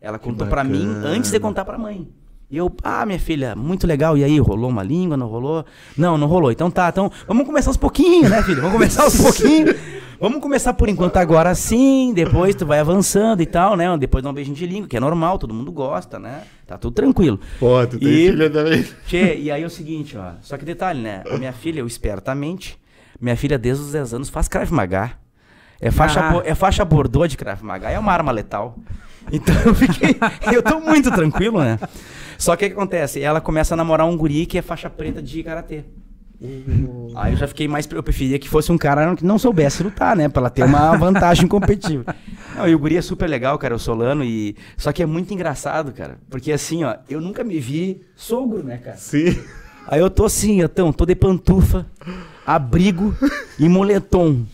Ela contou pra mim antes de contar pra mãe. E eu, ah, minha filha, muito legal. E aí, rolou uma língua, não rolou? Não, não rolou. Então tá, então vamos começar aos pouquinhos, né, filho? Vamos começar aos [laughs] pouquinhos. Vamos começar por enquanto agora sim, depois tu vai avançando e tal, né? Depois dá um beijinho de língua, que é normal, todo mundo gosta, né? Tá tudo tranquilo. Pô, tu tem E- filha também. Tchê, e aí é o seguinte, ó. Só que detalhe, né? A minha filha, eu espertamente, minha filha desde os 10 anos faz Krav Maga. É faixa, Ah. é faixa bordô de Krav Maga, é uma arma letal. Então eu fiquei. [laughs] eu tô muito tranquilo, né? Só que o que acontece? Ela começa a namorar um guri que é faixa preta de karatê. Aí eu já fiquei mais. Eu preferia que fosse um cara que não soubesse lutar, né? Pra ela ter uma [laughs] vantagem competitiva. Não, e o guri é super legal, cara, o Solano. E... Só que é muito engraçado, cara. Porque assim, ó, eu nunca me vi sogro, né, cara? Sim. Aí eu tô assim, então, tô de pantufa, abrigo e moletom.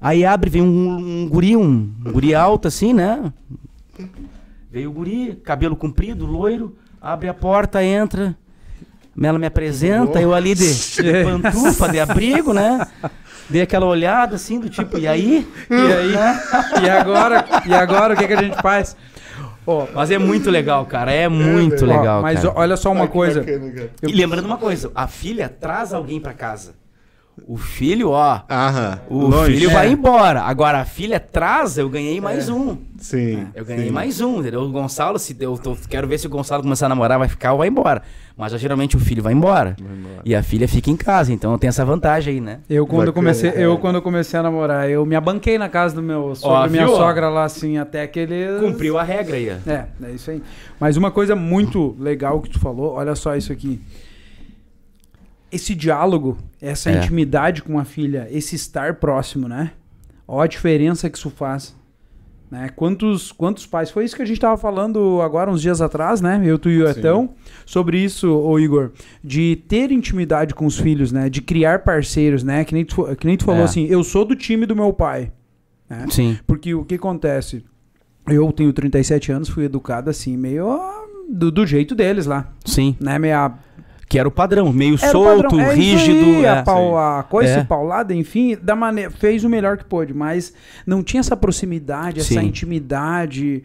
Aí abre, vem um, um guri, um, um guri alto assim, né? Veio o guri, cabelo comprido, loiro, abre a porta, entra. Ela me apresenta, eu ali de, de pantufa, de abrigo, né? Dei aquela olhada assim, do tipo, e aí? E aí? e agora? E agora o que, que a gente faz? Ó, Mas é muito legal, cara, é muito ó, legal, mas cara. olha só uma coisa. E lembrando uma coisa, a filha traz alguém pra casa. O filho, ó, Aham. O longe. filho É. vai embora. Agora a filha traz, eu ganhei mais um. Sim. Eu ganhei sim. mais um, entendeu? O Gonçalo, se eu tô- quero ver se o Gonçalo começar a namorar, vai ficar ou vai embora. Mas geralmente o filho vai embora. Vai embora. E a filha fica em casa, então tenho essa vantagem aí, né? Eu quando, Bacana, comecei, cara. eu quando eu comecei a namorar, eu me abanquei na casa do meu sogro Ó, minha viu, sogra lá, assim, até que eles... Cumpriu a regra aí. É, é isso aí. Mas uma coisa muito legal que tu falou, olha só isso aqui. Esse diálogo, essa É. intimidade com a filha, esse estar próximo, né? Ó a diferença que isso faz. Né? Quantos, quantos pais? Foi isso que a gente tava falando agora, uns dias atrás, né? Eu, tu e o. Etão, sobre isso, ô Igor. De ter intimidade com os filhos, né? De criar parceiros, né? Que nem tu, que nem tu falou É. assim, eu sou do time do meu pai. Né? Sim. Porque o que acontece? Eu tenho 37 anos, fui educado assim, meio do, do jeito deles lá, Sim. né? Meia, Que era o padrão, meio era solto. É rígido. aí, é. a, pau, a coisa É. paulada, enfim, da maneira, fez o melhor que pôde, mas não tinha essa proximidade, essa Sim. intimidade,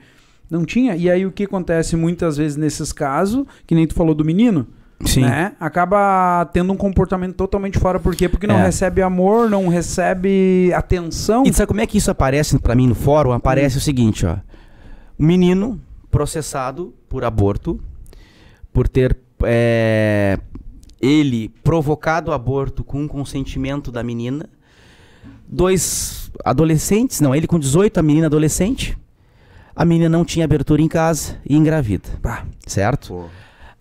não tinha. E aí o que acontece muitas vezes nesses casos, que nem tu falou do menino, Sim. né? Acaba tendo um comportamento totalmente fora, por quê? Porque não É. recebe amor, não recebe atenção. E sabe como é que isso aparece pra mim no fórum? Aparece o seguinte, ó. O menino processado por aborto, por ter é, ele provocado o aborto com o consentimento da menina. Dois adolescentes, não, ele com 18, a menina adolescente. A menina não tinha abertura em casa e engravida, Pá. certo? Pô.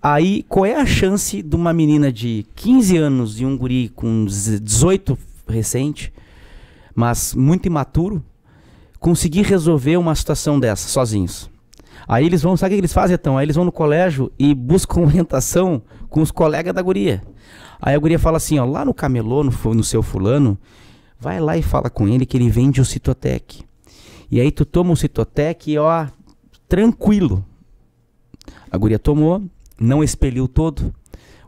Aí, qual é a chance de uma menina de 15 anos e um guri com 18 recente, mas muito imaturo, conseguir resolver uma situação dessa sozinhos? Aí eles vão, sabe o que eles fazem, então? Aí eles vão no colégio e buscam [laughs] orientação com os colegas da guria. Aí a guria fala assim, ó, lá no camelô, no, no seu fulano, vai lá e fala com ele que ele vende o Citotec. E aí tu toma o Citotec e ó, tranquilo. A guria tomou, não expeliu todo.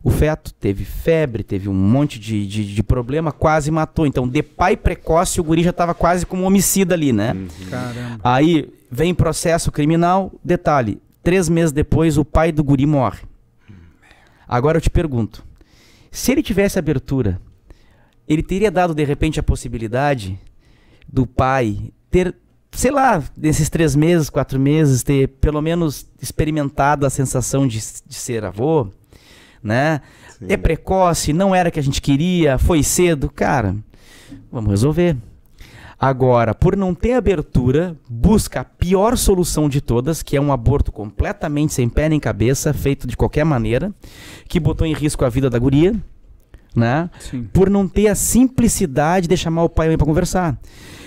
O feto teve febre, teve um monte de, de, de problema, quase matou. Então, de pai precoce, o guri já estava quase como um homicida ali, né? Caramba. Aí vem processo criminal. Detalhe: três meses depois, o pai do guri morre. Agora eu te pergunto: se ele tivesse abertura, ele teria dado de repente a possibilidade do pai ter, sei lá, nesses três meses, quatro meses, ter pelo menos experimentado a sensação de, de ser avô, né? Sim. É precoce, não era o que a gente queria, foi cedo, cara. Vamos resolver. Agora, por não ter abertura, busca a pior solução de todas, que é um aborto completamente sem pé nem cabeça, feito de qualquer maneira, que botou em risco a vida da guria, né? Sim. Por não ter a simplicidade de chamar o pai e a mãe pra conversar.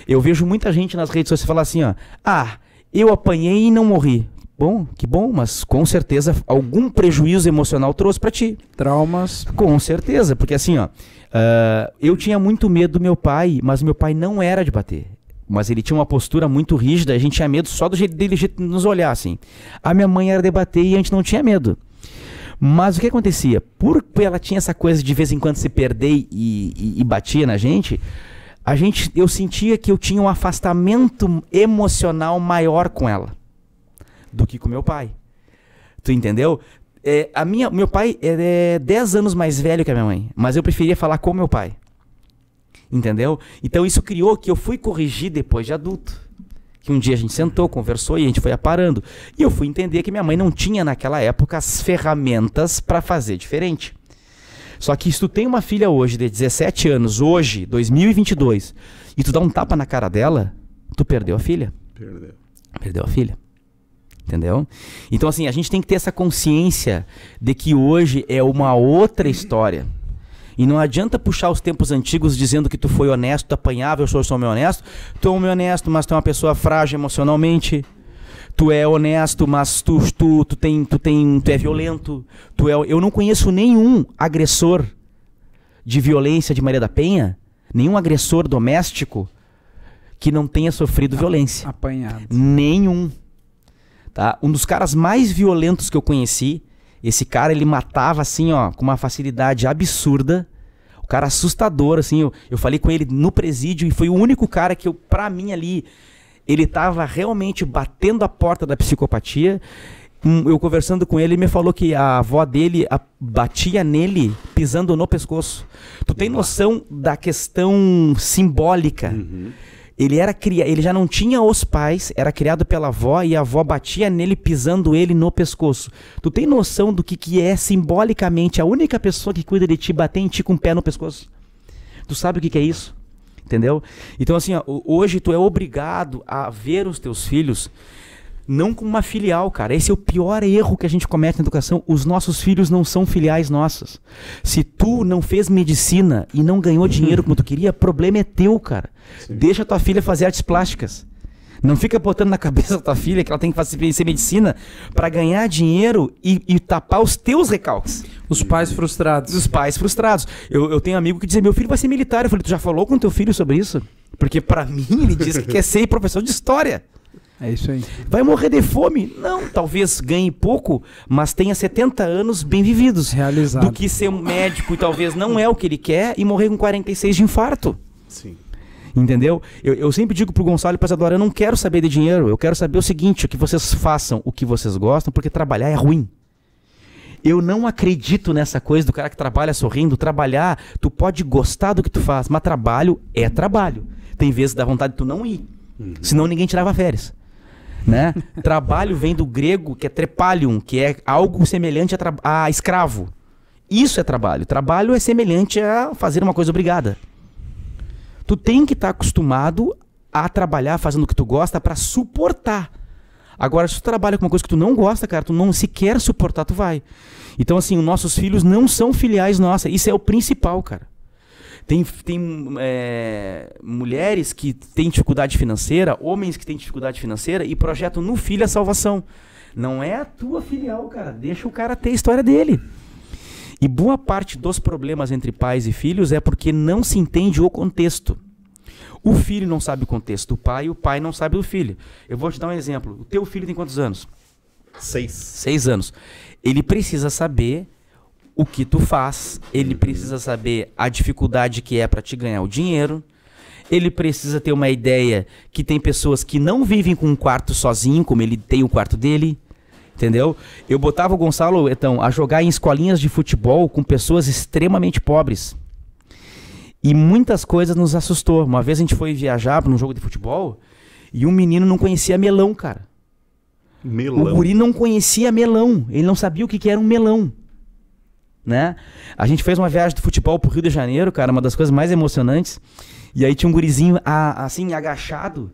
Eu vejo muita gente nas redes sociais falar assim, ó: "Ah, eu apanhei e não morri". Bom, que bom, mas com certeza algum prejuízo emocional trouxe pra ti. Traumas. Com certeza, porque assim, ó, ah, eu tinha muito medo do meu pai, mas meu pai não era de bater. mas ele tinha uma postura muito rígida, a gente tinha medo só do jeito dele jeito de nos olhar, assim. A minha mãe era debater e a gente não tinha medo. Mas o que acontecia? Por ela tinha essa coisa de vez em quando se perder e, e, e batia na gente, a gente, eu sentia que eu tinha um afastamento emocional maior com ela do que com meu pai. Tu entendeu? É, a minha, meu pai é 10 anos mais velho que a minha mãe, mas eu preferia falar com meu pai. Entendeu? Então isso criou que eu fui corrigir depois de adulto. Que um dia a gente sentou, conversou e a gente foi aparando. E eu fui entender que minha mãe não tinha naquela época as ferramentas para fazer diferente. Só que se tu tem uma filha hoje de 17 anos, hoje, 2022, e tu dá um tapa na cara dela, tu perdeu a filha. Perdeu. Perdeu a filha. Entendeu? Então, assim, a gente tem que ter essa consciência de que hoje é uma outra história. E não adianta puxar os tempos antigos dizendo que tu foi honesto, tu apanhava, eu sou, sou meu honesto. Tu é um honesto, mas tu é uma pessoa frágil emocionalmente. Tu é honesto, mas tu, tu, tu, tem, tu, tem, tu é violento. Tu é, eu não conheço nenhum agressor de violência de Maria da Penha, nenhum agressor doméstico que não tenha sofrido violência. Apanhado. Nenhum. Tá? Um dos caras mais violentos que eu conheci, esse cara ele matava assim, ó, com uma facilidade absurda. O cara assustador, assim. Eu, eu falei com ele no presídio e foi o único cara que eu, pra mim ali, ele tava realmente batendo a porta da psicopatia. Eu conversando com ele, ele me falou que a avó dele a- batia nele pisando no pescoço. Tu tem noção da questão simbólica? Ele era cria, ele já não tinha os pais, era criado pela avó e a avó batia nele pisando ele no pescoço. Tu tem noção do que, que é simbolicamente a única pessoa que cuida de ti bater em ti com o pé no pescoço? Tu sabe o que, que é isso? Entendeu? Então assim, ó, ho- hoje tu é obrigado a ver os teus filhos não como uma filial, cara. Esse é o pior erro que a gente comete na educação. Os nossos filhos não são filiais nossos. Se tu não fez medicina e não ganhou dinheiro como tu queria, problema é teu, cara. Deixa tua filha fazer artes plásticas. Não fica botando na [laughs] cabeça da tua filha que ela tem que fazer medicina para ganhar dinheiro e, e tapar os teus recalques. Os pais frustrados. Dos pais frustrados. Eu, eu tenho um amigo que dizia: Meu filho vai ser militar. Eu falei: Tu já falou com teu filho sobre isso? Porque para mim ele diz que quer ser professor de história. É isso aí. Vai morrer de fome? Não, talvez ganhe pouco, mas tenha 70 anos bem vividos. Realizado. Do que ser um médico e talvez não é o que ele quer e morrer com 46 de infarto. Sim. Entendeu? Eu, eu sempre digo pro Gonçalo e pra Isadora, eu não quero saber de dinheiro, eu quero saber o seguinte, que vocês façam o que vocês gostam, porque trabalhar é ruim. Eu não acredito nessa coisa do cara que trabalha sorrindo. Trabalhar, tu pode gostar do que tu faz, mas trabalho é trabalho. Tem vezes que dá vontade de tu não ir, senão ninguém tirava férias. Né? trabalho vem do grego que é trepalium, que é algo semelhante a, a escravo. Isso é trabalho. Trabalho é semelhante a fazer uma coisa obrigada. Tu tem que estar acostumado a trabalhar fazendo o que tu gosta pra suportar. Agora, se tu trabalha com uma coisa que tu não gosta, cara, tu não sequer suportar, tu vai. Então, assim, os nossos filhos não são filiais nossas. Isso é o principal, cara. Tem, tem é, mulheres que têm dificuldade financeira, homens que têm dificuldade financeira e projetam no filho a salvação. Não é a tua filial, cara. Deixa o cara ter a história dele. E boa parte dos problemas entre pais e filhos é porque não se entende o contexto. O filho não sabe o contexto do pai e o pai não sabe do filho. Eu vou te dar um exemplo. O teu filho tem quantos anos? Seis. Seis anos. Ele precisa saber o que tu faz. Ele precisa saber a dificuldade que é para te ganhar o dinheiro. Ele precisa ter uma ideia que tem pessoas que não vivem com um quarto sozinho, como ele tem o quarto dele. Entendeu? Eu botava o Gonçalo, então, a jogar em escolinhas de futebol com pessoas extremamente pobres. E muitas coisas nos assustou. Uma vez a gente foi viajar para um jogo de futebol e um menino não conhecia melão, cara. O Melão. guri não conhecia melão. Ele não sabia o que, que era um melão. Né? A gente fez uma viagem de futebol pro Rio de Janeiro, cara, uma das coisas mais emocionantes. E aí tinha um gurizinho a- assim, agachado,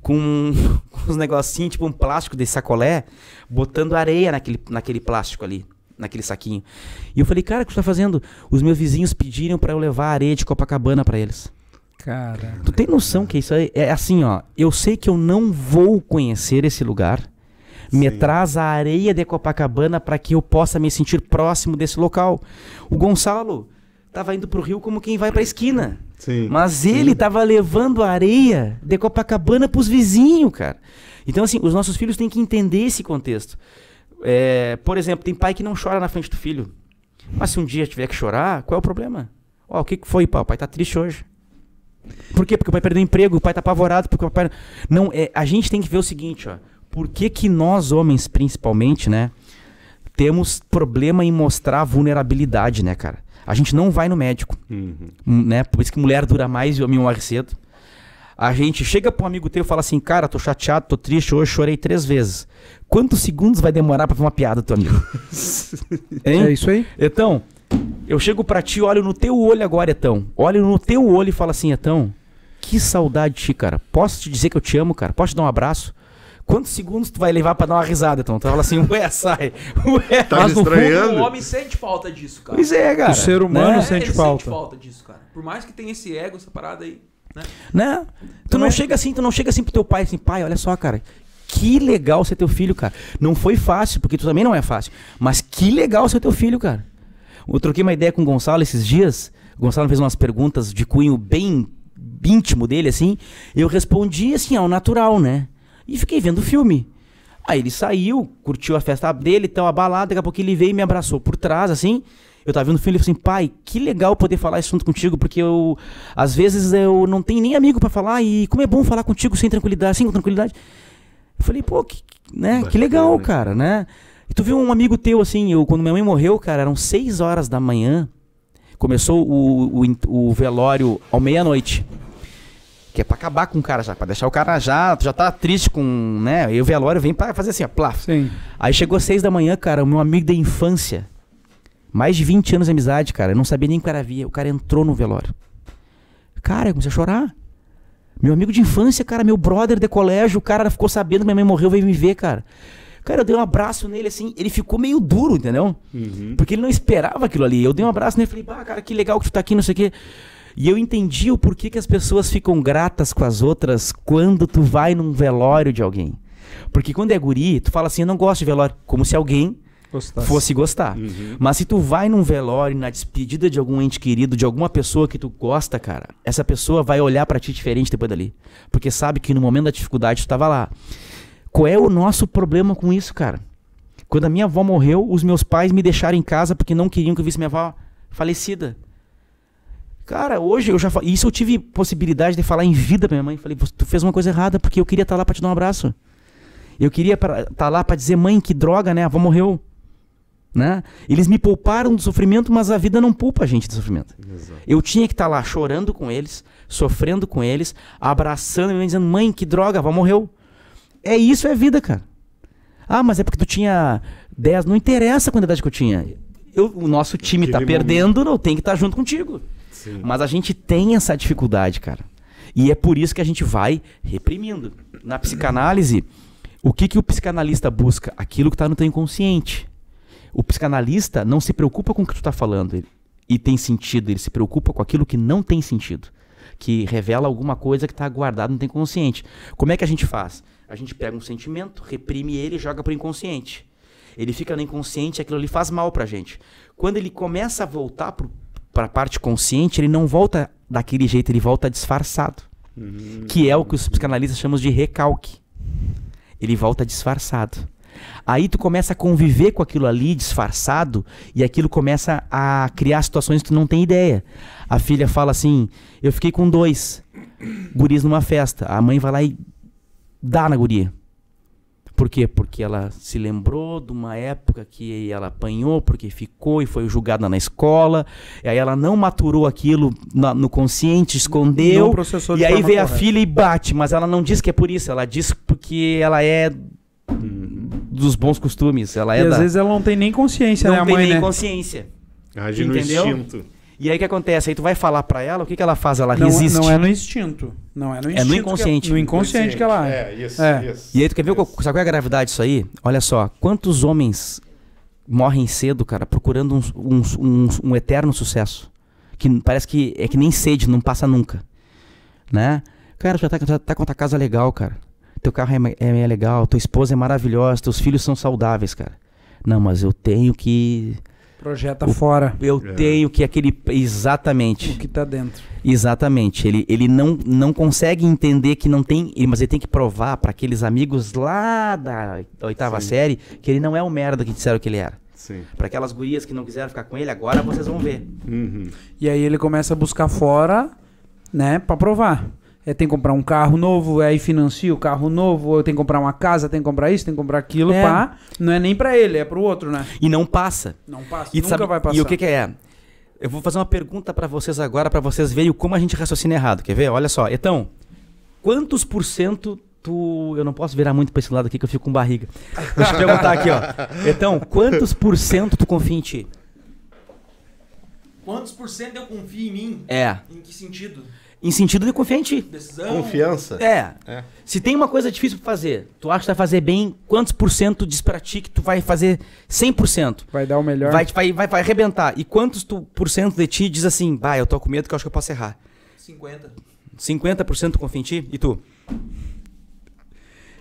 com, [laughs] com uns negocinhos, tipo um plástico de sacolé, botando areia naquele, naquele plástico ali, naquele saquinho. E eu falei, cara, o que você tá fazendo? Os meus vizinhos pediram pra eu levar areia de Copacabana pra eles. Cara. Tu tem noção que isso aí é assim, ó. Eu sei que eu não vou conhecer esse lugar. Me Sim. traz a areia de Copacabana para que eu possa me sentir próximo desse local. O Gonçalo tava indo pro rio como quem vai pra esquina. Sim. Mas ele tava levando a areia de Copacabana pros vizinhos, cara. Então, assim, os nossos filhos têm que entender esse contexto. É, por exemplo, tem pai que não chora na frente do filho. Mas se um dia tiver que chorar, qual é o problema? Ó, o que, que foi, pai? O pai tá triste hoje. Por quê? Porque o pai perdeu o emprego, o pai tá apavorado, porque o pai. Não, é, a gente tem que ver o seguinte, ó. Por que, que nós, homens, principalmente, né, temos problema em mostrar vulnerabilidade, né, cara? A gente não vai no médico, Uhum. hum, né? Por isso que mulher dura mais e homem morre cedo. A gente chega pra um amigo teu e fala assim, cara, tô chateado, tô triste, hoje chorei três vezes. Quantos segundos vai demorar pra ver uma piada do teu amigo? [laughs] Hein? É isso aí. Etão, eu chego pra ti, olho no teu olho agora, Etão. Olho no teu olho e falo assim, Etão, que saudade de ti, cara. Posso te dizer que eu te amo, cara? Posso te dar um abraço? Quantos segundos tu vai levar pra dar uma risada, Etão? Tu fala assim, ué, sai. Ué. Tá Mas no fundo, estranhando? o homem sente falta disso, cara. Pois é, cara. O ser humano né? sente ele falta. sente falta disso, cara. Por mais que tenha esse ego, essa parada aí. Né? Né? Tu Também- não chega assim, tu não chega assim pro teu pai assim, pai, olha só, cara. Que legal ser teu filho, cara. Não foi fácil, porque tu também não é fácil. Mas que legal ser teu filho, cara. Eu troquei uma ideia com o Gonçalo esses dias. O Gonçalo fez umas perguntas de cunho bem íntimo dele, assim. Eu respondi assim, ao natural, né? E fiquei vendo o filme. Aí ele saiu, curtiu a festa dele, então a balada, daqui a pouco ele veio e me abraçou por trás, assim. Eu tava vendo o filme e falei assim, pai, que legal poder falar esse assunto contigo, porque eu, às vezes, eu não tenho nem amigo pra falar, e como é bom falar contigo sem tranquilidade, assim, com tranquilidade. Eu falei, pô, que, né, que legal, cara, né? E tu viu um amigo teu, assim, eu, quando minha mãe morreu, cara, eram seis horas da manhã, começou o, o, o velório ao meia-noite. Que é pra acabar com o cara já, pra deixar o cara já, já tá triste com, né? E o velório vem pra fazer assim, ó, plaf. Sim. Aí chegou às seis da manhã, cara, o meu amigo da infância, mais de 20 anos de amizade, cara, eu não sabia nem que o cara via. O cara entrou no velório. Cara, eu comecei a chorar. Meu amigo de infância, cara, meu brother de colégio, o cara ficou sabendo que minha mãe morreu, veio me ver, cara. Cara, eu dei um abraço nele assim, ele ficou meio duro, entendeu? Uhum. Porque ele não esperava aquilo ali. Eu dei um abraço nele e falei, bah, cara, que legal que tu tá aqui, não sei o quê. E eu entendi o porquê que as pessoas ficam gratas com as outras quando tu vai num velório de alguém. Porque quando é guri, tu fala assim, eu não gosto de velório. Como se alguém Gostasse. fosse gostar. Uhum. Mas se tu vai num velório, na despedida de algum ente querido, de alguma pessoa que tu gosta, cara, essa pessoa vai olhar pra ti diferente depois dali. Porque sabe que no momento da dificuldade tu tava lá. Qual é o nosso problema com isso, cara? Quando a minha avó morreu, os meus pais me deixaram em casa porque não queriam que eu visse minha avó falecida. Cara, hoje eu já fa- isso eu tive possibilidade de falar em vida pra minha mãe. Falei, "Você- tu fez uma coisa errada porque eu queria estar lá pra te dar um abraço. Eu queria estar lá pra dizer, mãe, que droga, né? A avó morreu. Né? Eles me pouparam do sofrimento, mas a vida não poupa a gente do sofrimento. Exato. Eu tinha que estar lá chorando com eles, sofrendo com eles, abraçando e dizendo, mãe, que droga, a avó morreu. É isso, é vida, cara. Ah, mas é porque tu tinha 10, não interessa a quantidade que eu tinha. Eu- o nosso time tá Aquele perdendo, eu tenho que estar junto contigo. Mas a gente tem essa dificuldade, cara. E é por isso que a gente vai reprimindo. Na psicanálise, o que, que o psicanalista busca? Aquilo que está no teu inconsciente. O psicanalista não se preocupa com o que tu está falando ele- e tem sentido, ele se preocupa com aquilo que não tem sentido. Que revela alguma coisa que está guardado no teu inconsciente. Como é que a gente faz? A gente pega um sentimento, reprime ele e joga para o inconsciente. Ele fica no inconsciente, aquilo ali faz mal pra gente. Quando ele começa a voltar para a parte consciente, ele não volta daquele jeito, ele volta disfarçado. Que é o que os psicanalistas chamam de recalque. Ele volta disfarçado. Aí tu começa a conviver com aquilo ali disfarçado e aquilo começa a criar situações que tu não tem ideia. A filha fala assim: Eu fiquei com dois guris numa festa. A mãe vai lá e dá na guria. Por quê? Porque ela se lembrou de uma época que ela apanhou, porque ficou e foi julgada na escola. E aí ela não maturou aquilo na- no consciente, escondeu. Não E aí forma vem a filha e bate, mas ela não diz que é por isso, ela diz porque ela é dos bons costumes, ela E é às da vezes ela não tem nem consciência, não né, a tem mãe, nem né? consciência. Age no instinto. E aí o que acontece? Aí tu vai falar pra ela, o que que ela faz? Ela Não, resiste. não é no instinto. Não é no instinto. que- inconsciente. no inconsciente que ela é. É, isso, É. isso. E aí tu quer ver qual, isso. sabe qual é a gravidade disso aí? Olha só, quantos homens morrem cedo, cara, procurando um, um, um, um eterno sucesso. Que parece que é que nem sede, não passa nunca. Né? Cara, tu já tá, já tá com a tua casa legal, cara. Teu carro é, é, é legal, tua esposa é maravilhosa, teus filhos são saudáveis, cara. Não, mas eu tenho que Projeta fora Eu É. tenho que aquele. o Exatamente. que tá dentro. Exatamente. Ele, ele não, não consegue entender que não tem. Mas ele tem que provar para aqueles amigos lá da oitava Sim. série que ele não é o merda que disseram que ele era. Sim. Para aquelas gurias que não quiseram ficar com ele, agora vocês vão ver. Uhum. E aí ele começa a buscar fora, né, pra provar. É, tem que comprar um carro novo, aí financia o carro novo, ou tem que comprar uma casa, tem que comprar isso, tem que comprar aquilo, É. pá. Não é nem pra ele, é pro outro, né? E não passa. Não passa, E, nunca sabe- vai passar. e o que, que é? Eu vou fazer uma pergunta para vocês agora, para vocês verem como a gente raciocina errado. Quer ver? Olha só. Então, quantos por cento tu. Eu não posso virar muito pra esse lado aqui que eu fico com barriga. Deixa eu perguntar aqui, ó. Então, quantos por cento tu confia em ti? Quantos por cento eu confio em mim? É. Em que sentido? Em sentido de confiar em ti. Decisão? Confiança. É. É. Se tem uma coisa difícil pra fazer, tu acha que vai fazer bem, quantos por cento diz pra ti que tu vai fazer 100%? Vai dar o melhor. Vai, vai, vai, vai arrebentar. E quantos tu, por cento de ti diz assim, bah, eu tô com medo que eu acho que eu posso errar? 50. 50% tu confia em ti? E tu?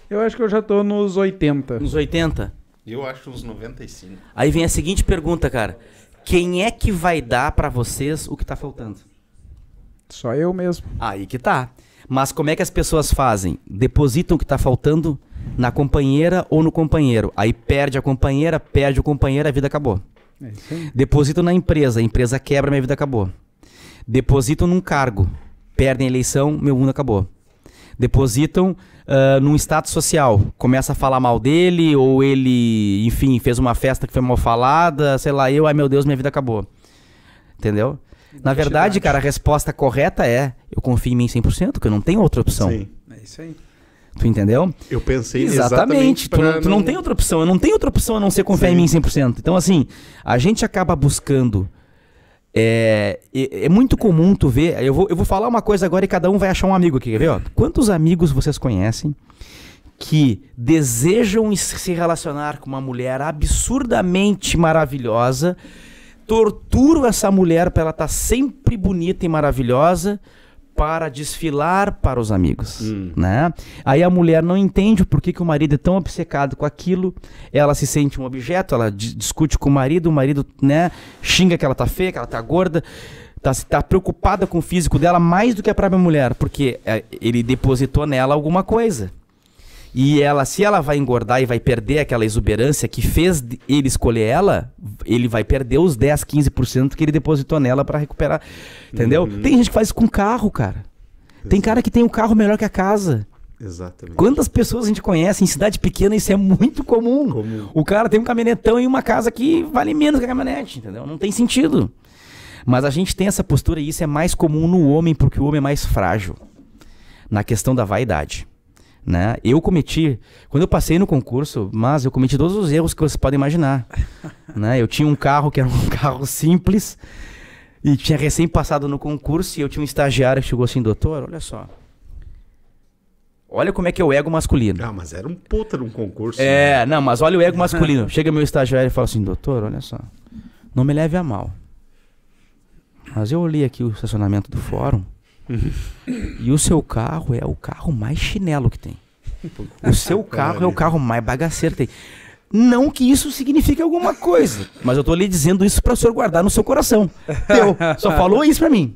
Eu acho que eu já tô nos 80. Nos 80%? Eu acho uns 95. Aí vem a seguinte pergunta, cara. Quem é que vai dar pra vocês o que tá faltando? Só eu mesmo. Aí que tá. Mas como é que as pessoas fazem? Depositam o que tá faltando na companheira ou no companheiro. Aí perde a companheira, perde o companheiro, a vida acabou. É. Depositam na empresa, a empresa quebra, minha vida acabou. Depositam num cargo, perdem a eleição, meu mundo acabou. Depositam ah, num status social, começa a falar mal dele, ou ele, enfim, fez uma festa que foi mal falada, sei lá, eu, ai meu Deus, minha vida acabou. Entendeu? Na verdade, cara, a resposta correta é: eu confio em mim 100%, que eu não tenho outra opção. Sim. É isso aí. Tu entendeu? Eu pensei Exatamente. exatamente, Tu, não, tu não tem outra opção. Eu não tenho outra opção a não ser confiar Sim. em mim 100%. Então, assim, a gente acaba buscando. É, é, é muito comum tu ver. Eu vou, eu vou falar uma coisa agora e cada um vai achar um amigo aqui. Quer ver? Ó? Quantos amigos vocês conhecem que desejam se relacionar com uma mulher absurdamente maravilhosa, torturam essa mulher para ela estar sempre bonita e maravilhosa para desfilar para os amigos, Hum. né? Aí a mulher não entende o porquê que o marido é tão obcecado com aquilo, ela se sente um objeto, ela di- discute com o marido, o marido, né, xinga que ela tá feia, que ela tá gorda, tá, tá preocupada com o físico dela mais do que a própria mulher, porque é, ele depositou nela alguma coisa. E ela, se ela vai engordar e vai perder aquela exuberância que fez ele escolher ela, ele vai perder os 10, 15% que ele depositou nela pra recuperar. Entendeu? Uhum. Tem gente que faz isso com carro, cara. Tem cara que tem um carro melhor que a casa. Exatamente. Quantas pessoas a gente conhece em cidade pequena isso é muito comum. Comum. O cara tem um caminhonetão e uma casa que vale menos que a caminhonete, entendeu? Não tem sentido. Mas a gente tem essa postura e isso é mais comum no homem porque o homem é mais frágil na questão da vaidade. Né? Eu cometi, quando eu passei no concurso, mas eu cometi todos os erros que vocês podem imaginar. [laughs] né? Eu tinha um carro que era um carro simples e tinha recém passado no concurso e eu tinha um estagiário que chegou assim, doutor, olha só. Olha como é que é o ego masculino. Ah, mas era um puta de um concurso. É, não, mas olha o ego masculino. [laughs] Chega meu estagiário e fala assim, doutor, olha só, não me leve a mal. Mas eu olhei aqui o estacionamento do fórum e o seu carro é o carro mais chinelo que tem. O seu carro é o carro mais bagaceiro que tem. Não que isso signifique alguma coisa, mas eu tô lhe dizendo isso para o senhor guardar no seu coração. Teu, só falou isso para mim.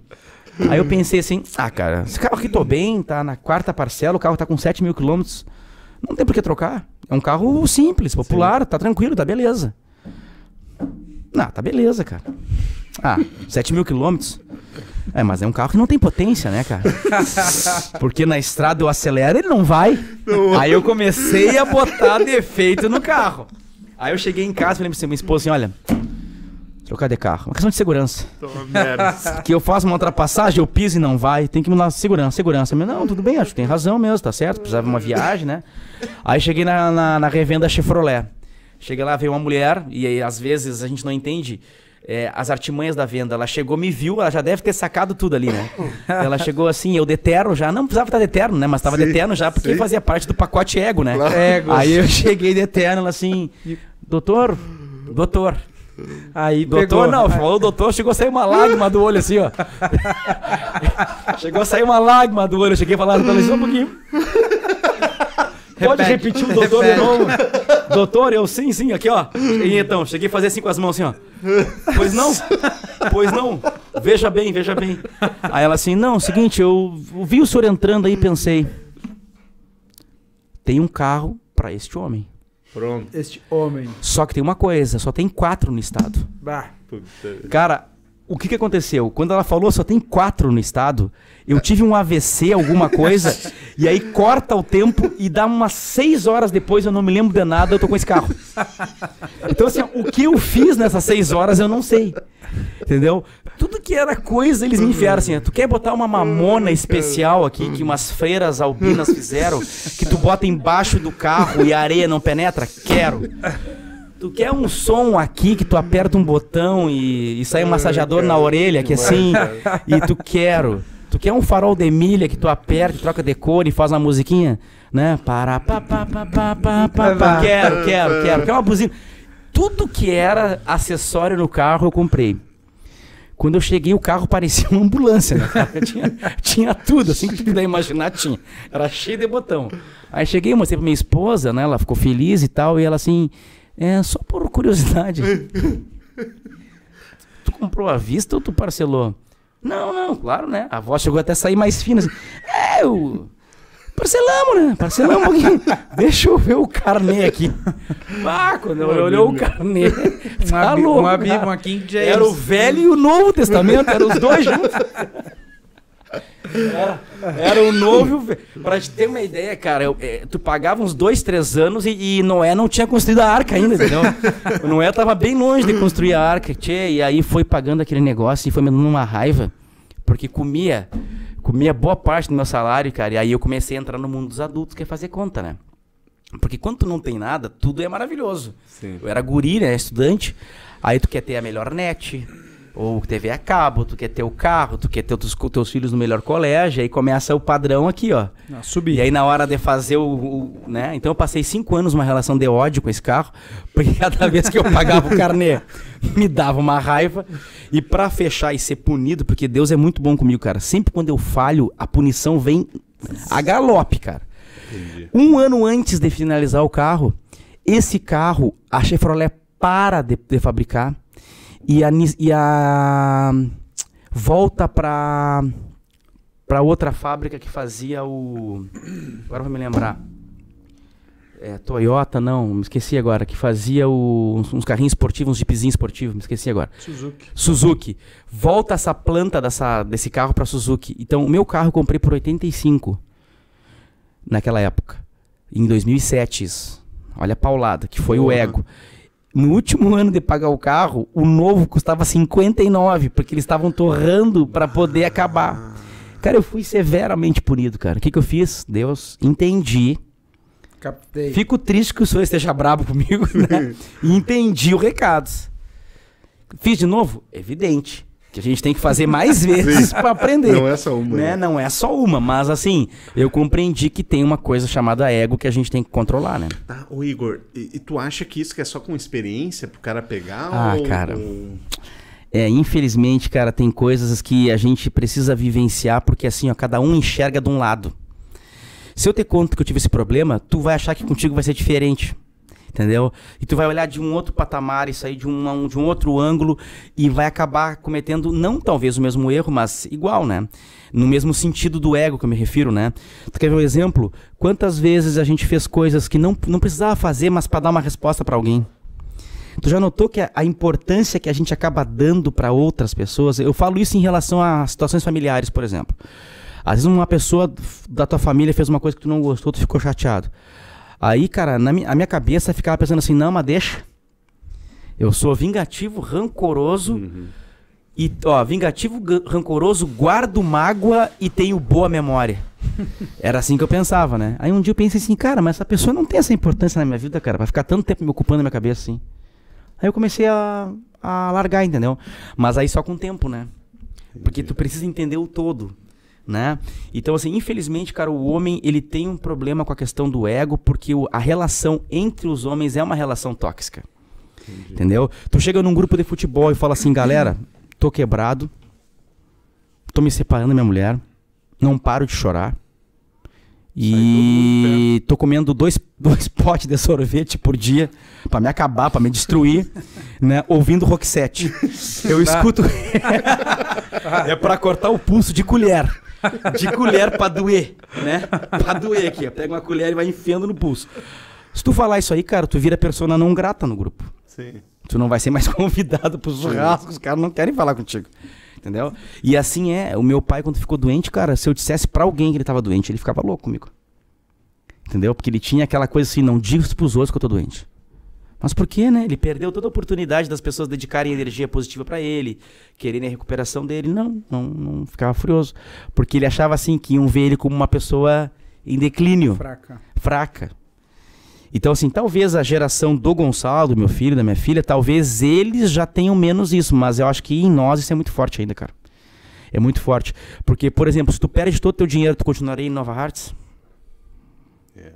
Aí eu pensei assim, ah, cara, esse carro aqui tô bem, tá na quarta parcela, o carro tá com 7 mil quilômetros. Não tem por que trocar. É um carro simples, popular, tá tranquilo, tá beleza. Não, tá beleza, cara. Ah, 7 mil quilômetros. É, mas é um carro que não tem potência, né, cara? [laughs] Porque na estrada eu acelero, ele não vai. Aí eu comecei a botar defeito no carro. Aí eu cheguei em casa e falei pra minha esposa assim, olha, trocar de carro. Uma questão de segurança. [laughs] Que eu faço uma ultrapassagem, eu piso e não vai, tem que me dar segurança, segurança. Eu, não, tudo bem, acho que tem razão mesmo, tá certo, precisava de uma viagem, né? Aí cheguei na, na, na revenda Chevrolet. Cheguei lá, veio uma mulher, e aí às vezes a gente não entende é, as artimanhas da venda. Ela chegou, me viu, ela já deve ter sacado tudo ali, né? [laughs] ela chegou assim, eu deterno já, não precisava estar deterno, né? Mas tava Sim, deterno já, porque sim. fazia parte do pacote ego, né? Claro. Ego. Aí eu cheguei deterno, ela assim, doutor, doutor, Aí Doutor, pegou. não, falou doutor, chegou a sair uma lágrima do olho assim, ó. [laughs] chegou a sair uma lágrima do olho. Eu cheguei a falar ela só um pouquinho. Pode Repete, repetir o doutor repete. de novo? Doutor, eu sim, sim, aqui ó. E então, cheguei a fazer assim com as mãos assim, ó. Pois não? Pois não? Veja bem, veja bem. Aí ela assim, não, seguinte, eu vi o senhor entrando aí e pensei. Tem um carro pra este homem. Pronto. Este homem. Só que tem uma coisa, só tem quatro no estado. Bah. Puta. Cara, o que que aconteceu? Quando ela falou só tem quatro no estado, eu tive um AVC, alguma coisa, e aí corta o tempo e dá umas seis horas depois, eu não me lembro de nada, eu tô com esse carro. Então, assim, o que eu fiz nessas seis horas eu não sei. Entendeu? Tudo que era coisa, eles me enfiaram assim. Tu quer botar uma mamona especial aqui, que umas freiras albinas fizeram, que tu bota embaixo do carro e a areia não penetra? Quero. Tu quer um som aqui que tu aperta um botão e, e sai um massageador na orelha, que assim, e tu quero. Tu quer um farol de milha que tu aperta, e troca de cor e faz uma musiquinha, né? Para pa pa pa pa pa pa, pa. Quero, quero, quero. Quer uma buzina. Tudo que era acessório no carro eu comprei. Quando eu cheguei, o carro parecia uma ambulância, né? [laughs] Tinha, tinha tudo, assim que tu puder imaginar, tinha. Era cheio de botão. Aí cheguei, mostrei pra minha esposa, né? Ela ficou feliz e tal, e ela assim, é, só por curiosidade. [laughs] tu comprou à vista ou tu parcelou? Não, não, claro, né? A voz chegou até a sair mais fina, assim. É, eu... Parcelamos, né? Parcelamos um pouquinho. [laughs] Deixa eu ver o carnê aqui. Ah, quando eu olhou o carnê. Uma, [laughs] Tá louco, uma, cara. uma King James. Era o Velho e o Novo Testamento, eram os dois juntos. Era, era o Novo. Pra te ter uma ideia, cara, eu- é, tu pagava uns dois, três anos e, e Noé não tinha construído a arca ainda, entendeu? O Noé tava bem longe de construir a arca, tchê, e aí foi pagando aquele negócio e foi me dando uma raiva, porque comia, comia boa parte do meu salário, cara, e aí eu comecei a entrar no mundo dos adultos, que é fazer conta, né? Porque quando tu não tem nada, tudo é maravilhoso. Sim. Eu era guri, né? Estudante. Aí tu quer ter a melhor net, ou TV a cabo, tu quer ter o carro, tu quer ter os teus, filhos no melhor colégio, aí começa o padrão aqui, ó. Ah, subi. E aí na hora de fazer o, o- né? Então eu passei cinco anos numa relação de ódio com esse carro, [laughs] porque cada vez que eu pagava o carnê, me dava uma raiva. E pra fechar e ser punido, porque Deus é muito bom comigo, cara. Sempre quando eu falho, a punição vem a galope, cara. Entendi. Um ano antes de finalizar o carro, esse carro, a Chevrolet para de, de fabricar e a, e a volta para para outra fábrica que fazia o agora vou me lembrar é, Toyota não me esqueci agora que fazia o- uns, uns carrinhos esportivos uns jeepzinhos esportivos me esqueci agora Suzuki. Suzuki volta essa planta dessa, desse carro para Suzuki então o meu carro eu comprei por 85 naquela época em 2007 isso. olha a paulada que foi o Porra. ego no último ano de pagar o carro, o novo custava 59, porque eles estavam torrando para poder acabar. Cara, eu fui severamente punido, cara. O que, que eu fiz? Deus, entendi. Captei. Fico triste que o senhor esteja brabo comigo, né? [laughs] E entendi o recado. Fiz de novo? Evidente. Que a gente tem que fazer mais [laughs] vezes para aprender. Não é só uma. né? né? Não é só uma, mas assim, eu compreendi que tem uma coisa chamada ego que a gente tem que controlar, né? Tá, ô Igor, e, e tu acha que isso que é só com experiência pro cara pegar? Ah, ou, cara. É, infelizmente, cara, tem coisas que a gente precisa vivenciar porque assim, ó, cada um enxerga de um lado. Se eu te conto que eu tive esse problema, tu vai achar que contigo vai ser diferente. Entendeu? E tu vai olhar de um outro patamar e sair de um, de um outro ângulo e vai acabar cometendo, não talvez o mesmo erro, mas igual, né? No mesmo sentido do ego que eu me refiro, né? Tu quer ver um exemplo? Quantas vezes a gente fez coisas que não, não precisava fazer, mas para dar uma resposta para alguém? Tu já notou que a, a importância que a gente acaba dando para outras pessoas? Eu falo isso em relação a situações familiares, por exemplo. Às vezes uma pessoa da tua família fez uma coisa que tu não gostou, tu ficou chateado. Aí, cara, na a minha cabeça ficava pensando assim, não, mas deixa. Eu sou vingativo, rancoroso Uhum. e, ó, vingativo, ga- rancoroso, guardo mágoa e tenho boa memória. [laughs] Era assim que eu pensava, né? Aí um dia eu pensei assim, cara, mas essa pessoa não tem essa importância na minha vida, cara, vai ficar tanto tempo me ocupando na minha cabeça assim. Aí eu comecei a, a largar, entendeu? Mas aí só com o tempo, né? Porque tu precisa entender o todo, né? Então, assim, infelizmente, cara, o homem, ele tem um problema com a questão do ego, porque o- a relação entre os homens é uma relação tóxica. Entendeu? Tu chega num grupo de futebol e fala assim, galera, tô quebrado, tô me separando da minha mulher, não paro de chorar. E tô comendo dois, [laughs] dois potes de sorvete por dia pra me acabar, pra me destruir, né? Ouvindo rock set. Eu escuto. [laughs] [laughs] é pra cortar o pulso de colher. De colher pra doer, né? Pra doer aqui. ó. Pega uma colher e vai enfiando no pulso. Se tu falar isso aí, cara, tu vira persona não grata no grupo. Sim. Tu não vai ser mais [laughs] convidado pros churrascos, os caras não querem falar contigo. Entendeu? E assim é, o meu pai, quando ficou doente, cara, se eu dissesse pra alguém que ele tava doente, ele ficava louco comigo. Entendeu? Porque ele tinha aquela coisa assim, não diga pros outros que eu tô doente. Mas por quê, né? Ele perdeu toda a oportunidade das pessoas dedicarem energia positiva pra ele, quererem a recuperação dele. Não, não, não ficava furioso. Porque ele achava assim que iam ver ele como uma pessoa em declínio Fraca. fraca. Então, assim, talvez a geração do Gonçalo, do meu filho, da minha filha, talvez eles já tenham menos isso, mas eu acho que em nós isso é muito forte ainda, cara. É muito forte. Porque, por exemplo, se tu perde todo o teu dinheiro, tu continuaria em Nova Hartz? É.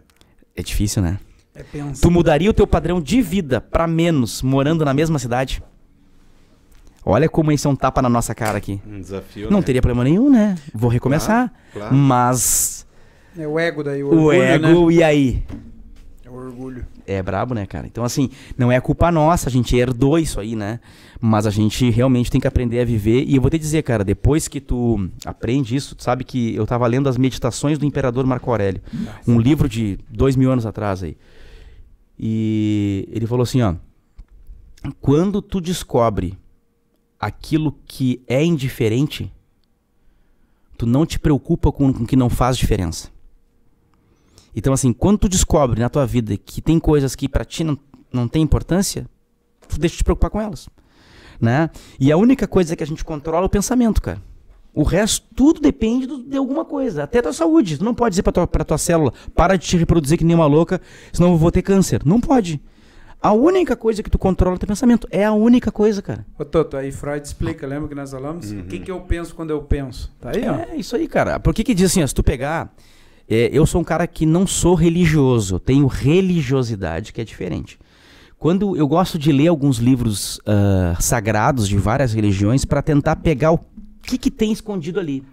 É difícil, né? É. Tu mudaria o teu padrão de vida pra menos morando na mesma cidade? Olha como isso é um tapa na nossa cara aqui. Um desafio. Não né? teria problema nenhum, né? Vou recomeçar. Claro. Mas É o ego daí, o, o orgulho, ego, né? e aí? É o orgulho. É brabo, né, cara? Então, assim, não é culpa nossa, a gente herdou isso aí, né? Mas a gente realmente tem que aprender a viver. E eu vou te dizer, cara, depois que tu aprende isso, tu sabe que eu tava lendo as meditações do Imperador Marco Aurélio. Um livro de dois mil anos atrás aí. E ele falou assim, ó. Quando tu descobre aquilo que é indiferente, tu não te preocupa com o que não faz diferença. Então, assim, quando tu descobre na tua vida que tem coisas que pra ti não, não tem importância, tu deixa de te preocupar com elas. Né? E a única coisa que a gente controla é o pensamento, cara. O resto, tudo depende do- de alguma coisa. Até a tua saúde. Tu não pode dizer pra tua, pra tua célula, para de te reproduzir que nem uma louca, senão eu vou ter câncer. Não pode. A única coisa que tu controla é o teu pensamento. É a única coisa, cara. Ô, Toto, aí Freud explica, lembra que nós falamos? O que, que eu penso quando eu penso? Tá aí, ó. É isso aí, cara. Por que que diz assim, ó, se tu pegar... é, eu sou um cara que não sou religioso, eu tenho religiosidade, que é diferente. Quando eu gosto de ler alguns livros ah, sagrados de várias religiões para tentar pegar o que, que tem escondido ali.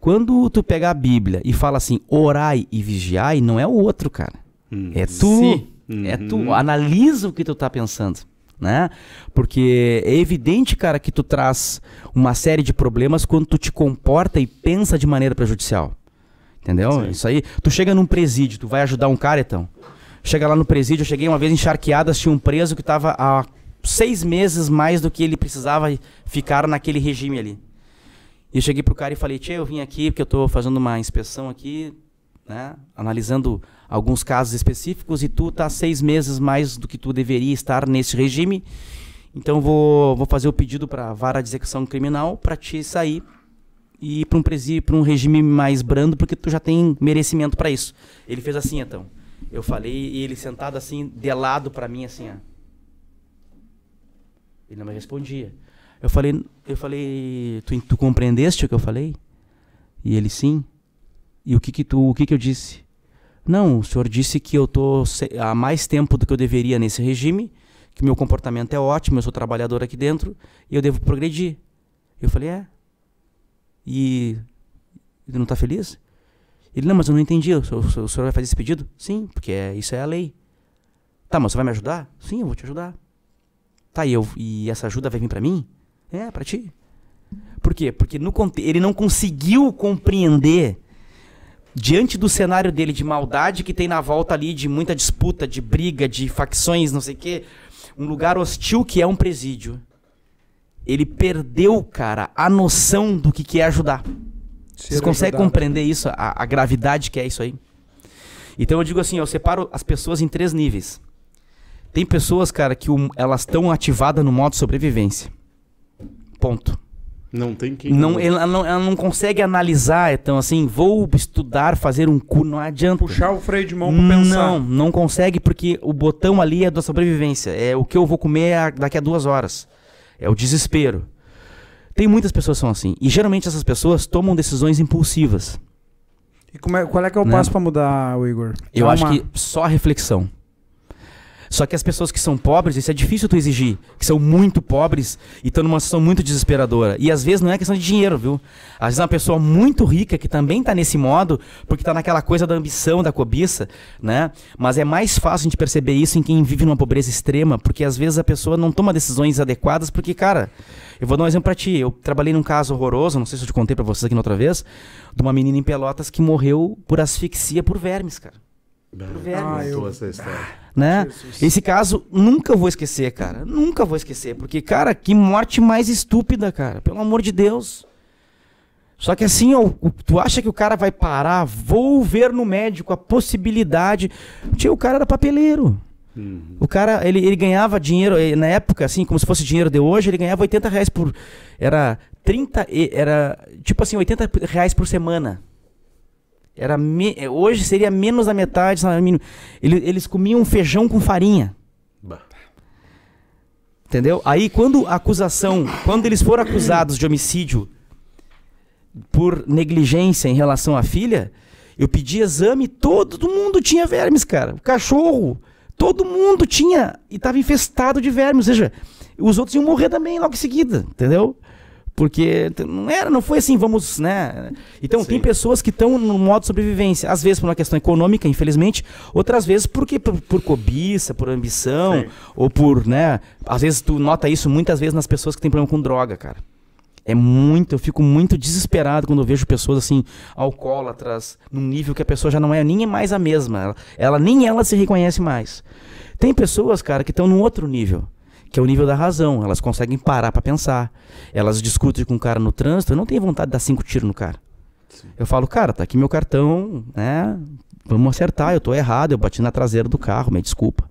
Quando tu pegar a Bíblia e fala assim, orai e vigiai, não é o outro, cara. Uhum. É tu. Sim. É tu. Uhum. Analisa o que tu tá pensando. Né? Porque é evidente, cara, que tu traz uma série de problemas quando tu te comporta e pensa de maneira prejudicial. Entendeu? Sim. Isso aí. Tu chega num presídio, tu vai ajudar um cara, então. Chega lá no presídio, eu cheguei uma vez encharqueadas, tinha um preso que tava há seis meses mais do que ele precisava ficar naquele regime ali. E eu cheguei pro cara e falei, Tchê, eu vim aqui porque eu tô fazendo uma inspeção aqui, né? Analisando alguns casos específicos e tu tá seis meses mais do que tu deveria estar nesse regime. Então vou, vou fazer o pedido para vara de execução criminal para te sair e ir para um presídio, para um regime mais brando, porque tu já tem merecimento para isso. Ele fez assim, então. Eu falei e ele sentado assim, de lado para mim assim, ó. Ele não me respondia. Eu falei, eu falei, tu, tu compreendeste o que eu falei? E ele sim. E o que que tu, o que que eu disse? Não, o senhor disse que eu tô há mais tempo do que eu deveria nesse regime, que meu comportamento é ótimo, eu sou trabalhador aqui dentro e eu devo progredir. Eu falei, é. E ele não está feliz? Ele, não, mas eu não entendi. O senhor- o senhor vai fazer esse pedido? Sim, porque é, isso é a lei. Tá, mas você vai me ajudar? Sim, eu vou te ajudar. Tá, e, eu, e essa ajuda vai vir para mim? É, para ti. Por quê? Porque no, ele não conseguiu compreender, diante do cenário dele de maldade que tem na volta ali, de muita disputa, de briga, de facções, não sei o quê, um lugar hostil que é um presídio. Ele perdeu, cara, a noção do que, que é ajudar. Vocês Ser conseguem ajudado. compreender isso, a, a gravidade que é isso aí? Então eu digo assim, eu separo as pessoas em três níveis. Tem pessoas, cara, que o- elas estão ativadas no modo sobrevivência. Ponto. Não tem quem. Não, ela, não, ela não consegue analisar, então assim, vou estudar, fazer um curso, não adianta. Puxar o freio de mão pra pensar. Não, não consegue porque o botão ali é da sobrevivência. É o que eu vou comer daqui a duas horas. É o desespero. Tem muitas pessoas que são assim. E geralmente essas pessoas tomam decisões impulsivas. E como é- qual é que é o Né? passo pra mudar, Igor? Eu Dá acho que só a reflexão. Só que as pessoas que são pobres, isso é difícil tu exigir, que são muito pobres e estão numa situação muito desesperadora. E às vezes não é questão de dinheiro, viu? Às vezes é uma pessoa muito rica que também tá nesse modo, porque tá naquela coisa da ambição, da cobiça, né? Mas é mais fácil a gente perceber isso em quem vive numa pobreza extrema, porque às vezes a pessoa não toma decisões adequadas, porque, cara, eu vou dar um exemplo pra ti. Eu trabalhei num caso horroroso, não sei se eu te contei pra vocês aqui na outra vez, de uma menina em Pelotas que morreu por asfixia por vermes, cara. Por vermes. Ah, eu- essa história. Né? Jesus. Esse caso nunca vou esquecer, cara. Nunca vou esquecer. Porque, cara, que morte mais estúpida, cara. Pelo amor de Deus. Só que assim, ó, tu acha que o cara vai parar? Vou ver no médico a possibilidade. Tio, o cara era papeleiro. Uhum. O cara, ele, ele ganhava dinheiro, eh, na época, assim, como se fosse dinheiro de hoje, ele ganhava 80 reais por. Era 30. e- Era tipo assim, 80 reais por semana. Era me- eh, hoje seria menos da metade, salário mínimo. Ele- eles comiam feijão com farinha. Bah. Entendeu? Aí quando a acusação, quando eles foram acusados de homicídio por negligência em relação à filha, eu pedi exame, todo mundo tinha vermes, cara. O cachorro, todo mundo tinha e estava infestado de vermes, ou seja, os outros iam morrer também logo em seguida, entendeu? Porque não era, não foi assim, vamos, né? Então tem Sim. pessoas que estão no modo sobrevivência, às vezes por uma questão econômica, infelizmente, outras vezes porque por, por cobiça, por ambição, Sim. ou por, né? Às vezes tu nota isso muitas vezes nas pessoas que têm problema com droga, cara. É muito, eu fico muito desesperado quando eu vejo pessoas assim, alcoólatras, num nível que a pessoa já não é nem mais a mesma. Ela, ela- nem ela se reconhece mais. Tem pessoas, cara, que estão num outro nível, que é o nível da razão. Elas conseguem parar pra pensar. Elas discutem com o cara no trânsito, eu não tenho vontade de dar cinco tiros no cara. Eu falo, cara, tá aqui meu cartão, né? Vamos acertar, eu tô errado, eu bati na traseira do carro, me desculpa.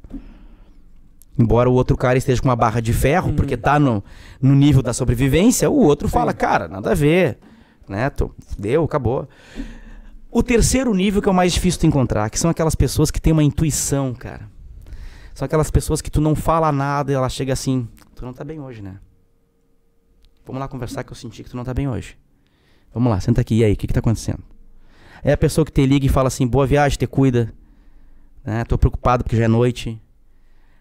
Embora o outro cara esteja com uma barra de ferro, porque tá no, no nível da sobrevivência, o outro fala, cara, nada a ver. Né? Tô, deu, acabou. O terceiro nível que é o mais difícil de encontrar, que são aquelas pessoas que têm uma intuição, cara. São aquelas pessoas que tu não fala nada e ela chega assim, tu não tá bem hoje, né? Vamos lá conversar que eu senti que tu não tá bem hoje. Vamos lá, senta aqui, e aí, o que que tá acontecendo? É a pessoa que te liga e fala assim, boa viagem, te cuida. Né? Tô preocupado porque já é noite.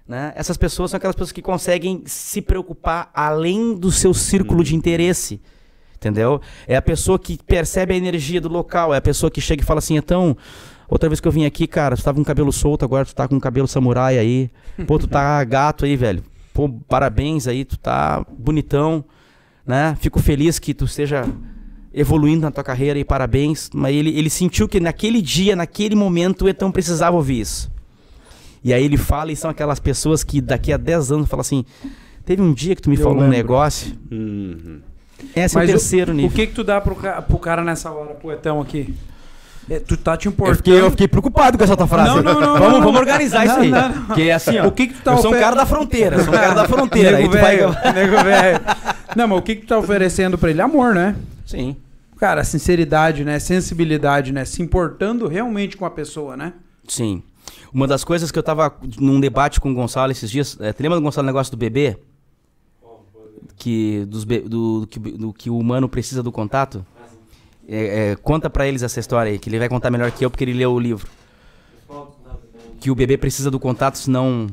Né? Essas pessoas são aquelas pessoas que conseguem se preocupar além do seu círculo de interesse. Entendeu? É a pessoa que percebe a energia do local, é a pessoa que chega e fala assim, então, outra vez que eu vim aqui, cara, tu tava com o cabelo solto, agora tu tá com o cabelo samurai aí. Pô, tu tá [laughs] gato aí, velho. Pô, parabéns aí, tu tá bonitão, né? Fico feliz que tu esteja evoluindo na tua carreira e parabéns. Mas ele, ele sentiu que naquele dia, naquele momento, o Etão precisava ouvir isso. E aí ele fala, e são aquelas pessoas que daqui a 10 anos falam assim: teve um dia que tu me Eu falou um lembro. negócio. Uhum. Esse é o Mas terceiro o, nível. O que que tu dá pro, pro cara nessa hora, poetão aqui? É, tu tá te Eu importando. fiquei, eu fiquei preocupado com essa tua frase. Não, não, não, vamos, não, não. vamos organizar isso Não, aí. não, não. Porque assim, ó. O que que tu tá eu sou um cara da fronteira, eu sou um cara da fronteira. Nego vai. velho, nego velho. Não, mas o que que tu tá oferecendo pra ele? Amor, né? Sim. Cara, sinceridade, né? Sensibilidade, né? Se importando realmente com a pessoa, né? Sim. Uma das coisas que eu tava num debate com o Gonçalo esses dias. É, tu lembra do Gonçalo negócio do bebê? Que, dos be- do, do que, do que o humano precisa do contato? É, é, conta pra eles essa história aí, que ele vai contar melhor que eu, porque ele leu o livro. Que o bebê precisa do contato, senão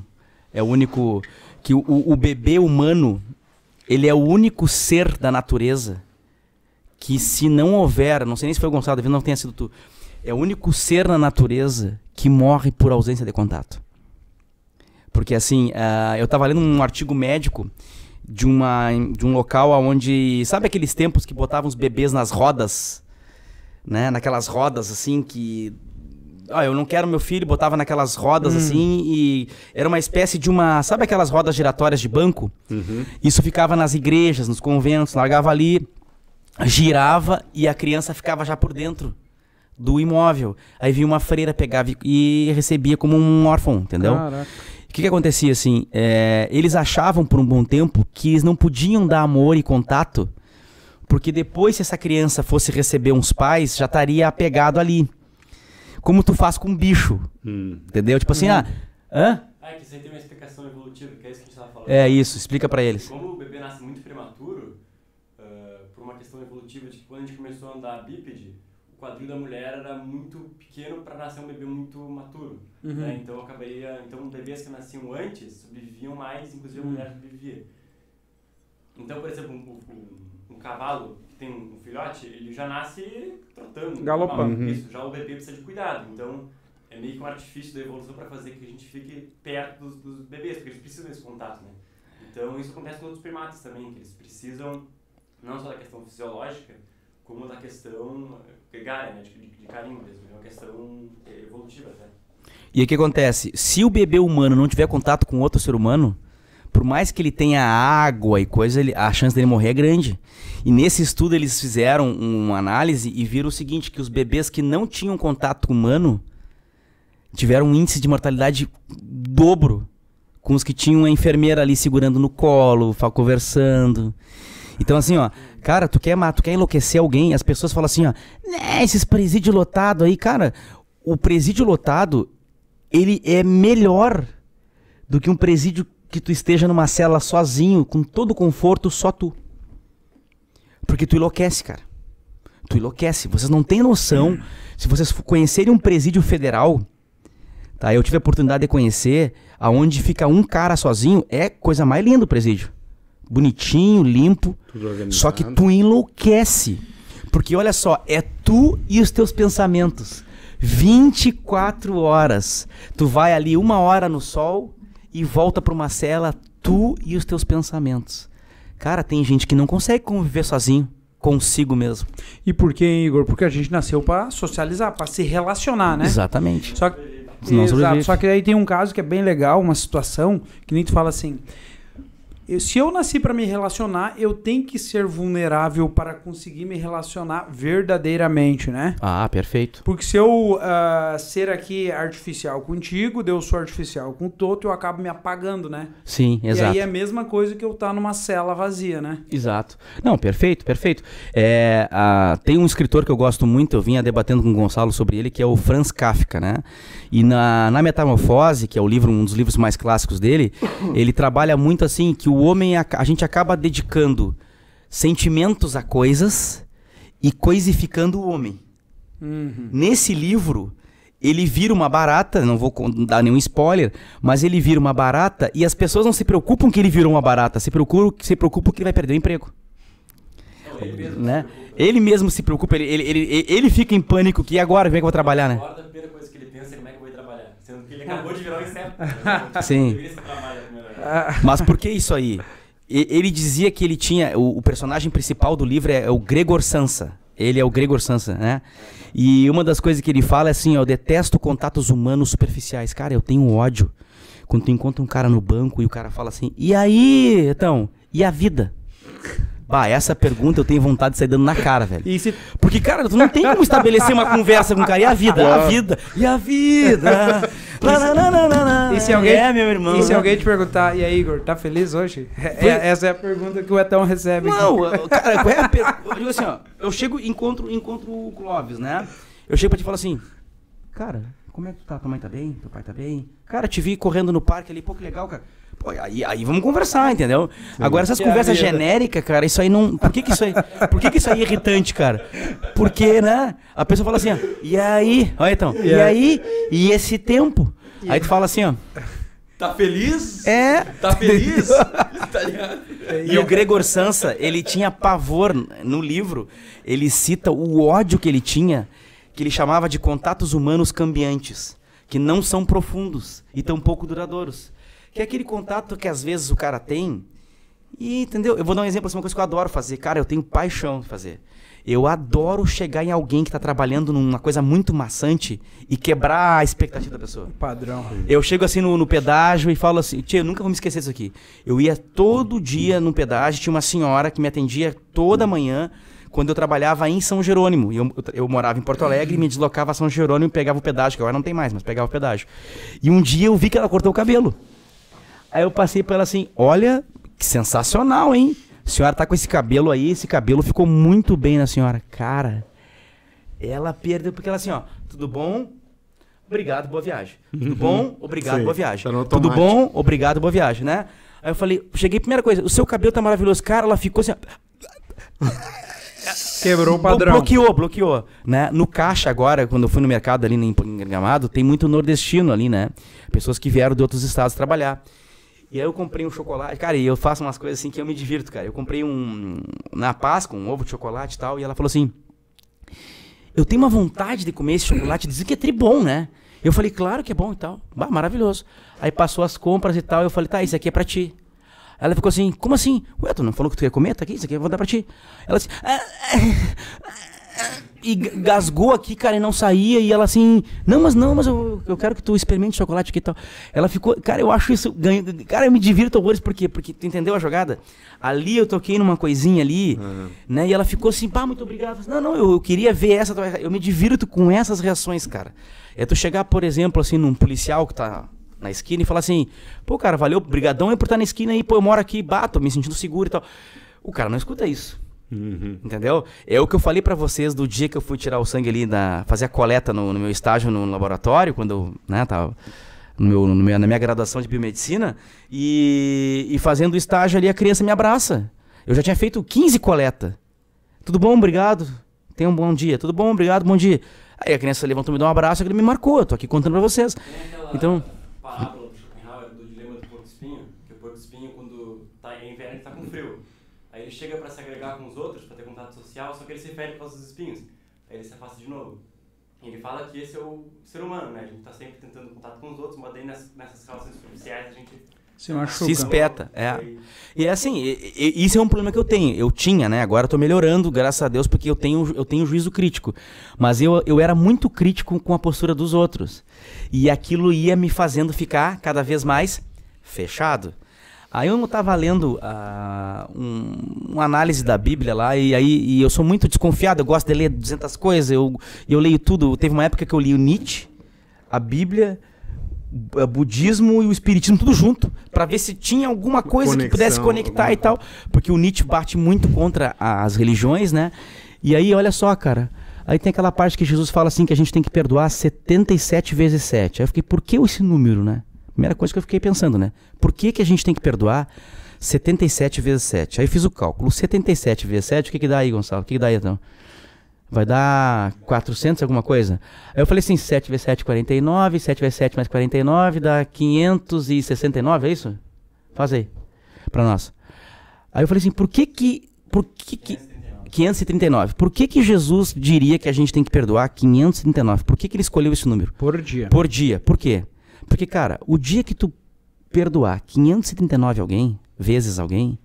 é o único. Que o, o, bebê humano, ele é o único ser da natureza que se não houver, não sei nem se foi o Gonçalo, não tenha sido tu, é o único ser na natureza que morre por ausência de contato. Porque assim, ah, eu estava lendo um artigo médico de, uma, de um local onde, sabe aqueles tempos que botavam os bebês nas rodas, né? Naquelas rodas assim que ah, eu não quero meu filho, botava naquelas rodas assim e era uma espécie de uma, sabe aquelas rodas giratórias de banco? Uhum. Isso ficava nas igrejas, nos conventos, largava ali, girava e a criança ficava já por dentro do imóvel. Aí vinha uma freira, pegava e- e recebia como um órfão, entendeu? Caraca. O que, que acontecia assim? É, eles achavam por um bom tempo que eles não podiam dar amor e contato, porque depois, se essa criança fosse receber uns pais, já estaria apegado ali. Como tu faz com um bicho, Hum. entendeu? Tipo assim, ah, hã? Ah, que isso aí tem uma explicação evolutiva, que é isso que a gente tava falando. É isso, explica pra eles. Como o bebê nasce muito prematuro, ah, por uma questão evolutiva de que quando a gente começou a andar bípede, o quadril da mulher era muito pequeno para nascer um bebê muito maturo. Uhum. né? Então, acabei, então, bebês que nasciam antes sobreviviam mais, inclusive a Uhum. mulher sobrevivia. Então, por exemplo, um, um- um cavalo que tem um filhote, ele já nasce trotando. Galopando. Uhum. Isso, já o bebê precisa de cuidado. Então, é meio que um artifício da evolução para fazer que a gente fique perto dos, dos bebês, porque eles precisam desse contato, né? Então, isso acontece com outros primatas também, que eles precisam não só da questão fisiológica, como da questão eh, gregária, né? De, de, carinho mesmo. É uma questão eh, evolutiva até. E aí o que acontece? Se o bebê humano não tiver contato com outro ser humano, por mais que ele tenha água e coisa, ele- a chance dele morrer é grande. E nesse estudo eles fizeram uma análise e viram o seguinte, que os bebês que não tinham contato humano tiveram um índice de mortalidade dobro com os que tinham a enfermeira ali segurando no colo, conversando. Então assim, ó, cara, tu quer, tu quer enlouquecer alguém, as pessoas falam assim, ó, né, esses presídios lotados aí, cara, o presídio lotado, ele é melhor do que um presídio que tu esteja numa cela sozinho, com todo o conforto, só tu. Porque tu enlouquece, cara. Tu enlouquece. Vocês não têm noção. Se vocês conhecerem um presídio federal, tá? Eu tive a oportunidade de conhecer, aonde fica um cara sozinho, é coisa mais linda o presídio. Bonitinho, limpo. Só que tu enlouquece. Porque olha só, é tu e os teus pensamentos. 24 horas. Tu vai ali uma hora no sol e volta pra uma cela, tu e os teus pensamentos. Cara, tem gente que não consegue conviver sozinho, consigo mesmo. E por que, Igor? Porque a gente nasceu pra socializar, pra se relacionar, né? Exatamente. Só que, exato, só que aí tem um caso que é bem legal, uma situação que nem tu fala assim. Eu- se eu nasci pra me relacionar, eu tenho que ser vulnerável para conseguir me relacionar verdadeiramente, né? Ah, perfeito. Porque se eu ah, ser aqui artificial contigo, eu sou artificial com o Toto, eu acabo me apagando, né? Sim, E exato. aí é a mesma coisa que eu estar numa cela vazia, né? Exato. Não, perfeito, perfeito. É, tem um escritor que eu gosto muito, eu vinha debatendo com o Gonçalo sobre ele, que é o Franz Kafka, né? E na, na Metamorfose, que é o livro, um dos livros mais clássicos dele, ele trabalha muito assim, que o homem, aca- a gente acaba dedicando sentimentos a coisas e coisificando o homem. Uhum. Nesse livro, ele vira uma barata, não vou dar nenhum spoiler, mas ele vira uma barata e as pessoas não se preocupam que ele virou uma barata, se preocupam, se preocupam que ele vai perder o emprego. Né? Ele mesmo se preocupa, ele, ele, ele, ele fica em pânico que e agora, como é que eu vou trabalhar, né? Agora, a primeira coisa que ele pensa é como é que eu vou ir trabalhar. Sendo que ele [laughs] acabou de virar um inseto. Sim. [laughs] Mas por que isso aí? Ele dizia que ele tinha. O, o personagem principal do livro é, o Gregor Sansa. Ele é o Gregor Sansa, né? E uma das coisas que ele fala é assim: ó, eu detesto contatos humanos superficiais. Cara, eu tenho ódio. Quando tu encontra um cara no banco e o cara fala assim: e aí, então? E a vida? Bah, essa pergunta eu tenho vontade de sair dando na cara, velho. E se Porque, cara, tu não tem como estabelecer uma conversa com o cara. E a vida? A vida? E a vida? Lá. E se alguém, É, meu irmão. E se alguém te perguntar, e aí, Igor, tá feliz hoje? [laughs] É- essa é a pergunta que o Etão recebe. Não, cara, qual é a per... eu digo assim, ó, eu chego e encontro, encontro o Clóvis, né? Eu chego pra te falar assim, cara, como é que tu tá? Tua mãe tá bem? Teu pai tá bem? Cara, te vi correndo no parque ali, pô, que legal, cara. Pô, aí, aí vamos conversar, entendeu? Agora essas Que conversas genéricas, cara, isso aí não. Por que que isso aí. Por que que isso aí é irritante, cara? Porque, né? A pessoa fala assim, ó, e aí? Olha então, e, E aí? E esse tempo? Aí tu fala assim, ó. Tá feliz? É. Tá feliz? [laughs] tá? E o Gregor Sansa, ele tinha pavor no livro. Ele cita o ódio que ele tinha, que ele chamava de contatos humanos cambiantes, que não são profundos e tão pouco duradouros. Que é aquele contato que às vezes o cara tem. E, entendeu? Eu vou dar um exemplo, assim, uma coisa que eu adoro fazer. Cara, eu tenho paixão de fazer. Eu adoro chegar em alguém que tá trabalhando numa coisa muito maçante e quebrar a expectativa da pessoa. Padrão. Eu chego assim no, no pedágio e falo assim, tia, eu nunca vou me esquecer disso aqui. Eu ia todo dia no pedágio, tinha uma senhora que me atendia toda manhã quando eu trabalhava em São Jerônimo. E Eu, eu, eu morava em Porto Alegre, me deslocava a São Jerônimo e pegava o pedágio, que agora não tem mais, mas pegava o pedágio. E um dia eu vi que ela cortou o cabelo. Aí eu passei pra ela assim, olha, que sensacional, hein? A senhora tá com esse cabelo aí, esse cabelo ficou muito bem na senhora. Cara, ela perdeu, porque ela assim, ó, tudo bom? Obrigado, boa viagem. Tudo bom? Obrigado, Sim, boa viagem. tá Tudo bom? Obrigado, boa viagem, né? Aí eu falei, cheguei, primeira coisa, o seu cabelo tá maravilhoso. Cara, ela ficou assim, [laughs] Quebrou o padrão. Bloqueou, bloqueou. Né? No caixa agora, quando eu fui no mercado ali em Gramado, tem muito nordestino ali, né? Pessoas que vieram de outros estados trabalhar. E aí eu comprei um chocolate, cara, e eu faço umas coisas assim que eu me divirto, cara. Eu comprei um, na Páscoa, um ovo de chocolate e tal, e ela falou assim, eu tenho uma vontade de comer esse chocolate, dizer que é tri bom, né? Eu falei, claro que é bom e tal. Bah, maravilhoso. Aí passou as compras e tal, eu falei, tá, isso aqui é pra ti. Ela ficou assim, como assim? Ué, tu não falou que tu ia comer? Tá aqui, isso aqui eu vou dar pra ti. Ela assim, "Ah, ah, ah", e gasgou aqui, cara, e não saía. E ela assim, não, mas não, mas eu, eu quero que tu experimente chocolate aqui e tal. Ela ficou, cara, eu acho isso, ganho, cara, eu me divirto horrores, por quê? Porque tu entendeu a jogada? Ali eu toquei numa coisinha ali, né, e ela ficou assim, pá, muito obrigado. Falei, Não, não, eu, eu queria ver essa, tua rea-". eu me divirto com essas reações, cara. É tu chegar, por exemplo, assim, num policial que tá na esquina e falar assim, pô, cara, valeu, brigadão aí por estar na esquina aí, pô, eu moro aqui, bato, me sentindo seguro e tal. O cara não escuta isso. Entendeu? É o que eu falei pra vocês do dia que eu fui tirar o sangue ali, na, fazer a coleta no, no meu estágio no laboratório, quando eu né, tava no meu, no meu- na minha graduação de biomedicina, e, e fazendo o estágio ali, a criança me abraça. Eu já tinha feito 15 coleta. Tudo bom, obrigado. Tenha um bom dia. Tudo bom, obrigado, bom dia. Aí a criança levantou, me deu um abraço, ele me marcou. Eu tô aqui contando pra vocês. Então, parábola do Schopenhauer do dilema do porco espinho, que o porco espinho quando tá em inverno ele tá com frio. Aí ele chega para se agregar com os outros, para ter contato social, só que ele se fere por causa dos espinhos. Aí ele se afasta de novo. E ele fala que esse é o ser humano, né? A gente tá sempre tentando contato com os outros, mas daí nessas, nessas relações superficiais a gente Se machuca. Se espeta, é. E é assim, e- e- isso é um problema que eu tenho. Eu tinha, né? Agora eu tô melhorando, graças a Deus, porque eu tenho, eu tenho juízo crítico. Mas eu, eu era muito crítico com a postura dos outros. E aquilo ia me fazendo ficar cada vez mais fechado. Aí eu tava lendo ah, um, uma análise da Bíblia lá, e aí e eu sou muito desconfiado, eu gosto de ler 200 coisas, eu, eu leio tudo. Teve uma época que eu li o Nietzsche, a Bíblia, bu- budismo e o espiritismo tudo junto, Pra ver se tinha alguma coisa que Conexão, pudesse conectar e tal, porque o Nietzsche bate muito contra as religiões, né? E aí, olha só, cara, aí tem aquela parte que Jesus fala assim que a gente tem que perdoar 77 vezes 7. Aí eu fiquei, por que esse número, né? Primeira coisa que eu fiquei pensando, né? Por que, que a gente tem que perdoar 77 vezes 7? Aí eu fiz o cálculo. 77 vezes 7, o que, que dá aí, Gonçalo? O que, que dá aí, então? Vai dar 400 alguma coisa? Aí eu falei assim, 7 vezes 7, 49, 7 vezes 7 mais 49 dá 569, é isso? Faz aí, pra nós. Aí eu falei assim, por que que... Por que que 539. Por que que Jesus diria que a gente tem que perdoar 539? Por que que ele escolheu esse número? Por dia. Por dia. Por quê? Porque, cara, o dia que tu perdoar 539 alguém, vezes alguém,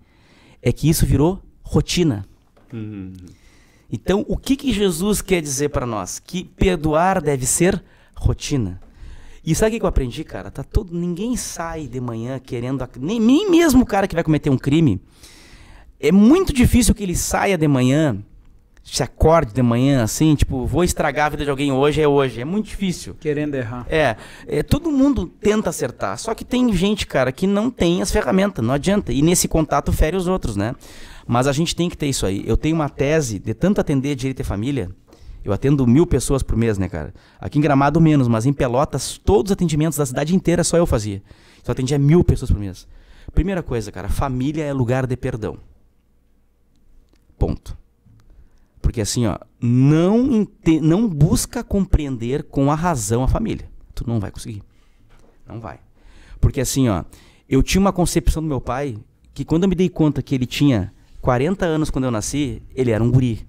é que isso virou rotina. Então, o que que Jesus quer dizer pra nós? Que perdoar deve ser rotina. E sabe o que eu aprendi, cara? Tá todo, ninguém sai de manhã querendo, nem, nem mesmo o cara que vai cometer um crime, é muito difícil que ele saia de manhã, se acorde de manhã assim, tipo, vou estragar a vida de alguém hoje é hoje. É muito difícil. Querendo errar. É, é, todo mundo tenta acertar, só que tem gente, cara, que não tem as ferramentas, não adianta. E nesse contato fere os outros, né? Mas a gente tem que ter isso aí. Eu tenho uma tese de tanto atender direito e família. Eu atendo mil pessoas por mês, né, cara? Aqui em Gramado menos, mas em Pelotas, todos os atendimentos da cidade inteira só eu fazia. Só atendia mil pessoas por mês. Primeira coisa, cara, família é lugar de perdão. Ponto. Porque assim, ó, não, não busca compreender com a razão a família. Tu não vai conseguir. Não vai. Porque assim, ó, eu tinha uma concepção do meu pai que quando eu me dei conta que ele tinha 40 anos quando eu nasci, ele era um guri.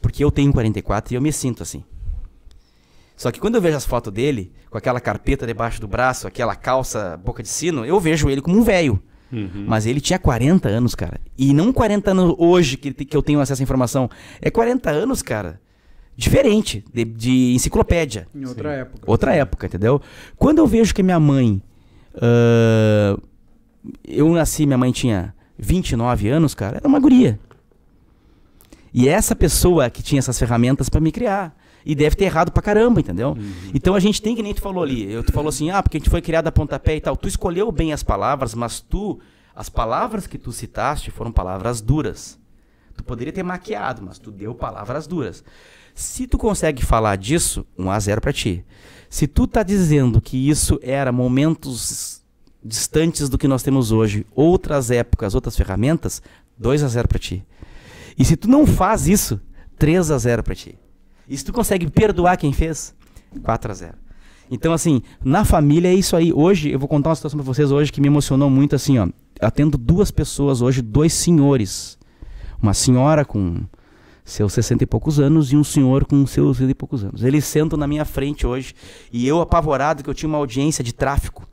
Porque eu tenho 44 e eu me sinto assim. Só que quando eu vejo as fotos dele, com aquela carpeta debaixo do braço, aquela calça boca de sino, eu vejo ele como um velho. Mas ele tinha 40 anos, cara. E não 40 anos hoje que, que eu tenho acesso à informação. É 40 anos, cara. Diferente, de, de enciclopédia. Em outra época. Outra época, entendeu? Quando eu vejo que minha mãe. ah, eu nasci, minha mãe tinha 29 anos, cara, era uma guria. E é essa pessoa que tinha essas ferramentas pra me criar. E deve ter errado pra caramba, entendeu? Então a gente tem que nem tu falou ali. Eu, tu falou assim, ah, porque a gente foi criado a pontapé e tal. Tu escolheu bem as palavras, mas tu. As palavras que tu citaste foram palavras duras. Tu poderia ter maquiado, mas tu deu palavras duras. Se tu consegue falar disso, 1 a 0 pra ti. Se tu tá dizendo que isso era momentos distantes do que nós temos hoje, outras épocas, outras ferramentas, 2 a 0 pra ti. E se tu não faz isso, 3 a 0 pra ti. E se tu consegue perdoar quem fez, 4 a 0 Então, assim, na família é isso aí. Hoje, eu vou contar uma situação pra vocês hoje que me emocionou muito, assim, ó. Atendo duas pessoas hoje, dois senhores. Uma senhora com seus 60 e poucos anos e um senhor com seus 60 e poucos anos. Eles sentam na minha frente hoje e eu apavorado que eu tinha uma audiência de tráfico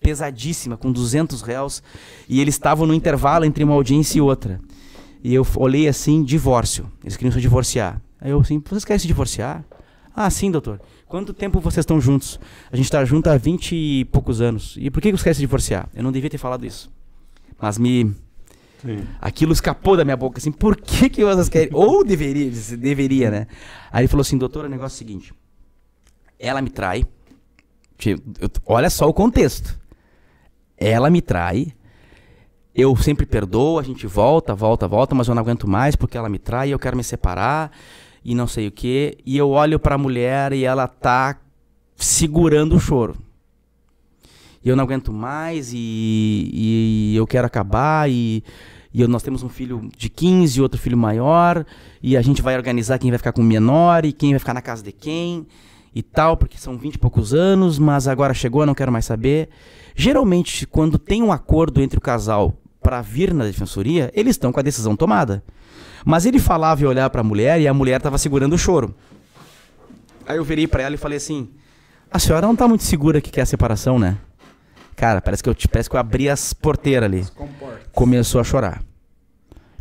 pesadíssima, com 200 réus, e eles estavam no intervalo entre uma audiência e outra. E eu olhei assim, divórcio. Eles queriam se divorciar. Aí eu assim, vocês querem se divorciar? Ah, sim, doutor. Quanto tempo vocês estão juntos? A gente está junto há 20 e poucos anos. E por que vocês querem se divorciar? Eu não devia ter falado isso. Mas me Sim. Aquilo escapou da minha boca, assim, por que que vocês querem? [laughs] Ou deveria, deveria, né? Aí ele falou assim, doutor, o negócio é o seguinte, ela me trai, olha só o contexto, ela me trai, eu sempre perdoo, a gente volta, volta, volta, mas eu não aguento mais porque ela me trai, eu quero me separar e não sei o que, e eu olho pra mulher e ela tá segurando o choro. E eu não aguento mais e, e eu quero acabar e, e eu- nós temos um filho de 15 e outro filho maior e a gente vai organizar quem vai ficar com o menor e quem vai ficar na casa de quem e tal, porque são 20 e poucos anos, mas agora chegou, eu não quero mais saber. Geralmente, quando tem um acordo entre o casal para vir na defensoria, eles estão com a decisão tomada. Mas ele falava e olhava para a mulher e a mulher estava segurando o choro. Aí eu virei para ela e falei assim: A senhora não tá muito segura que quer a separação, né? Cara, parece que eu, parece que eu abri as porteiras ali. Começou a chorar.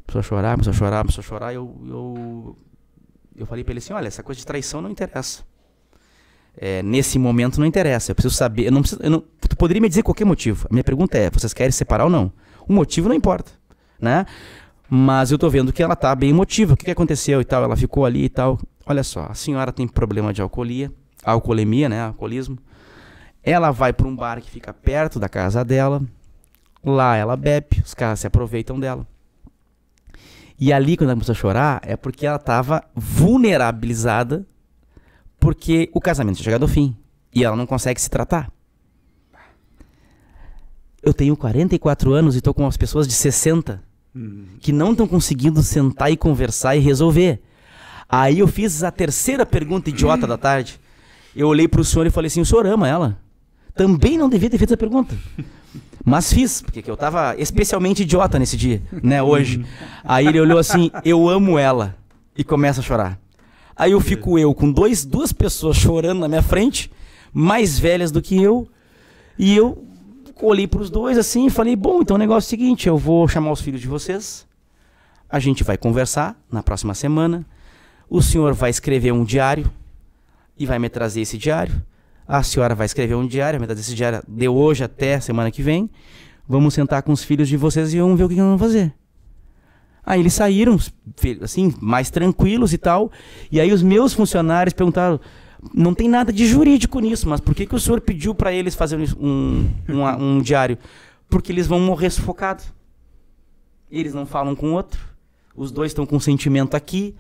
Começou a chorar, começou a chorar, começou a chorar. Eu, eu, eu falei pra ele assim: Olha, essa coisa de traição não interessa. É, nesse momento não interessa. Eu preciso saber. Eu não preciso, eu não- tu poderia me dizer qualquer motivo. A minha pergunta é: vocês querem se separar ou não? O motivo não importa, né? Mas eu tô vendo que ela tá bem emotiva. O que, que aconteceu e tal? Ela ficou ali e tal. Olha só, a senhora tem problema de alcoolia, alcoolemia, né? Alcoolismo. Ela vai para um bar que fica perto da casa dela. Lá ela bebe, os caras se aproveitam dela. E ali, quando ela começou a chorar, é porque ela estava vulnerabilizada porque o casamento tinha chegado ao fim. E ela não consegue se tratar. Eu tenho 44 anos e estou com umas pessoas de 60 que não estão conseguindo sentar e conversar e resolver. Aí eu fiz a terceira pergunta idiota da tarde. Eu olhei pro senhor e falei assim: o senhor ama ela? Também não devia ter feito essa pergunta. Mas fiz, porque que eu tava especialmente idiota nesse dia, né, hoje. Aí ele olhou assim: eu amo ela. E começa a chorar. Aí eu fico eu com dois, duas pessoas chorando na minha frente, mais velhas do que eu, e eu olhei pros dois assim e falei: bom, então o negócio é o seguinte: eu vou chamar os filhos de vocês, a gente vai conversar na próxima semana, o senhor vai escrever um diário e vai me trazer esse diário. A senhora vai escrever um diário, me trazer esse diário de hoje até semana que vem. Vamos sentar com os filhos de vocês e vamos ver o que nós vamos fazer. Aí eles saíram, assim, mais tranquilos e tal. E aí os meus funcionários perguntaram: não tem nada de jurídico nisso, mas por que, que o senhor pediu para eles fazerem um, um, um diário? Porque eles vão morrer sufocados. Eles não falam com o outro. Os dois estão com sentimento aqui,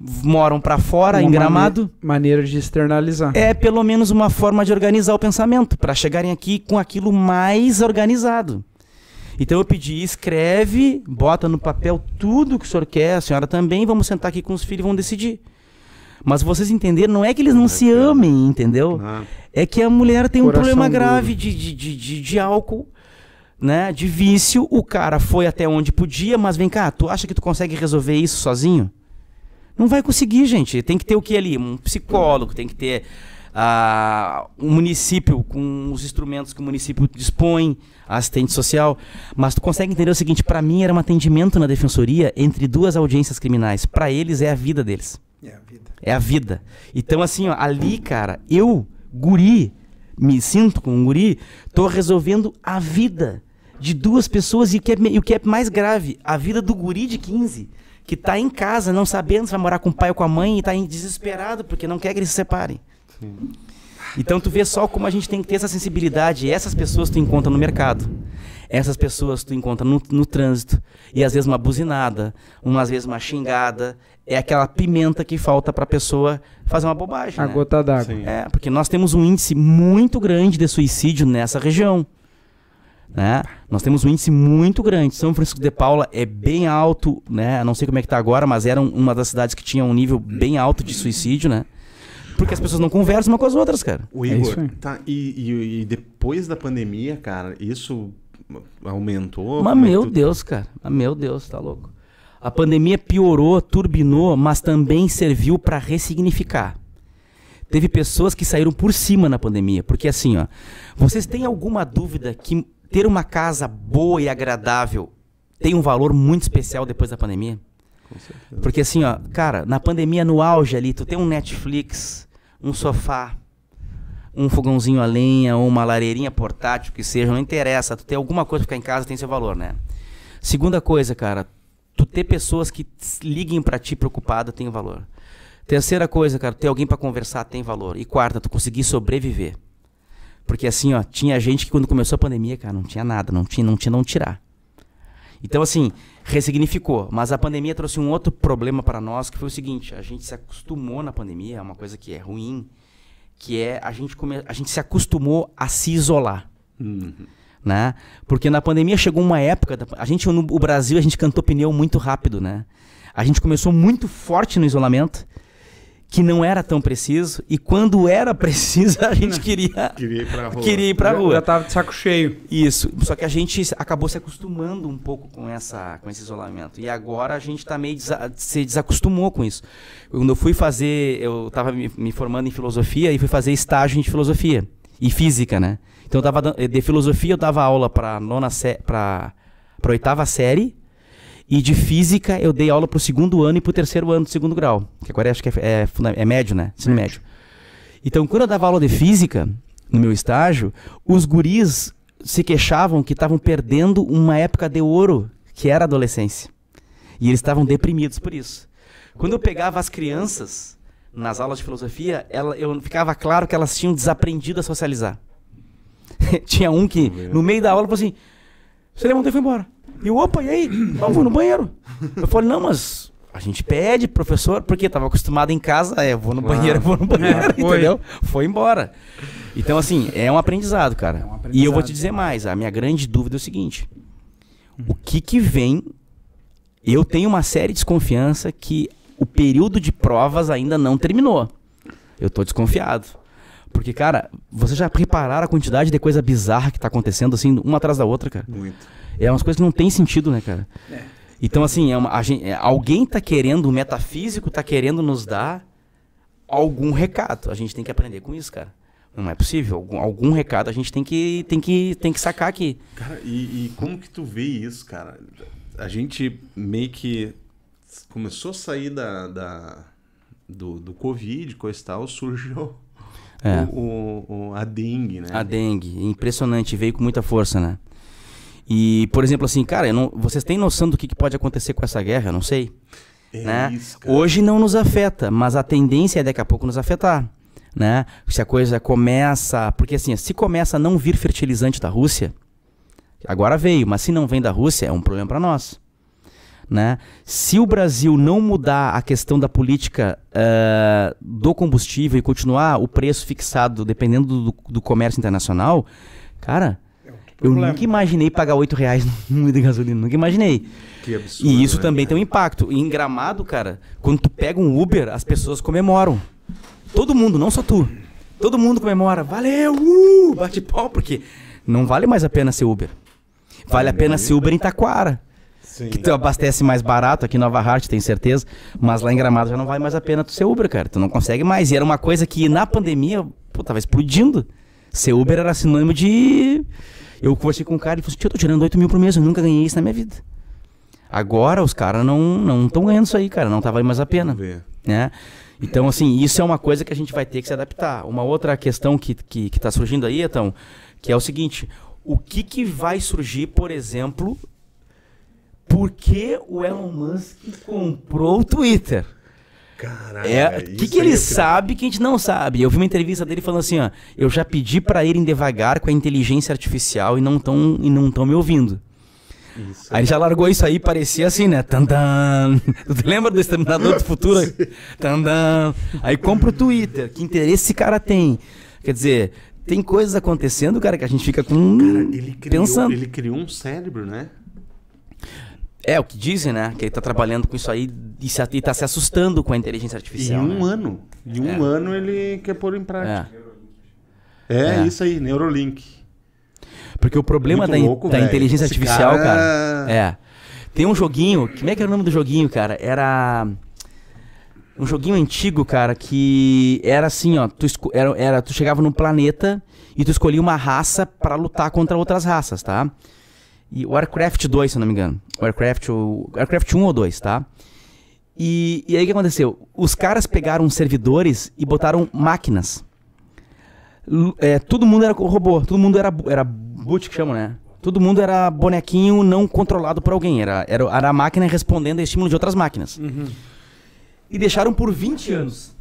moram para fora, em Uma Gramado. mane- Maneira de externalizar. É pelo menos uma forma de organizar o pensamento, para chegarem aqui com aquilo mais organizado. Então eu pedi, escreve, bota no papel tudo que o senhor quer, a senhora também, vamos sentar aqui com os filhos e vamos decidir. Mas vocês entenderam, não é que eles não se amem, entendeu? Ah, É que a mulher tem um Coração problema duro. grave de, de, de, de, de álcool, né? De vício. O cara foi até onde podia, mas vem cá, tu acha que tu consegue resolver isso sozinho? Não vai conseguir, gente. Tem que ter o que ali? Um psicólogo, tem que ter ah, um município com os instrumentos que o município dispõe, assistente social. Mas tu consegue entender o seguinte: para mim era um atendimento na defensoria entre duas audiências criminais. Para eles é a vida deles. É a vida. É a vida. Então, assim, ó, ali, cara, eu, guri, me sinto com um guri, tô resolvendo a vida de duas pessoas e o que é, e o que é mais grave, a vida do guri de 15, que tá em casa, não sabendo se vai morar com o pai ou com a mãe e tá em- desesperado porque não quer que eles se separem. Então tu vê só como a gente tem que ter essa sensibilidade. E essas pessoas tu encontra no mercado. Essas pessoas tu encontra no, no trânsito. E às vezes uma buzinada, umas vezes uma xingada. É aquela pimenta que falta pra pessoa fazer uma bobagem. A né? gota d'água. É, porque nós temos um índice muito grande de suicídio nessa região. Né? Nós temos um índice muito grande. São Francisco de Paula é bem alto, né? Não sei como é que tá agora, mas era um- uma das cidades que tinha um nível bem alto de suicídio, né? Porque as pessoas não conversam uma com as outras, cara. O É Igor, isso aí. tá, e, e- e depois da pandemia, cara, isso aumentou? Mas é meu tu- Deus, cara. Mas meu Deus, tá louco. A pandemia piorou, turbinou, mas também serviu para ressignificar. Teve pessoas que saíram por cima na pandemia, porque assim, ó, vocês têm alguma dúvida que ter uma casa boa e agradável tem um valor muito especial depois da pandemia? Porque assim, ó, cara, na pandemia no auge ali, tu tem um Netflix, um sofá, um fogãozinho a lenha, ou uma lareirinha portátil que seja, não interessa, tu ter alguma coisa pra ficar em casa tem seu valor, né? Segunda coisa, cara, tu ter pessoas que liguem pra ti preocupada tem valor. Terceira coisa, cara, ter alguém pra conversar tem valor. E quarta, tu conseguir sobreviver. Porque assim, ó, tinha gente que quando começou a pandemia, cara, não tinha nada, não tinha, não tinha não tirar. Então, assim, ressignificou. Mas a pandemia trouxe um outro problema para nós, que foi o seguinte: a gente se acostumou na pandemia, é uma coisa que é ruim, que é a gente, come, a gente se acostumou a se isolar. Uhum. Né? Porque na pandemia chegou uma época, da- a gente no o Brasil a gente cantou pneu muito rápido, né? A gente começou muito forte no isolamento, que não era tão preciso, e quando era [laughs] preciso a gente queria Queria ir pra rua. queria ir pra Já- rua. Já tava de saco cheio. Isso, só que a gente acabou se acostumando um pouco com, essa, com esse isolamento. E agora a gente tá meio desa- se desacostumou com isso. Quando eu fui fazer, eu estava me, me formando em filosofia e fui fazer estágio em filosofia e física, né? Então eu tava dan- de filosofia eu dava aula para nona para para oitava série e de física eu dei aula pro segundo ano e pro terceiro ano do segundo grau, que agora acho que é, é, é médio, né? Ensino médio. Então, quando eu dava aula de física, no meu estágio, os guris se queixavam que estavam perdendo uma época de ouro, que era a adolescência. E eles estavam deprimidos por isso. Quando eu pegava as crianças nas aulas de filosofia, ela, eu ficava claro que elas tinham desaprendido a socializar. [laughs] Tinha um que, no meio da aula, falou assim: Você levantou e foi embora. E eu, opa, e aí? [laughs] Não, vou no banheiro. Eu falei: Não, mas a gente pede, professor, porque estava acostumado em casa, é, vou no Claro. banheiro, vou no banheiro, É, foi. entendeu? Foi embora. Então, assim, é um aprendizado, cara. É um E eu vou aprendizado. te dizer mais, a minha grande dúvida é o seguinte: o que que vem? Eu tenho uma séria desconfiança que o período de provas ainda não terminou. Eu tô desconfiado. Porque, cara, vocês já repararam a quantidade de coisa bizarra que tá acontecendo, assim, uma atrás da outra, cara? Muito. É umas coisas que não tem sentido, né, cara? É. Então, assim, é uma, a gente, é, alguém tá querendo, o metafísico tá querendo nos dar algum recado. A gente tem que aprender com isso, cara. Não é possível. Algum, algum recado a gente tem que, tem que, tem que sacar aqui. Cara, e, e como que tu vê isso, cara? A gente meio que começou a sair da, da- do, do Covid, coisa e tal, [laughs] surgiu É. o, o- a dengue, né? A dengue, impressionante, veio com muita força, né? E, por exemplo, assim, cara, não- vocês têm noção do que, que pode acontecer com essa guerra? Eu não sei. É né? isso. Hoje não nos afeta, mas a tendência é daqui a pouco nos afetar, né? Se a coisa começa, porque assim, se começa a não vir fertilizante da Rússia, agora veio, mas se não vem da Rússia é um problema para nós, né? Se o Brasil não mudar a questão da política ah, do combustível e continuar o preço fixado dependendo do, do comércio internacional, cara, eu problema. nunca imaginei pagar 8 reais no [laughs] litro de gasolina, nunca imaginei. Que absurdo, E isso né, também tem um impacto. E em Gramado, cara, quando tu pega um Uber, as pessoas comemoram. Todo mundo, não só tu. Todo mundo comemora. Valeu, uh, bate pau, porque não vale mais a pena ser Uber. Vale a pena ser Uber em Taquara, Sim. que tu abastece mais barato, aqui em Nova Hart, tenho certeza, mas lá em Gramado já não vale mais a pena tu ser Uber, cara. Tu não consegue mais. E era uma coisa que na pandemia, pô, tava explodindo. Ser Uber era sinônimo de... Eu conversei com um cara e falei assim, tio, eu tô tirando 8 mil por mês, eu nunca ganhei isso na minha vida. Agora os caras não não estão ganhando isso aí, cara. Não tá valendo mais a pena. Né? Então, assim, isso é uma coisa que a gente vai ter que se adaptar. Uma outra questão que, que, que tá surgindo aí, então, que é o seguinte: o que, que vai surgir, por exemplo, por que o Elon Musk comprou o Twitter? Caralho, É, o que, que ele queria- sabe que a gente não sabe? Eu vi uma entrevista dele falando assim, ó, eu já pedi pra irem devagar com a inteligência artificial e não estão e não tão me ouvindo. Isso. Aí já largou isso aí, parecia assim, né? Tandan. Tu [laughs] lembra do Exterminador do Futuro? [laughs] Tandan. Aí compra o Twitter. Que interesse esse cara tem? Quer dizer, tem coisas acontecendo, cara, que a gente fica com. Cara, ele criou, pensando. ele criou um cérebro, né? É, o que dizem, né? Que ele tá trabalhando com isso aí e, se, e tá se assustando com a inteligência Em artificial. um né? ano. Em um É. ano ele quer pôr em prática. É. É, É. isso aí, Neurolink. Porque o problema Muito da, louco, da inteligência Esse artificial, cara- cara... É. Tem um joguinho. Como é que era o nome do joguinho, cara? Era. Um joguinho antigo, cara, que era assim, ó. Tu, era, era, tu chegava num planeta e tu escolhia uma raça pra lutar contra outras raças, tá? E Warcraft 2, se eu não me engano. Warcraft, o, Warcraft 1 ou 2, tá? E, e aí o que aconteceu? Os caras pegaram servidores e botaram máquinas. É, todo mundo era robô, todo mundo era, era boot que chama, né? Todo mundo era bonequinho não controlado por alguém. Era, era, era a máquina respondendo a estímulo de outras máquinas. E deixaram por 20 anos.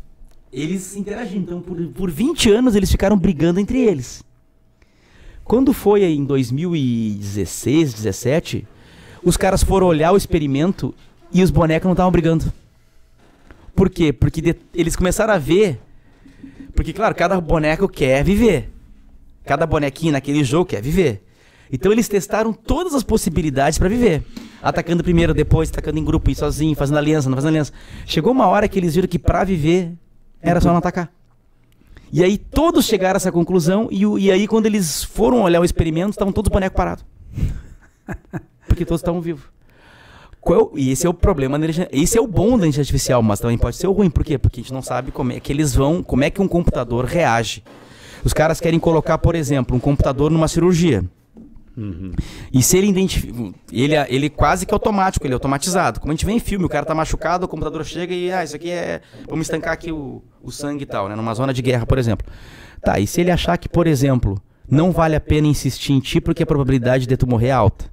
Eles interagindo. Então, por, por 20 anos, eles ficaram brigando entre eles. Quando foi em 2016, 17, os caras foram olhar o experimento e os bonecos não estavam brigando. Por quê? Porque de- eles começaram a ver. Porque, claro, cada boneco quer viver. Cada bonequinho naquele jogo quer viver. Então eles testaram todas as possibilidades pra viver. Atacando primeiro, depois, atacando em grupo, e sozinho, fazendo aliança, não fazendo aliança. Chegou uma hora que eles viram que pra viver era só não atacar. E aí todos chegaram a essa conclusão, e, e aí quando eles foram olhar o experimento, estavam todos os bonecos parados. [laughs] Porque todos estavam vivos. Qual- e esse é o problema Esse é o bom da inteligência artificial, mas também pode ser o ruim. Por quê? Porque a gente não sabe como é que eles vão, como é que um computador reage. Os caras querem colocar, por exemplo, um computador numa cirurgia. E se ele identifica. Ele, é- ele quase que é automático, ele é automatizado. Como a gente vê em filme, o cara tá machucado, o computador chega e, ah, isso aqui é. Vamos estancar aqui o, o sangue e tal, né? Numa zona de guerra, por exemplo. Tá, e se ele achar que, por exemplo, não vale a pena insistir em ti porque a probabilidade de tu morrer é alta?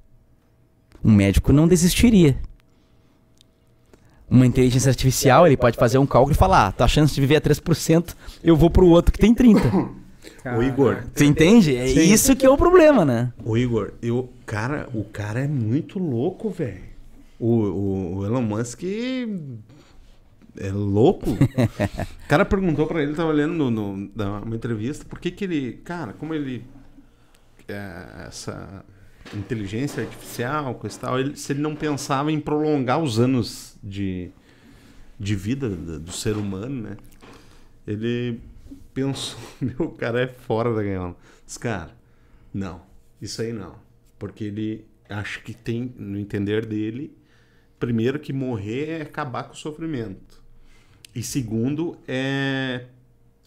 Um médico não desistiria. Uma inteligência artificial, ele pode fazer um cálculo e falar: ah, tua chance de viver é 3%, eu vou pro outro que tem 30%. [laughs] O Igor, Tu entende? É isso que é o problema, né? o Igor, eu, cara, o cara é muito louco, velho. O, o, o Elon Musk é louco. [laughs] o cara perguntou pra ele, tava olhando no, no- uma entrevista, por que que ele, cara, como ele é, essa inteligência artificial, coisa e tal, ele, se ele não pensava em prolongar os anos de, de vida do, do ser humano, né? Ele pensou, [laughs] meu, o cara é fora da gaiola. Diz, cara, não, isso aí não. Porque ele acha que tem, no entender dele, primeiro que morrer é acabar com o sofrimento. E segundo é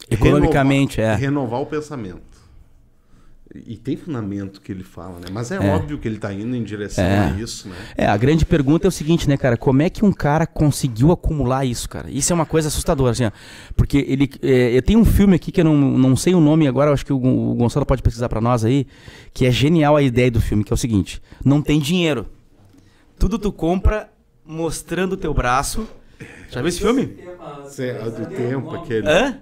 Economicamente, renovar, é. renovar o pensamento. E tem fundamento que ele fala, né? Mas é, É. óbvio que ele tá indo em direção É. a isso, né? É, a grande pergunta é o seguinte, né, cara? Como é que um cara conseguiu acumular isso, cara? Isso é uma coisa assustadora, assim, ó. Porque ele. É, eu tenho um filme aqui que eu não, não sei o nome agora, eu acho que o, o Gonçalo pode pesquisar pra nós aí, que é genial a ideia do filme, que é o seguinte: não tem dinheiro. Tudo tu compra mostrando o teu braço. Já viu esse filme? Cê- é do tempo aquele. Hã?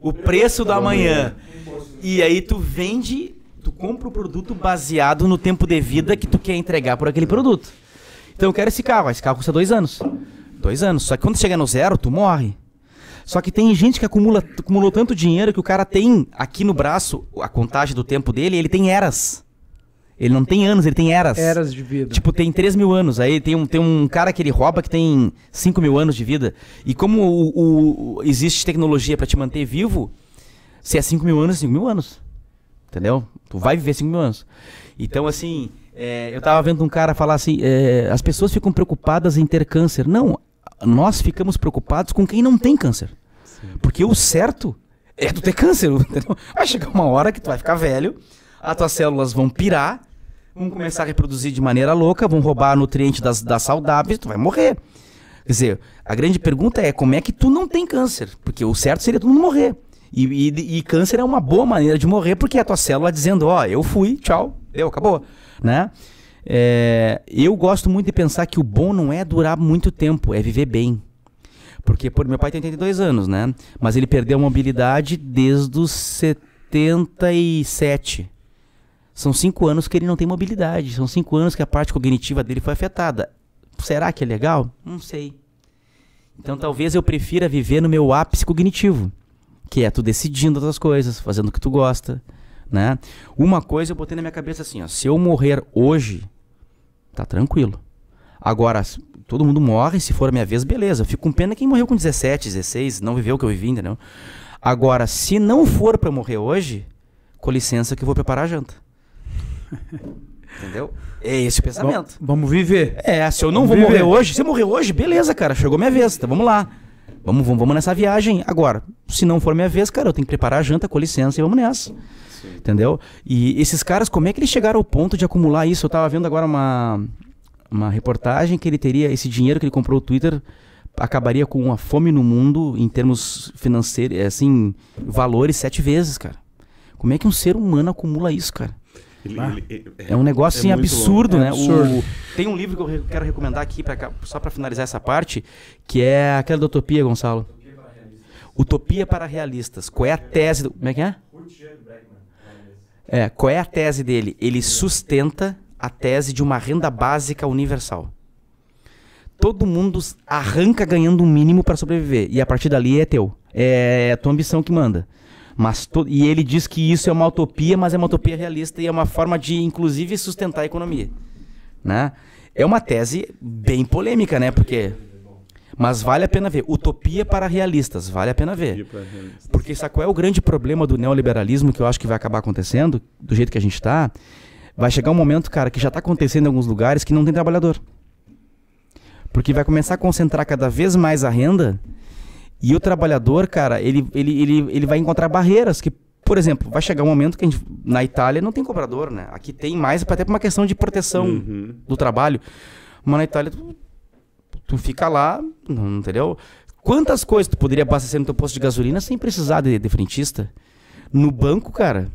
O preço do amanhã. E aí tu vende, tu compra o produto baseado no tempo de vida que tu quer entregar por aquele produto. Então eu quero esse carro, esse carro custa dois anos. Dois anos. Só que quando chega no zero, tu morre. Só que tem gente que acumula, acumulou tanto dinheiro que o cara tem aqui no braço a contagem do tempo dele, ele tem eras. Ele não tem anos, ele tem eras. Eras de vida. Tipo, tem 3 mil anos. Aí tem um, tem um cara que ele rouba que tem 5 mil anos de vida. E como o, o- o- existe tecnologia pra te manter vivo, se é 5 mil anos, é 5 mil anos. Entendeu? Tu vai viver 5 mil anos. Então, assim, é, eu tava vendo um cara falar assim: é, as pessoas ficam preocupadas em ter câncer. Não, nós ficamos preocupados com quem não tem câncer. Porque o certo é tu ter câncer. [laughs] Entendeu? Vai chegar uma hora que tu vai ficar velho, as tuas células vão pirar, vão começar a reproduzir de maneira louca, vão roubar nutrientes das, das saudáveis, tu vai morrer. Quer dizer, a grande pergunta é como é que tu não tem câncer? Porque o certo seria tu não morrer. E, e- e câncer é uma boa maneira de morrer, porque é a tua célula dizendo, ó, eu fui, tchau, deu, acabou. Né? É, eu gosto muito de pensar que o bom não é durar muito tempo, é viver bem. Porque por, meu pai tem 82 anos, né? Mas ele perdeu a mobilidade desde os 77. São cinco anos que ele não tem mobilidade. São cinco anos que a parte cognitiva dele foi afetada. Será que é legal? Não sei. Então talvez eu prefira viver no meu ápice cognitivo. Que é tu decidindo outras coisas, fazendo o que tu gosta, né? Uma coisa eu botei na minha cabeça assim, ó, se eu morrer hoje, tá tranquilo. Agora, todo mundo morre, se for a minha vez, beleza. Eu fico com pena quem morreu com 17, 16, não viveu o que eu vivi, entendeu? Agora, se não for pra eu morrer hoje, com licença que eu vou preparar a janta. [laughs] entendeu? É esse o pensamento. Vam- Vamos viver. É, se eu não Vamos vou morrer viver. hoje, se eu morrer hoje, beleza, cara, chegou minha vez, então vamos lá. Vamos, vamos, vamos nessa viagem. Agora, se não for minha vez, cara, eu tenho que preparar a janta, com licença, e vamos nessa. Entendeu? E esses caras, como é que eles chegaram ao ponto de acumular isso? Eu tava vendo agora uma, uma reportagem que ele teria, esse dinheiro que ele comprou o Twitter, acabaria com uma fome no mundo em termos financeiros, assim, valores sete vezes, cara. Como é que um ser humano acumula isso, cara? Ele- Ah. ele- É um negócio assim, absurdo, louco. né? É absurdo. O- tem um livro que eu quero recomendar aqui, pra, só para finalizar essa parte, que é aquela da Utopia, Gonçalo. Utopia para realistas. Qual é a tese? Do, como é que é? É, qual é a tese dele? Ele sustenta a tese de uma renda básica universal. Todo mundo arranca ganhando o mínimo para sobreviver e a partir dali é teu. É a tua ambição que manda. Mas to- e ele diz que isso é uma utopia, mas é uma utopia realista e é uma forma de inclusive sustentar a economia, né? É uma tese bem polêmica, né? Porque mas vale a pena ver. Utopia para realistas, vale a pena ver. Porque sabe qual é o grande problema do neoliberalismo que eu acho que vai acabar acontecendo, do jeito que a gente está? Vai chegar um momento, cara, que já está acontecendo em alguns lugares que não tem trabalhador. Porque vai começar a concentrar cada vez mais a renda e o trabalhador, cara, ele, ele, ele, ele vai encontrar barreiras que, por exemplo, vai chegar um momento que a gente, na Itália não tem cobrador, né? Aqui tem mais, até por uma questão de proteção Uhum. do trabalho. Mas na Itália tu, tu fica lá, não, entendeu? Quantas coisas tu poderia abastecer no teu posto de gasolina sem precisar de, de frentista? No banco, cara,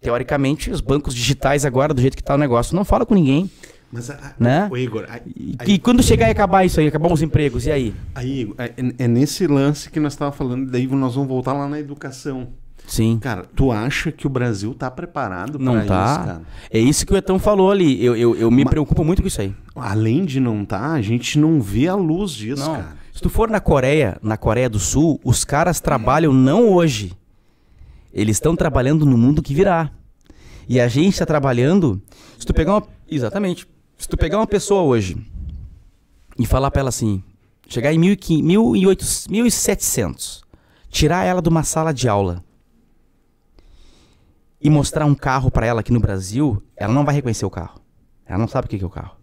teoricamente, os bancos digitais agora, do jeito que tá o negócio, não fala com ninguém. Mas, a, Né? o Igor, a- E, e quando chegar e acabar isso aí, acabar os empregos, e aí? aí, Igor, é, é nesse lance que nós estávamos falando, daí nós vamos voltar lá na educação. Sim. Cara, tu acha que o Brasil tá preparado para tá. isso, cara? É isso que o Etão falou ali. Eu, eu, eu me Ma- preocupo muito com isso aí. Além de não tá, a gente não vê a luz disso, Não. cara. Se tu for na Coreia, na Coreia do Sul, os caras trabalham não hoje. Eles estão trabalhando no mundo que virá. E a gente está trabalhando. Se tu pegar uma. Exatamente. Se tu pegar uma pessoa hoje e falar pra ela assim, chegar em 1500, 1800, 1700, tirar ela de uma sala de aula e mostrar um carro pra ela aqui no Brasil, ela não vai reconhecer o carro. Ela não sabe o que é o carro.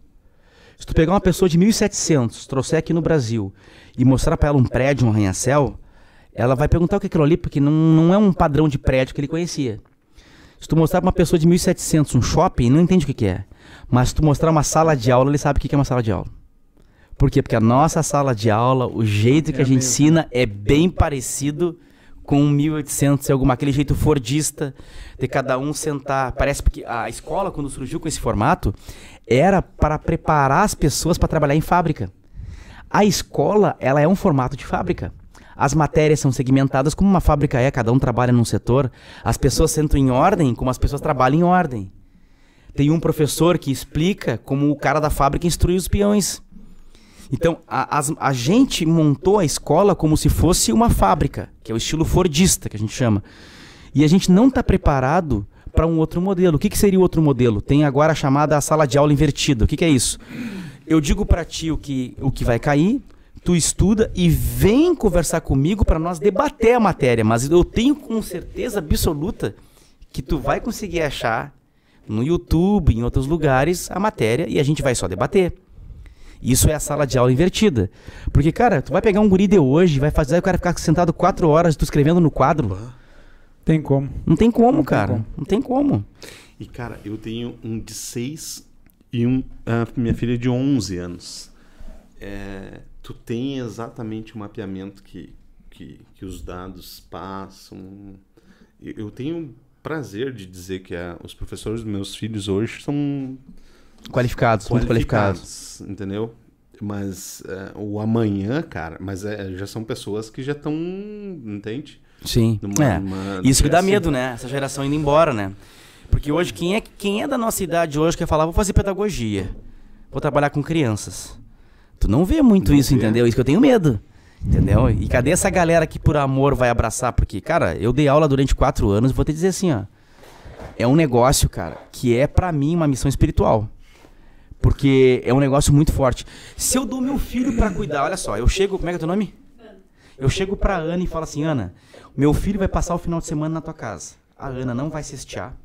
Se tu pegar uma pessoa de 1700, trouxer aqui no Brasil e mostrar pra ela um prédio, um arranha-céu, ela vai perguntar o que é aquilo ali, porque não, não é um padrão de prédio que ele conhecia. Se tu mostrar pra uma pessoa de 1700 um shopping, não entende o que, que é. Mas se tu mostrar uma sala de aula, ele sabe o que que é uma sala de aula. Por quê? Porque a nossa sala de aula, o jeito que É a gente mesmo. ensina é bem parecido com 1800 e alguma, aquele jeito fordista de cada um sentar. Parece porque a escola, quando surgiu com esse formato, era para preparar as pessoas para trabalhar em fábrica. A escola, ela é um formato de fábrica. As matérias são segmentadas como uma fábrica é, cada um trabalha num setor. As pessoas sentam em ordem como as pessoas trabalham em ordem. Tem um professor que explica como o cara da fábrica instrui os peões. Então, a, as- a gente montou a escola como se fosse uma fábrica, que é o estilo fordista, que a gente chama. E a gente não está preparado para um outro modelo. O que, que seria o outro modelo? Tem agora a chamada sala de aula invertida. O que, que é isso? Eu digo para ti o que, o que vai cair, tu estuda e vem conversar comigo para nós debater a matéria. Mas eu tenho com certeza absoluta que tu vai conseguir achar no YouTube, em outros lugares, a matéria e a gente vai só debater. Isso é a sala de aula invertida. Porque, cara, tu vai pegar um guri de hoje, vai fazer o cara ficar sentado quatro horas tu escrevendo no quadro. Tem como. Não tem como, Não tem cara. como. Não tem como. E, cara, eu tenho um de 6 e um, a minha filha de 11 anos. É, tu tem exatamente o mapeamento que, que, que os dados passam. Eu, eu tenho prazer de dizer que a- os professores dos meus filhos hoje são Qualificados, muito qualificados. entendeu? Mas é, o amanhã, cara, mas é, já são pessoas que já estão, entende? Sim. Numa- é. numa- Isso que dá assim, medo, né? Essa geração indo embora, né? Porque hoje, quem é, quem é da nossa idade hoje quer falar, vou fazer pedagogia, vou trabalhar com crianças. Tu não vê muito Não isso, vê. entendeu? Isso que eu tenho medo. Entendeu? E cadê essa galera que por amor vai abraçar? Porque, cara, eu dei aula durante quatro anos, vou te dizer assim, ó. É um negócio, cara, que é pra mim uma missão espiritual. Porque é um negócio muito forte. Se eu dou meu filho pra cuidar, olha só, eu chego, como é que é teu nome? Eu chego pra Ana e falo assim, Ana, meu filho vai passar o final de semana na tua casa. A Ana não vai se estiar,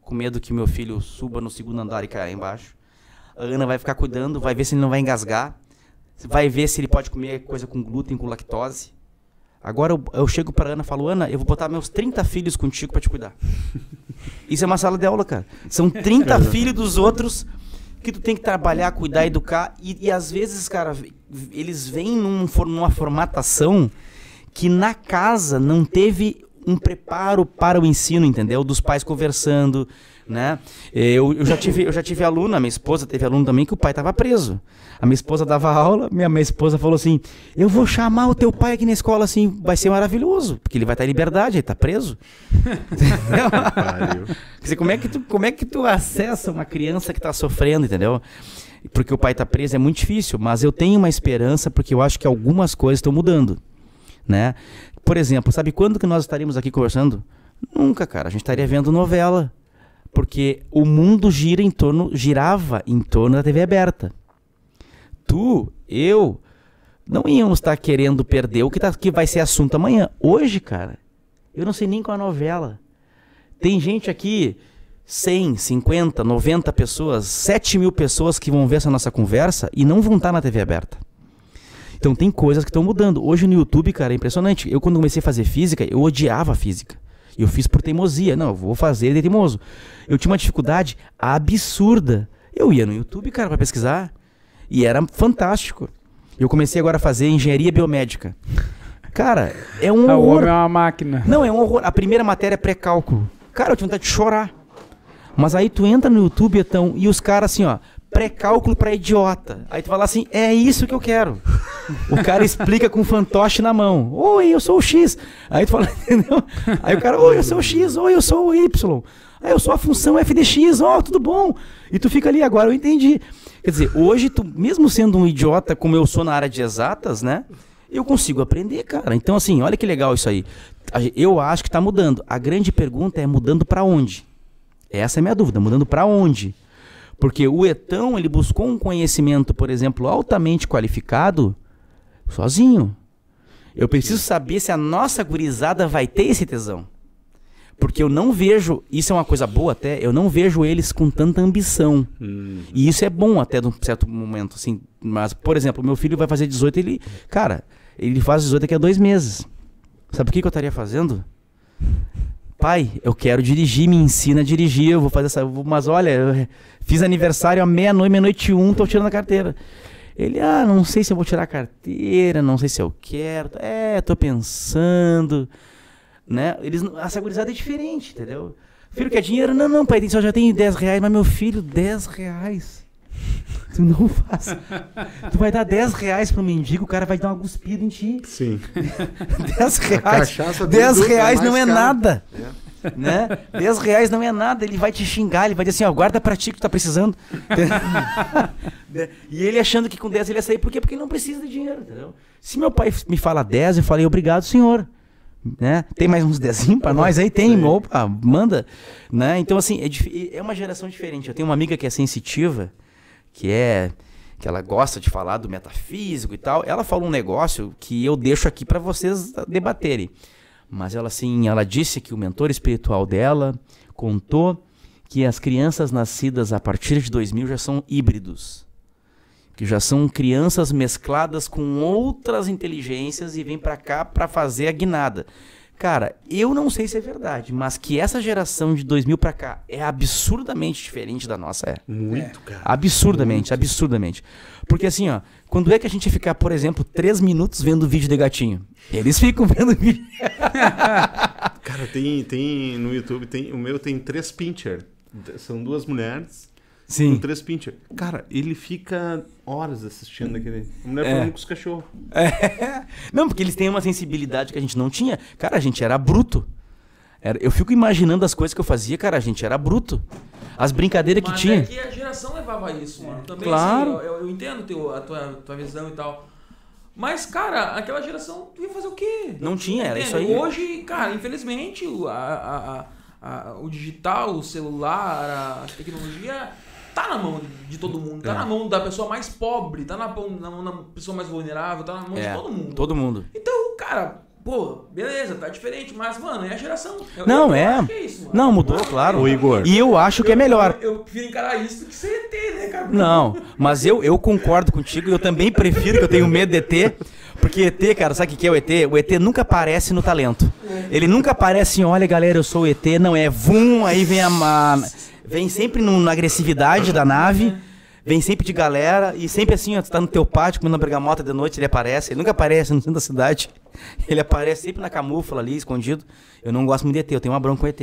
com medo que meu filho suba no segundo andar e caia embaixo. A Ana vai ficar cuidando, vai ver se ele não vai engasgar, vai ver se ele pode comer coisa com glúten, com lactose. Agora eu, eu chego pra Ana e falo, Ana, eu vou botar meus 30 filhos contigo pra te cuidar. [laughs] Isso é uma sala de aula, cara. São 30 [laughs] filhos dos outros que tu tem que trabalhar, cuidar, educar. E, e às vezes, cara, eles vêm num, numa formatação que na casa não teve um preparo para o ensino, entendeu? Dos pais conversando, né? Eu, eu já tive, eu já tive aluna, minha esposa teve aluno também que o pai estava preso. A minha esposa dava aula, minha, minha esposa falou assim: "Eu vou chamar o teu pai aqui na escola assim, vai ser maravilhoso, porque ele vai estar em liberdade, ele está preso". [laughs] Dizer, como é que tu, como é que tu acessa uma criança que está sofrendo, entendeu? Porque o pai está preso é muito difícil, mas eu tenho uma esperança porque eu acho que algumas coisas estão mudando, né? Por exemplo, sabe quando que nós estaríamos aqui conversando? Nunca, cara. A gente estaria vendo novela, porque o mundo gira em torno, girava em torno da TV aberta. Tu, eu, não íamos estar querendo perder o que, tá, que vai ser assunto amanhã. Hoje, cara, eu não sei nem qual é a novela. Tem gente aqui, 100, 50, 90 pessoas, 7 mil pessoas que vão ver essa nossa conversa e não vão estar na TV aberta. Então tem coisas que estão mudando. Hoje no YouTube, cara, é impressionante. Eu quando comecei a fazer física, eu odiava física. Eu fiz por teimosia. Não, eu vou fazer de teimoso. Eu tinha uma dificuldade absurda. Eu ia no YouTube, cara, para pesquisar. E era fantástico. Eu comecei agora a fazer engenharia biomédica. Cara, é um Ah, o horror. homem é uma máquina. Não, é um horror. A primeira matéria é pré-cálculo. Cara, eu tinha vontade de chorar. Mas aí tu entra no YouTube, então, e os caras assim, ó, pré-cálculo pra idiota. Aí tu fala assim, é isso que eu quero. O cara explica com um fantoche na mão. Oi, eu sou o X. Aí tu fala, [laughs] entendeu? Aí o cara, oi, eu sou o X, oi, eu sou o Y. Aí eu sou a função f de x, ó, tudo bom. E tu fica ali, agora eu entendi. Quer dizer, hoje tu, mesmo sendo um idiota como eu sou na área de exatas, né? Eu consigo aprender, cara. Então, assim, olha que legal isso aí. Eu acho que tá mudando. A grande pergunta é mudando pra onde? Essa é a minha dúvida, mudando pra onde? Porque o Etão, ele buscou um conhecimento, por exemplo, altamente qualificado sozinho. Eu preciso saber se a nossa gurizada vai ter esse tesão. Porque eu não vejo, isso é uma coisa boa até, eu não vejo eles com tanta ambição. Hum, E isso é bom até num certo momento, assim. Mas, por exemplo, meu filho vai fazer 18, ele. Cara, ele faz 18 daqui a dois meses. Sabe o que, que eu estaria fazendo? Pai, eu quero dirigir, me ensina a dirigir, eu vou fazer essa. vou- Mas olha, eu fiz aniversário à meia-noite, meia-noite um, tô tirando a carteira. Ele, ah, não sei se eu vou tirar a carteira, não sei se eu quero. É, tô pensando. Né? Eles, não- essa gurizada é diferente, entendeu? Filho quer dinheiro? Não, não, pai, só já tenho 10 reais, mas meu filho, 10 reais. [laughs] Tu não faz. Tu vai dar 10 reais pro mendigo, o cara vai dar uma cuspida em ti. sim. [laughs] 10 reais. cachaça do 10 Dutra é reais não é cara. nada. Né? 10 reais não é nada. Ele vai te xingar, ele vai dizer assim: ó, guarda pra ti que tu tá precisando. [laughs] E ele achando que com 10 ele ia sair, por quê? Porque ele não precisa de dinheiro, entendeu? Se meu pai me fala 10, eu falei, obrigado, senhor. Né? Tem mais uns dezinhos pra nós aí? Tem, opa, manda. Né? Então, assim, é, é uma geração diferente. Eu tenho uma amiga que é sensitiva, que é que ela gosta de falar do metafísico e tal. Ela falou um negócio que eu deixo aqui para vocês debaterem. Mas ela assim, ela disse que o mentor espiritual dela contou que as crianças nascidas a partir de 2000 já são híbridos. Que já são crianças mescladas com outras inteligências e vêm para cá para fazer a guinada. Cara, eu não sei se é verdade, mas que essa geração de 2000 para cá é absurdamente diferente da nossa é. Muito, cara. Absurdamente, absurdamente. Porque assim, ó, quando é que a gente ia ficar, por exemplo, três minutos vendo vídeo de gatinho? Eles ficam vendo vídeo. [laughs] Cara, tem, tem no YouTube, tem, o meu tem três pincher. São duas mulheres com Sim. três pincher. Cara, ele fica horas assistindo aquele. A mulher É. falando com os cachorros. É. [laughs] Não, porque eles têm uma sensibilidade que a gente não tinha. Cara, a gente era bruto. Era- eu fico imaginando as coisas que eu fazia, cara, a gente era bruto. As brincadeiras que Mas tinha. é que a geração levava isso, mano. Também, Claro. assim, eu, eu- entendo teu, a tua, tua visão e tal. Mas, cara, aquela geração, tu ia fazer o quê? Não tinha, era Entende? isso aí. Hoje, cara, infelizmente, a- a- a- o digital, o celular, a tecnologia tá na mão de todo mundo. Tá É. na mão da pessoa mais pobre, tá na mão, na mão da pessoa mais vulnerável, tá na mão É, de todo mundo. Todo mundo. Então, cara, pô, beleza, tá diferente, mas, mano, é a geração. Eu- Não, eu é. acho que isso, mano. Não, mudou, Eu acho claro. Ô, Igor. E eu acho que é melhor. Eu, eu prefiro encarar isso do que ser ET, né, cara? Não, mas eu, eu concordo contigo, eu também prefiro que eu tenho medo de ET, porque ET, cara, sabe o que é o ET? O ET nunca aparece no talento. Ele nunca aparece assim, olha galera, eu sou o ET, não é vum, aí vem a. Vem sempre no- na agressividade da nave, vem sempre de galera, e sempre assim, ó, tu tá no teu pátio comendo uma bergamota de noite, ele aparece, ele nunca aparece no centro da cidade. [laughs] Ele aparece sempre na camufla ali, escondido. Eu não gosto muito de ET, eu tenho uma bronca com ET.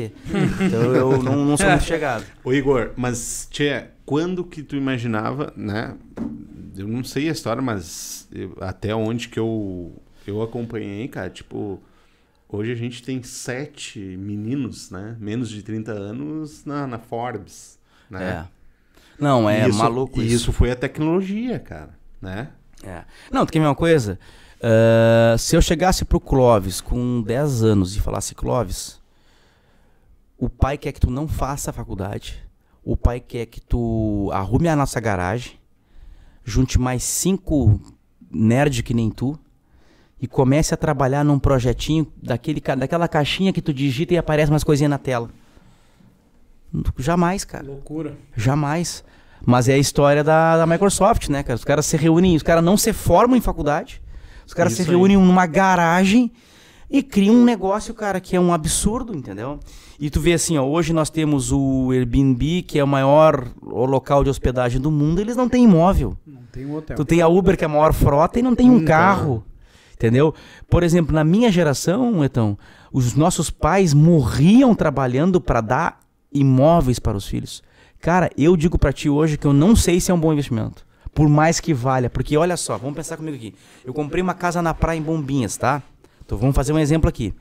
Então eu não, não sou muito chegado. Ô Igor, mas, Tchê, quando que tu imaginava, né? Eu não sei a história, mas eu- até onde que eu, eu acompanhei, cara, tipo, hoje a gente tem sete meninos, né? Menos de 30 anos na, na Forbes, É. né? Não, é isso, maluco e isso. isso foi a tecnologia, cara, né? É. Não, tu quer ver uma coisa? Ah, se eu chegasse pro Clóvis com 10 anos e falasse, Clóvis, o pai quer que tu não faça a faculdade, o pai quer que tu arrume a nossa garagem, junte mais cinco nerd que nem tu e comece a trabalhar num projetinho daquele, daquela caixinha que tu digita e aparece umas coisinhas na tela. Jamais, cara. Loucura. Jamais. Mas é a história da, da Microsoft, né, cara? Os caras se reúnem, os caras não se formam em faculdade. Os caras se Isso aí. reúnem numa garagem e criam um negócio, cara, que é um absurdo, entendeu? E tu vê assim, ó, hoje nós temos o Airbnb, que é o maior local de hospedagem do mundo, eles não têm imóvel. Não tem um hotel. Tu tem a Uber, que é a maior frota, e não tem um carro. Entendeu? Por exemplo, na minha geração, então, os nossos pais morriam trabalhando para dar imóveis para os filhos. Cara, eu digo para ti hoje que eu não sei se é um bom investimento. Por mais que valha. Porque olha só, vamos pensar comigo aqui. Eu comprei uma casa na praia em Bombinhas, tá? Então vamos fazer um exemplo aqui.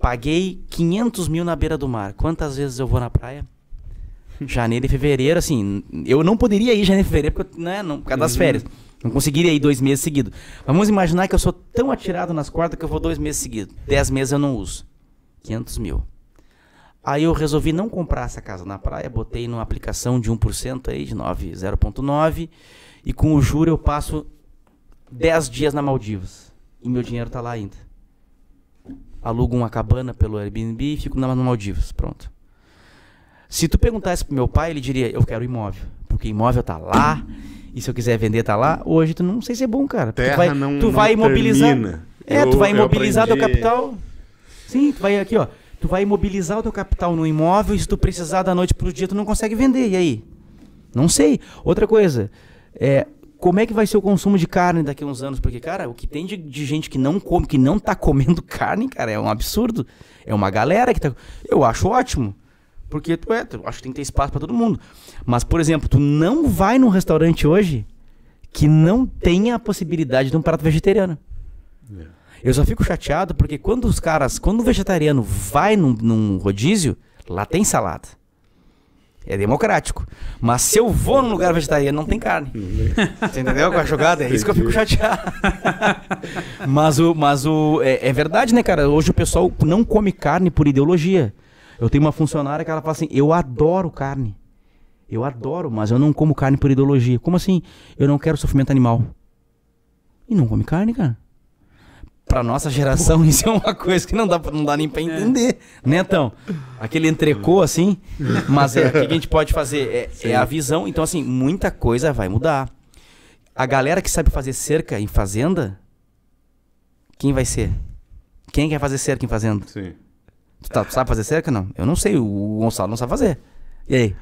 Paguei 500 mil na beira do mar. Quantas vezes eu vou na praia? Janeiro e fevereiro, assim, eu não poderia ir janeiro e fevereiro porque, né, não, por causa das férias. Não conseguiria ir dois meses seguidos. Vamos imaginar que eu sou tão atirado nas cordas que eu vou dois meses seguidos. Dez meses eu não uso. 500 mil. Aí eu resolvi não comprar essa casa na praia, botei numa aplicação de 1% aí, de 9, 0.9, e com o juro eu passo 10 dias na Maldivas. E meu dinheiro tá lá ainda. Alugo uma cabana pelo Airbnb e fico na no Maldivas, pronto. Se tu perguntasse pro meu pai, ele diria, eu quero imóvel. Porque imóvel tá lá, e se eu quiser vender tá lá. Hoje tu não sei se é bom, cara. Terra tu vai, não, tu não vai imobilizar. termina. É, Eu- tu vai imobilizar teu capital. Sim, tu vai aqui, ó. Tu vai imobilizar o teu capital no imóvel e se tu precisar da noite pro dia, tu não consegue vender. E aí? Não sei. Outra coisa, é, como é que vai ser o consumo de carne daqui a uns anos? Porque, cara, o que tem de, de gente que não come, que não tá comendo [laughs] carne, cara, é um absurdo. É uma galera que tá. Eu acho ótimo. Porque tu é, tu, acho que tem que ter espaço pra todo mundo. Mas, por exemplo, tu não vai num restaurante hoje que não tenha a possibilidade de um prato vegetariano. Eu só fico chateado porque quando os caras, quando o vegetariano vai num, num rodízio, lá tem salada. É democrático. Mas se eu vou num lugar vegetariano, não tem carne. Você entendeu com a jogada? É isso que eu fico chateado. mas o, mas o é, é verdade, né, cara? Hoje o pessoal não come carne por ideologia. Eu tenho uma funcionária que ela fala assim: eu adoro carne. Eu adoro, mas eu não como carne por ideologia. Como assim? Eu não quero sofrimento animal. E não come carne, cara. Pra nossa geração, [laughs] isso é uma coisa que não dá, não dá nem pra entender. Né, então? Aquele entrecô, assim. Mas é, o que a gente pode fazer? É, é a visão. Então, assim, muita coisa vai mudar. A galera que sabe fazer cerca em fazenda, quem vai ser? Quem quer fazer cerca em fazenda? Sim, tá- tu sabe fazer cerca, não? Eu não sei, o Gonçalo não sabe fazer. E aí?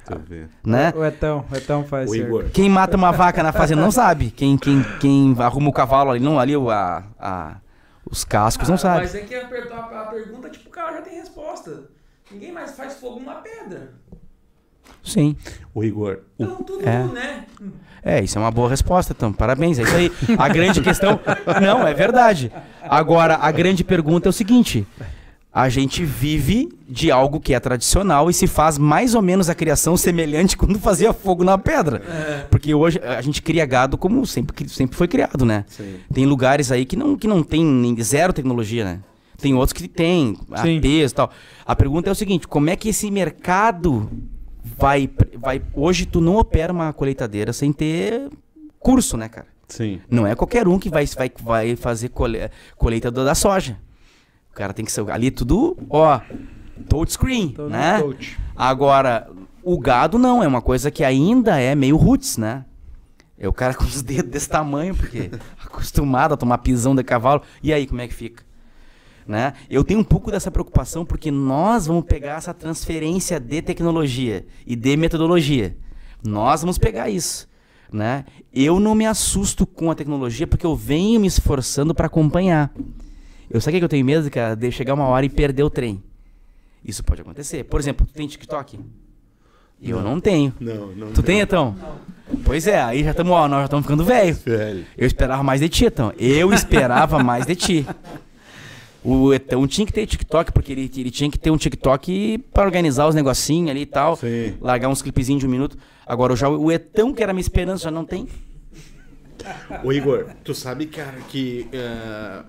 Né? O Etão, o Etão faz O. Igor. Quem mata uma vaca na fazenda não sabe. Quem, quem, quem arruma o cavalo ali, não, ali o- a, a- os cascos não Ah, sabe. Mas é que a, per- a- a pergunta, tipo, o cara já tem resposta. Ninguém mais faz fogo numa pedra. Sim. O Igor. o- Então tudo, É. né? É, isso é uma boa resposta, então. Parabéns, é isso aí. A grande questão. Não, é verdade. Agora, a grande pergunta é o seguinte: a gente vive de algo que é tradicional e se faz mais ou menos a criação semelhante [laughs] quando fazia fogo na pedra. Porque hoje a gente cria gado como sempre, sempre foi criado, né? Sim. Tem lugares aí que não, que não tem nem zero tecnologia, né? Tem outros que tem. APs e tal. A pergunta é o seguinte, como é que esse mercado vai, vai... Hoje tu não opera uma colheitadeira sem ter curso, né, cara? Sim. Não é qualquer um que vai, vai, vai fazer colhe- colheita da soja. O cara tem que ser ali tudo, ó, touchscreen, Tô né? coach. Agora, o gado não, é uma coisa que ainda é meio roots, né? É o cara [laughs] com os dedos desse tamanho, porque [laughs] acostumado a tomar pisão de cavalo. E aí, como é que fica? Né? Eu tenho um pouco dessa preocupação porque nós vamos pegar essa transferência de tecnologia e de metodologia. Nós vamos pegar isso. Né? Eu não me assusto com a tecnologia porque eu venho me esforçando para acompanhar. Eu sei que eu tenho medo cara, de chegar uma hora e perder o trem. Isso pode acontecer. Por exemplo, tu tem TikTok? Eu não, tenho. Não, não. Tu tem, então? Pois é, aí já estamos, ó, nós já estamos ficando velho. Velho. Eu esperava mais de ti, então. Eu esperava [laughs] mais de ti. O Etão tinha que ter TikTok, porque ele, ele tinha que ter um TikTok para organizar os negocinhos ali e tal. Sim. Largar uns clipezinhos de um minuto. Agora, já o Etão, que era minha esperança, já não tem. Ô Igor, tu sabe, cara, que eh,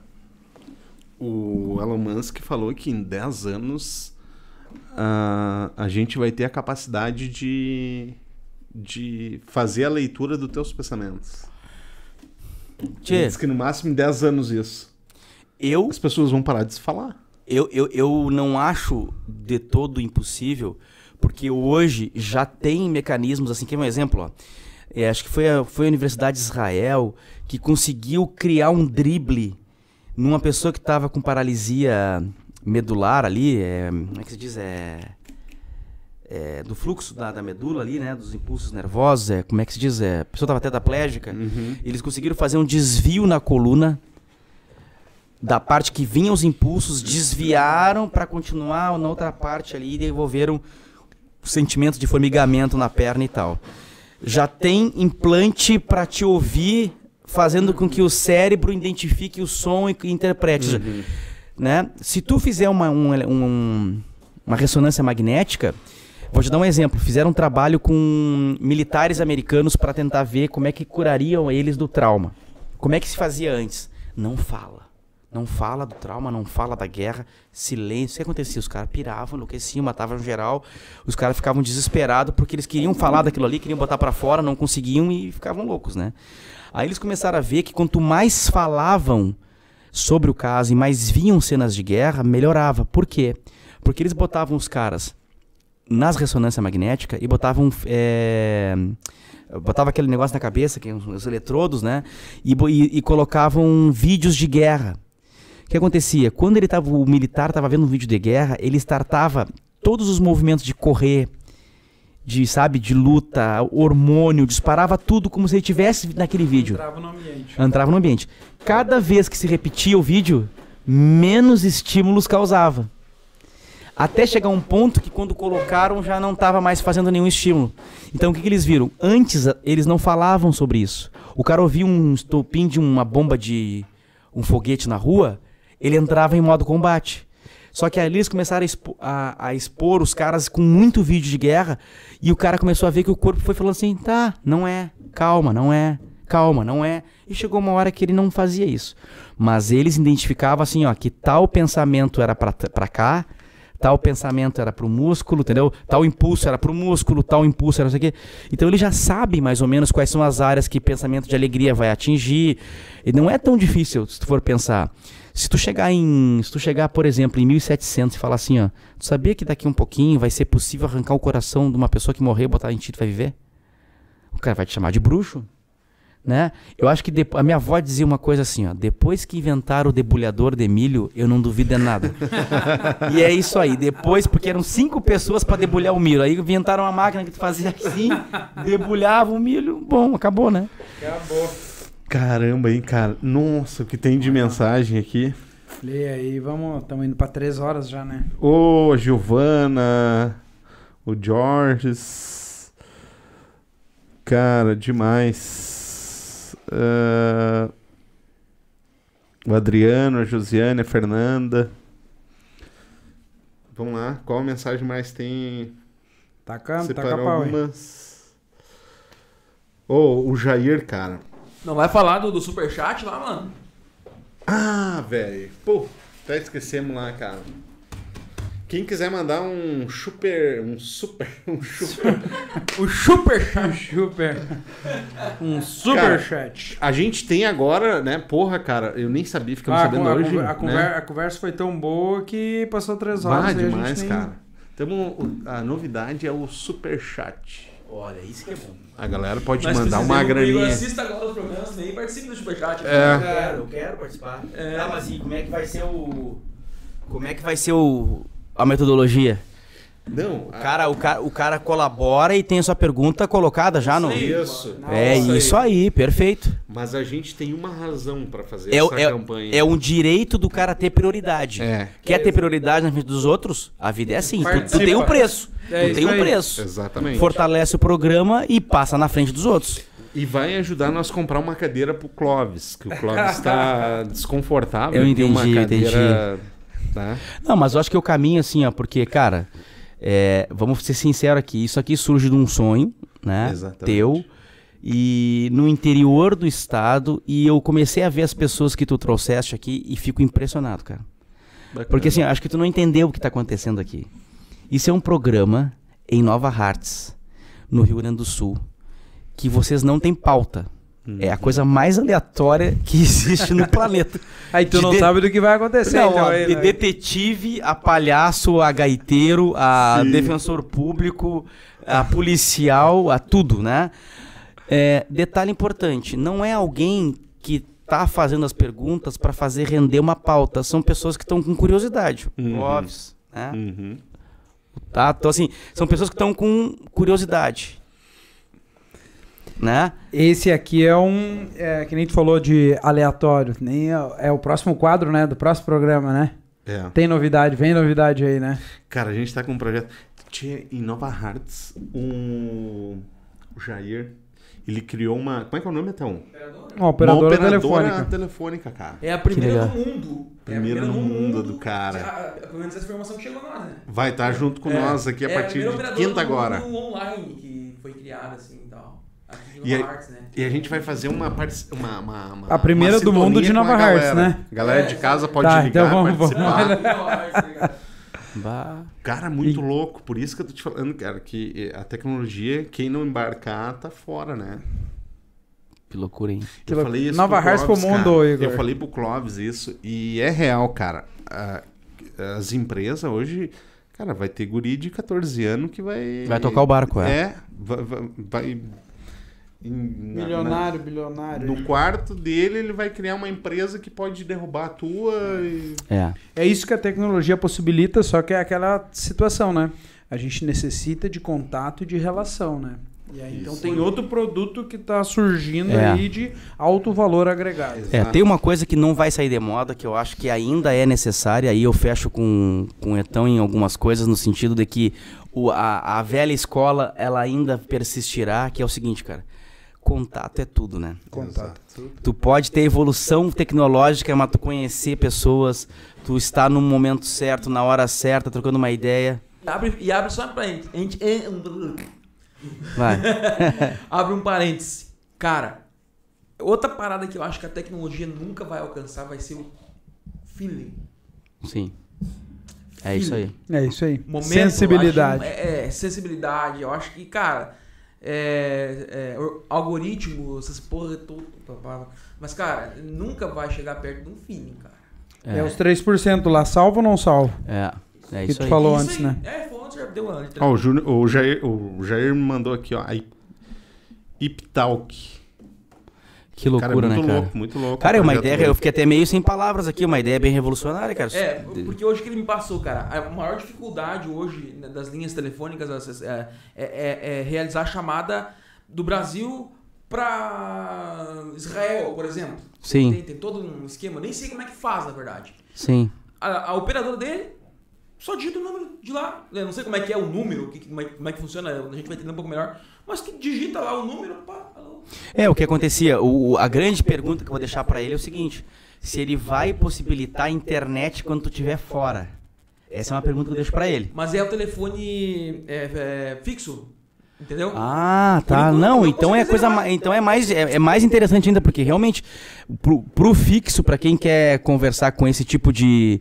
o Elon Musk falou que em 10 anos ah, a gente vai ter a capacidade de, de fazer a leitura dos teus pensamentos. Ele Tchê, diz que no máximo em 10 anos isso. eu As pessoas vão parar de se falar. Eu, eu, eu não acho de todo impossível, porque hoje já tem mecanismos, assim, quer um exemplo, ó. É, acho que foi a, foi a Universidade de Israel que conseguiu criar um drible numa pessoa que estava com paralisia medular ali, é, como é que se diz? É, é, do fluxo da, da medula ali, né? Dos impulsos nervosos, é, como é que se diz? É, a pessoa estava tetraplégica. Eles conseguiram fazer um desvio na coluna da parte que vinham os impulsos, desviaram para continuar na outra parte ali e devolveram o sentimento de formigamento na perna e tal. Já tem implante para te ouvir, fazendo com que o cérebro identifique o som e interprete. Né? Se tu fizer uma, um um- uma ressonância magnética, vou te dar um exemplo. Fizeram um trabalho com militares americanos para tentar ver como é que curariam eles do trauma. Como é que se fazia antes? Não fala. Não fala do trauma, não fala da guerra. Silêncio. O que acontecia? Os caras piravam, enlouqueciam, matavam geral. Os caras ficavam desesperados porque eles queriam falar daquilo ali, queriam botar pra fora, não conseguiam e ficavam loucos, né? Aí eles começaram a ver que quanto mais falavam sobre o caso e mais viam cenas de guerra, melhorava. Por quê? Porque eles botavam os caras nas ressonância magnética e botavam é, botava aquele negócio na cabeça, que é os, os eletrodos, né? E, e- e colocavam vídeos de guerra. O que acontecia? Quando ele tava, o militar estava vendo um vídeo de guerra, ele startava todos os movimentos de correr, de sabe, de luta, hormônio, disparava tudo como se ele tivesse naquele vídeo Entrava no ambiente. entrava no ambiente. Cada vez que se repetia o vídeo, menos estímulos causava. Até chegar um ponto que quando colocaram já não estava mais fazendo nenhum estímulo. Então o que, que eles viram? Antes eles não falavam sobre isso. O cara ouvia um estopim de uma bomba de um foguete na rua, ele entrava em modo combate. Só que ali eles começaram a, expo- a- a expor os caras com muito vídeo de guerra e o cara começou a ver que o corpo foi falando assim: tá, não é, calma, não é, calma, não é. E chegou uma hora que ele não fazia isso. Mas eles identificavam assim, ó, que tal pensamento era pra cá, tal pensamento era pro músculo, entendeu? Tal impulso era pro músculo, tal impulso era não sei o quê. Então ele já sabe mais ou menos quais são as áreas que pensamento de alegria vai atingir. E não é tão difícil se tu for pensar. Se tu chegar em, se tu chegar, por exemplo, em 1700 e falar assim, ó, tu sabia que daqui um pouquinho vai ser possível arrancar o coração de uma pessoa que morreu botar em ti, tu vai viver? O cara vai te chamar de bruxo, né? Eu acho que a minha avó dizia uma coisa assim, ó, depois que inventaram o debulhador de milho, eu não duvido de nada. e é isso aí, depois, porque eram cinco pessoas para debulhar o milho, aí inventaram uma máquina que tu fazia assim, debulhava o milho, bom, acabou, né? Acabou. Caramba, hein, cara. Nossa, o que tem de mensagem aqui. Lê aí, vamos. Estamos indo pra três horas já, né? Ô, Giovana, o Jorge. Cara, demais. Ah, o Adriano, a Josiane, a Fernanda. Vamos lá. Qual mensagem mais tem? Taca, taca Separou pau, hein? algumas. Ô, o Jair, cara. Não vai falar do, do superchat lá, mano? Ah, velho. Pô, até esquecemos lá, cara. Quem quiser mandar um super. Um super. [laughs] Um super. O superchat. Um super. Um Cara, superchat. A gente tem agora, né? Porra, cara, eu nem sabia, ficamos Ah, sabendo a hoje. conver- a né? a conversa foi tão boa que passou três horas. Bah, a gente demais, nem- cara. Tamo, a novidade é o super chat. Olha, isso que é bom. A galera pode Nós mandar uma graninha. Assista agora os programas também e participe do superchat. É. Eu quero, eu quero participar. É. Tá, mas e como é que vai ser o. Como é que vai ser o. a metodologia? Não, O cara, o, cara, o cara colabora e tem a sua pergunta colocada já no. Isso. É isso aí, perfeito. Mas a gente tem uma razão pra fazer É, essa é, campanha. é um direito do cara ter prioridade. É. Quer ter prioridade na frente dos outros? A vida é assim. Tu, tu tem um preço. É tu tem um aí. preço. Exatamente. Fortalece o programa e passa na frente dos outros. E vai ajudar nós a comprar uma cadeira pro Clóvis, que o Clóvis [laughs] tá desconfortável. Eu ter uma entendi, cadeira, Tá? Não, mas eu acho que o caminho, assim, ó, porque, cara, é, vamos ser sinceros aqui, isso aqui surge de um sonho, né? Exatamente. Teu. E no interior do estado, e eu comecei a ver as pessoas que tu trouxeste aqui e fico impressionado, cara. Bacana. Porque assim, acho que tu não entendeu o que tá acontecendo aqui. Isso é um programa em Nova Hartz, no Rio Grande do Sul, que vocês não têm pauta. É a coisa mais aleatória que [laughs] existe no planeta. Aí tu De não de- sabe do que vai acontecer. Não, então, aí, de né? detetive, a palhaço, a gaiteiro, a Sim. defensor público, a policial, a tudo, né? É, detalhe importante, não é alguém que tá fazendo as perguntas para fazer render uma pauta, são pessoas que estão com curiosidade, Uhum. Né? Uhum. Tá? Então assim, são pessoas que estão com curiosidade. Né? Esse aqui é um. É, que nem tu falou de aleatório. Nem é, é o próximo quadro, né? Do próximo programa, né? É. Tem novidade, vem novidade aí, né? Cara, a gente tá com um projeto. Tinha em Nova Hartz um. O Jair. Ele criou uma. Como é que é o nome, Etão? Uma operadora, uma operadora telefônica. telefônica, cara. É a primeira do mundo. É a Primeira no mundo do cara. Pelo menos essa informação que chegou a nós, né? Vai estar junto com É. nós aqui a É partir primeira de operadora quinta agora. mundo online que foi criada assim e tal. E Nova aí- Arts, né? E a gente vai fazer uma uma, uma, uma A primeira uma do mundo de a Nova Hartz, galera. né? A galera É, de casa pode Tá, ligar, então vamos- vamos- participar. Ligado? Bah. Cara, muito louco. Por isso que eu tô te falando, cara, que eh, a tecnologia, quem não embarcar, tá fora, né? Que loucura, hein? Que eu lou- falei isso Nova pro Hartz pro mundo, cara. Igor. Eu falei pro Clóvis isso e é real, cara. A- As empresas hoje, cara, vai ter guri de 14 anos que vai... Vai tocar o barco, é. É, vai... vai- vai- em- na- Milionário, bilionário. No quarto dele, ele vai criar uma empresa que pode derrubar a tua e... É. É isso que a tecnologia possibilita, só que é aquela situação, né? A gente necessita de contato e de relação, né? E aí, então Isso. tem outro produto que está surgindo É. aí de alto valor agregado. É, Exato. tem uma coisa que não vai sair de moda, que eu acho que ainda é necessária, aí eu fecho com, com o Etão em algumas coisas, no sentido de que o, a, a velha escola, ela ainda persistirá, que é o seguinte, cara, contato é tudo, né? Contato. Tu pode ter evolução tecnológica, mas tu conhecer pessoas, tu estar no momento certo, na hora certa, trocando uma ideia, E abre, e abre só um parênteses. A gente- é, [laughs] vai. [laughs] Abre um parêntese. Cara, outra parada que eu acho que a tecnologia nunca vai alcançar vai ser o feeling. Sim. É isso aí. É isso aí. Momento, Sensibilidade. acho, é, é, sensibilidade. Eu acho que, cara, é, é, algoritmo, essas porra tudo. Mas, cara, nunca vai chegar perto de um feeling, cara. É. os 3% lá, salvo ou não salvo? É, é Que isso tu aí. falou Isso antes, aí. né? É, falou antes, já deu letra. Ó, o, Júnior- o, Jair, o Jair me mandou aqui, ó, a Ip- Iptalk. Que Cara, loucura, muito né, cara? louco, muito louco. Cara, é uma ideia, dele. eu fiquei até meio sem palavras aqui, uma ideia bem revolucionária, cara. É, porque hoje que ele me passou, cara, a maior dificuldade hoje né, das linhas telefônicas é, é- é- é realizar a chamada do Brasil pra Israel, por exemplo. Sim. Tem, tem todo um esquema, nem sei como é que faz, na verdade. Sim. A, a operadora dele só digita o número de lá. Eu não sei como é que é o número, que- como, é, como é que funciona, a gente vai entender um pouco melhor. Mas que digita lá o número, pá. É, o que acontecia, o, a grande pergunta que eu vou deixar pra ele é o seguinte: se ele vai possibilitar a internet quando tu estiver fora. Essa é uma pergunta que eu deixo pra ele. Mas é o telefone é, é, fixo, entendeu? Ah, tá. Não, então é coisa mais, então é mais é, é mais interessante ainda porque realmente pro, pro fixo pra quem quer conversar com esse tipo de,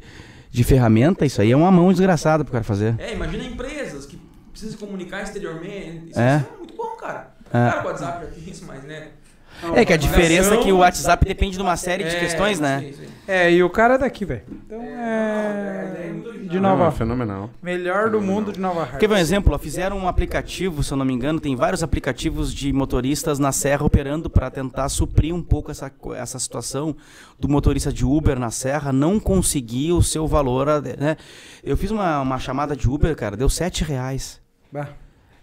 de ferramenta, isso aí é uma mão desgraçada pro cara fazer. É, imagina empresas que precisam se comunicar exteriormente. Isso É. é, muito bom, cara. É. Claro que o WhatsApp já tem isso, mas, né? É que a diferença é que o WhatsApp depende de uma série de É, questões, né? sim, sim. É, e o cara é daqui, velho. Então é, é. é De Não, é Nova. fenomenal. Melhor do mundo de Nova Quer ver um exemplo? Fizeram um aplicativo, se eu não me engano, tem vários aplicativos de motoristas na serra operando para tentar suprir um pouco essa, essa situação do motorista de Uber na serra não conseguir o seu valor. Né? Eu fiz uma, uma chamada de Uber, cara, deu sete reais. Bah.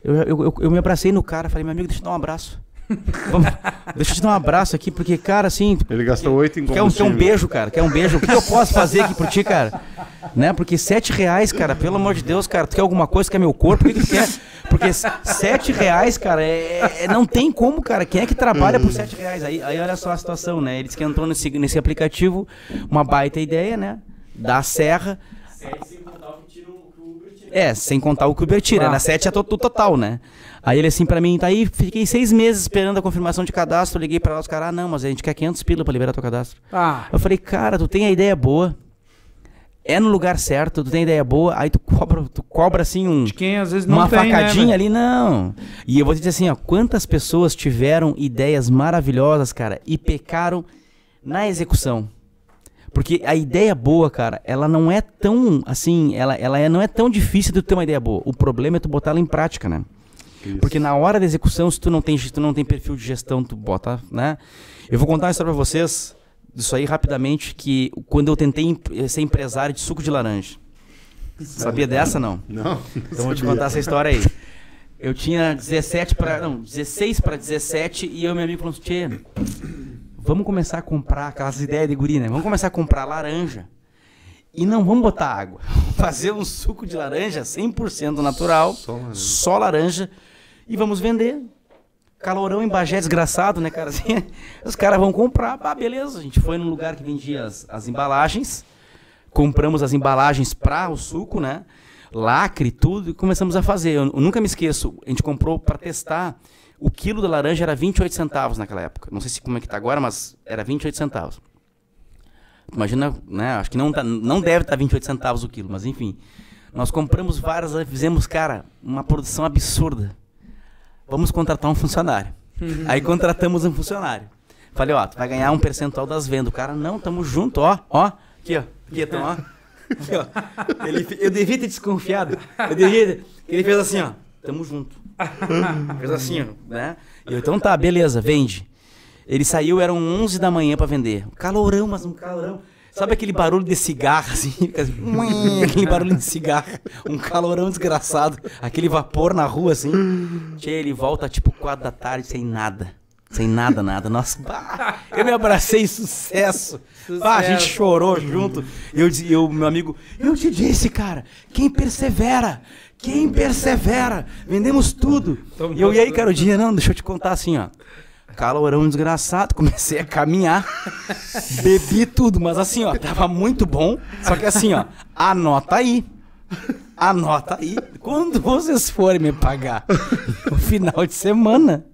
Eu, eu, eu, eu me abracei no cara, falei, meu amigo, deixa eu te dar um abraço. [laughs] Vamos, deixa eu te dar um abraço aqui, porque, cara, assim, Ele gastou oito em Quer um, quer um beijo, cara? Quer um beijo? O que eu posso fazer aqui por ti, cara? Né? Porque sete reais, cara, pelo amor de Deus, cara, tu quer alguma coisa, quer meu corpo? O que, que tu quer? Porque sete reais, cara, é, é- não tem como, cara. Quem é que trabalha por sete reais? Aí, aí olha só a situação, né? Eles que entrou nesse, nesse aplicativo, uma baita ideia, né? Da serra. É, sem contar o que o Uber tira. Ah. Na 7 é to- total, né? Aí ele assim pra mim, tá aí, fiquei seis meses esperando a confirmação de cadastro. Liguei pra lá, os caras, ah, não, mas a gente quer 500 pila pra liberar teu cadastro. Ah, Eu falei, cara, tu tem a ideia boa, é no lugar certo, tu tem a ideia boa, aí tu cobra, tu cobra assim um, de quem às vezes não uma tem, facadinha né, ali, não. E eu vou te dizer assim, ó, quantas pessoas tiveram ideias maravilhosas, cara, e pecaram na execução. Porque a ideia boa, cara, ela não é tão, assim, ela, ela é, não é tão difícil de tu ter uma ideia boa. O problema é tu botar ela em prática, né? Isso. Porque na hora da execução, se tu não tem, tu não tem perfil de gestão, tu bota, né? Eu vou contar uma história pra vocês, disso aí rapidamente, que quando eu tentei ser empresário de suco de laranja. Sabia dessa, não? Não. Então vou te contar essa história aí. Eu tinha 17 para, não, 16 para 17 e eu e meu amigo "Tchê, vamos começar a comprar aquelas ideias de guri, né? Vamos começar a comprar laranja. E não vamos botar água. [laughs] Vamos fazer um suco de laranja 100% natural, Só laranja. só laranja e vamos vender. Calorão em Bagé desgraçado, né, cara? Os caras vão comprar, ah, beleza. A gente foi num lugar que vendia as, as embalagens, compramos as embalagens para o suco, né? Lacre, tudo, e começamos a fazer. Eu, eu nunca me esqueço, a gente comprou para testar. O quilo da laranja era 28 centavos naquela época. Não sei se como é que tá agora, mas era 28 centavos. Imagina, né? Acho que não, tá, não deve estar 28 centavos o quilo, mas enfim. Nós compramos várias, fizemos, cara, uma produção absurda. Vamos contratar um funcionário. [laughs] Aí contratamos um funcionário. Falei, ó, tu vai ganhar um percentual das vendas. O cara, não, tamo junto, ó, ó. Aqui, ó. Aqui, então, ó. Aqui, ó. Ele, eu devia ter desconfiado. Eu devia. Ele fez assim, ó. Tamo junto. [laughs] Fez assim, né? E eu, então tá, beleza, vende. Ele saiu, eram 11 da manhã pra vender. Um calorão, mas um calorão. Sabe aquele barulho de cigarro, assim? [laughs] assim, [laughs] aquele barulho de cigarro. Um calorão desgraçado. Aquele vapor na rua, assim. Tchê, ele volta tipo 4 da tarde, sem nada. Sem nada, nada. Nossa, bah, eu me abracei, sucesso. Bah, a gente chorou junto. Eu, eu, meu amigo, eu te disse, cara, quem persevera, quem persevera, vendemos tudo. E eu, e aí, cara, o dia, não, deixa eu te contar assim, ó. Calorão desgraçado, comecei a caminhar, [laughs] bebi tudo, mas assim, ó, tava muito bom. Só que assim, ó, anota aí. Anota aí. Quando vocês forem me pagar no final de semana,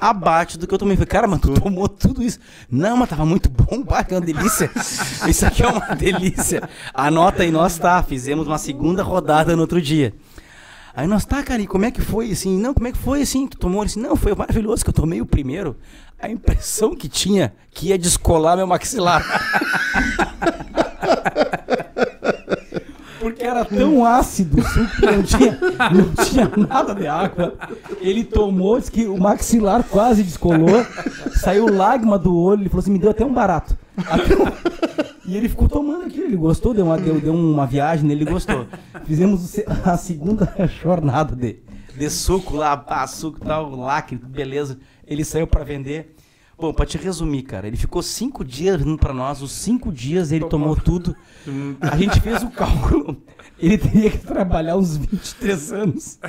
abaixo do que eu tomei. Falei, cara, mas tu tomou tudo isso. Não, mas tava muito bom, pá, que é uma delícia. Isso aqui é uma delícia. Anota aí, nós tá, fizemos uma segunda rodada no outro dia. Aí nós, tá, cara, e como é que foi assim? Não, como é que foi assim? Tu tomou? Ele disse, não, foi maravilhoso que eu tomei o primeiro. A impressão que tinha que ia descolar meu maxilar. [laughs] Porque era tão ácido o suco que não tinha, não tinha nada de água. Ele tomou, disse que o maxilar quase descolou, saiu lágrima do olho, ele falou assim, me deu até um barato. E ele ficou tomando aquilo, ele gostou, deu uma, deu, deu uma viagem ele gostou. Fizemos a segunda [laughs] jornada de, de suco lá, pá, suco tal, lacre, beleza. Ele saiu pra vender. Bom, pra te resumir, cara, ele ficou cinco dias vindo pra nós, os cinco dias ele tomou tudo. A gente fez o cálculo, ele teria que trabalhar uns 23 anos. [laughs]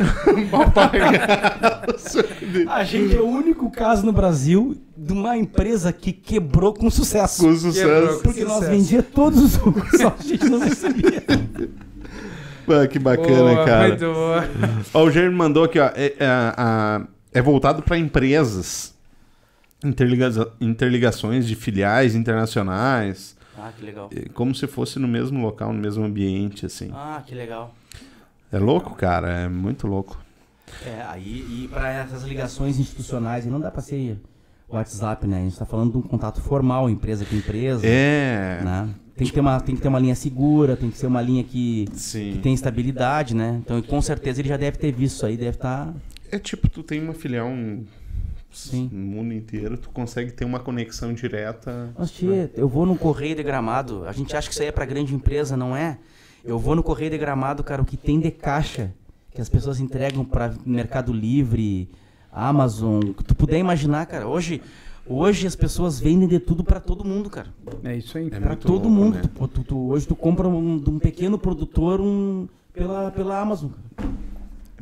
A gente é o único caso no Brasil de uma empresa que quebrou com sucesso. Com sucesso. Quebrou. Porque nós Sucesso. vendíamos todos os sucos, só a gente não recebia. Pô, que bacana, Boa, cara. Muito boa. Ó, o Jair mandou aqui, ó. É, é, é voltado para empresas. Interliga- interligações de filiais internacionais. Ah, que legal. Como se fosse no mesmo local, no mesmo ambiente, assim. Ah, que legal. É louco, cara. É muito louco. É, aí e para essas ligações institucionais, não dá para ser WhatsApp, né? A gente tá falando de um contato formal, empresa com empresa, É. né? Tem que ter uma tem que ter uma linha segura, tem que ser uma linha que, Sim. que tem estabilidade, né? Então, com certeza ele já deve ter visto isso aí, deve tá estar É tipo, tu tem uma filial um- Sim. no mundo inteiro, tu consegue ter uma conexão direta. Nossa, tia, eu vou no Correio de Gramado. A gente acha que isso aí é pra grande empresa, não é? Eu vou no Correio de Gramado, cara, o que tem de caixa que as pessoas entregam para Mercado Livre, Amazon, o que tu puder imaginar, cara. Hoje, hoje as pessoas vendem de tudo pra todo mundo, cara. É isso aí. É Pra muito todo louco, mundo. né? Tu- tu- tu- hoje tu compra um, de um pequeno produtor um, pela, pela Amazon, cara.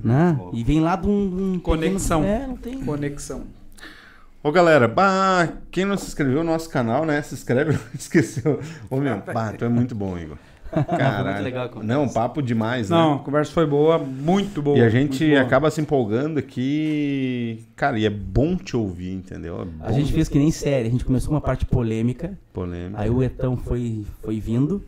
Né? E vem lá de um, um Conexão. pequeno- É, não tem. Conexão. Ô galera, bah, quem não se inscreveu no nosso canal, né? Se inscreve, [laughs] esqueceu. Ô meu, bah, tu é muito bom, Igor. Caralho. [laughs] Muito legal a conversa. Não, papo demais, né? Não, a conversa foi boa, muito boa. E a gente acaba se empolgando aqui. Cara, e é bom te ouvir, entendeu? É A gente fez que nem série. A gente começou uma parte polêmica. polêmica. Aí o Etão foi, foi vindo.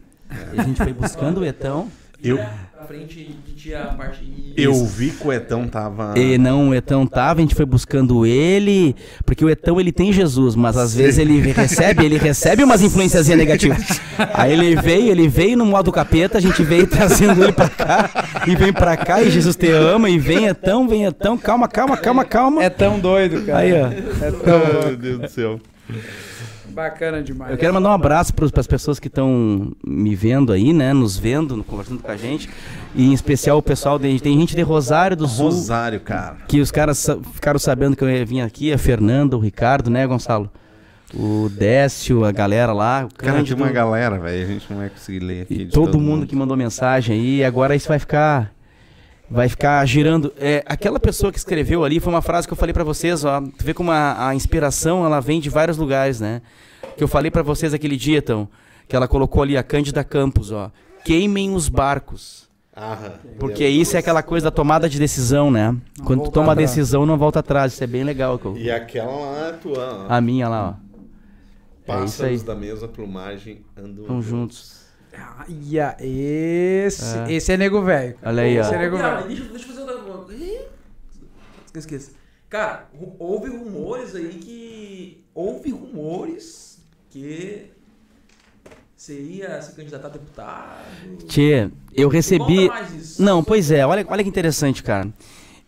E a gente foi buscando o Etão. Eu, Pra frente tinha a parte. eu vi que o Etão tava. E não, o Etão tava, a gente foi buscando ele, porque o Etão ele tem Jesus, mas às vezes ele recebe, ele recebe umas influências negativas. Aí ele veio, ele veio no modo capeta, a gente veio trazendo ele pra cá, e vem pra cá, e Jesus te ama, e vem Etão, vem Etão, calma, calma, calma, calma. É tão doido, cara. Aí, ó. É tão meu Deus do céu. Bacana demais. Eu quero mandar um abraço para as pessoas que estão me vendo aí, né? Nos vendo, conversando com a gente. E em especial o pessoal, de, tem gente de Rosário do Sul. Rosário, cara. Que os caras ficaram sabendo que eu ia vir aqui, a Fernanda, o Ricardo, né, Gonçalo? O Décio, a galera lá, o Cara, Cândido, uma galera, velho. A gente não vai conseguir ler aqui. e de todo, mundo, que mandou mensagem aí. E agora isso vai ficar vai ficar girando. É, aquela pessoa que escreveu ali foi uma frase que eu falei pra vocês, ó. Tu vê como a, a inspiração, ela vem de vários lugares, né? Que eu falei pra vocês aquele dia, então, que ela colocou ali a Cândida Campos, ó. Queimem os barcos. Aham. Porque isso é aquela coisa da tomada de decisão, né? Quando tu toma a decisão, não volta atrás. Isso é bem legal. eu- E aquela lá é tua, ó. A minha lá, ó. é. Pássaros da mesma plumagem andam Estão juntos. Ah, ia, esse, É. esse é nego velho. Olha aí, ó. Esse é nego Cara, velho. deixa, deixa eu fazer outra coisa. Ih, Esqueci. Cara, houve rumores aí que. Houve rumores que você ia se candidatar a deputado. Tchê, eu recebi. Conta mais isso. Não, pois é, olha, olha que interessante, cara.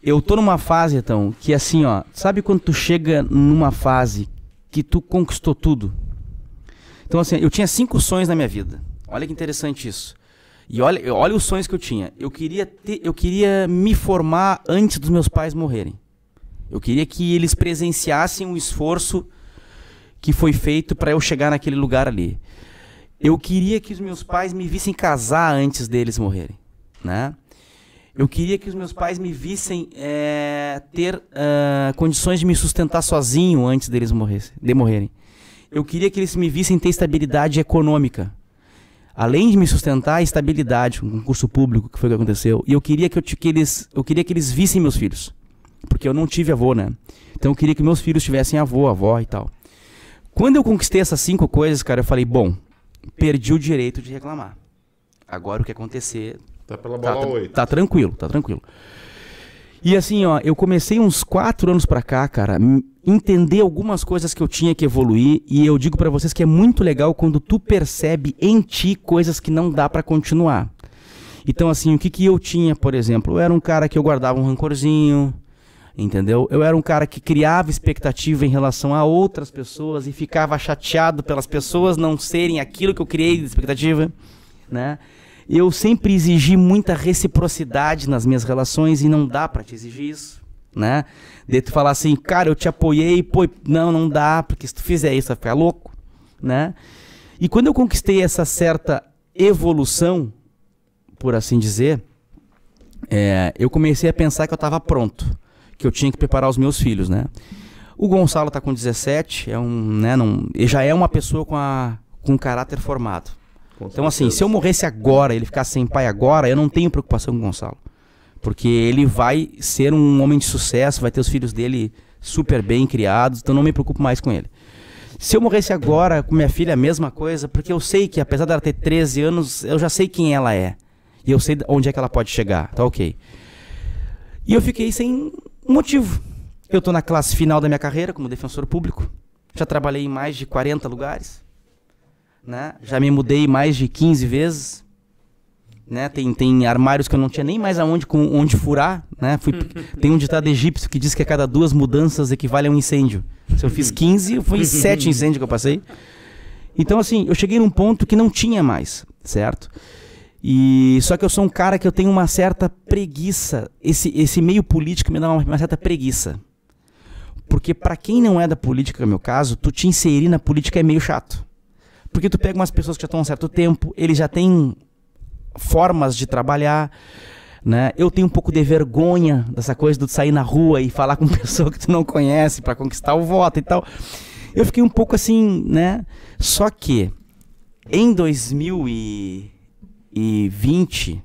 Eu tô numa fase, então, que assim, ó, sabe quando tu chega numa fase que tu conquistou tudo? Então, assim, eu tinha cinco sonhos na minha vida. Olha que interessante isso. E olha, olha os sonhos que eu tinha. Eu queria ter, eu queria me formar antes dos meus pais morrerem. Eu queria que eles presenciassem o esforço que foi feito para eu chegar naquele lugar ali. Eu queria que os meus pais me vissem casar antes deles morrerem, né? Eu queria que os meus pais me vissem eh, ter ah, condições de me sustentar sozinho antes deles morressem, de morrerem. Eu queria que eles me vissem ter estabilidade econômica. Além de me sustentar, estabilidade, um concurso público, que foi o que aconteceu. E eu queria que, eu, que eles, eu queria que eles vissem meus filhos. Porque eu não tive avô, né? Então eu queria que meus filhos tivessem avô, avó e tal. Quando eu conquistei essas cinco coisas, cara, eu falei, bom, perdi o direito de reclamar. Agora o que acontecer, Tá pela tá, bola tá- 8. tá tranquilo, tá tranquilo. E assim, ó, eu comecei uns quatro anos pra cá, cara, entender algumas coisas que eu tinha que evoluir e eu digo pra vocês que é muito legal quando tu percebe em ti coisas que não dá pra continuar. Então assim, o que que eu tinha, por exemplo? Eu era um cara que eu guardava um rancorzinho, entendeu? Eu era um cara que criava expectativa em relação a outras pessoas e ficava chateado pelas pessoas não serem aquilo que eu criei de expectativa, né? Eu sempre exigi muita reciprocidade nas minhas relações e não dá pra te exigir isso, né? De tu falar assim, cara, eu te apoiei, pô, não, não dá, porque se tu fizer isso vai ficar louco, né? E quando eu conquistei essa certa evolução, por assim dizer, é, eu comecei a pensar que eu estava pronto, que eu tinha que preparar os meus filhos, né? O Gonçalo tá com 17, é um, né, não, já é uma pessoa com, a, com caráter formado. Então, assim, se eu morresse agora, ele ficasse sem pai agora, eu não tenho preocupação com o Gonçalo. Porque ele vai ser um homem de sucesso, vai ter os filhos dele super bem criados, então não me preocupo mais com ele. Se eu morresse agora com minha filha, a mesma coisa, porque eu sei que, apesar dela ter 13 anos, eu já sei quem ela é. E eu sei onde é que ela pode chegar, tá ok. E eu fiquei sem motivo. Eu tô na classe final da minha carreira como defensor público. Já trabalhei em mais de 40 lugares. Né? Já me mudei mais de 15 vezes. Né? Tem, tem armários que eu não tinha nem mais aonde com, onde furar. Né? Fui, [laughs] tem um ditado egípcio que diz que a cada duas mudanças equivale a um incêndio. Se eu fiz 15, foi 7 incêndios que eu passei. Então, assim, eu cheguei num ponto que não tinha mais, certo? E só que eu sou um cara que eu tenho uma certa preguiça. Esse, esse meio político me dá uma, uma certa preguiça. Porque pra quem não é da política, no meu caso, tu te inserir na política é meio chato. Porque tu pega umas pessoas que já estão há um certo tempo, eles já têm formas de trabalhar, né? Eu tenho um pouco de vergonha dessa coisa de sair na rua e falar com [laughs] pessoa que tu não conhece pra conquistar o voto e tal. Eu fiquei um pouco assim, né? Só que em 2020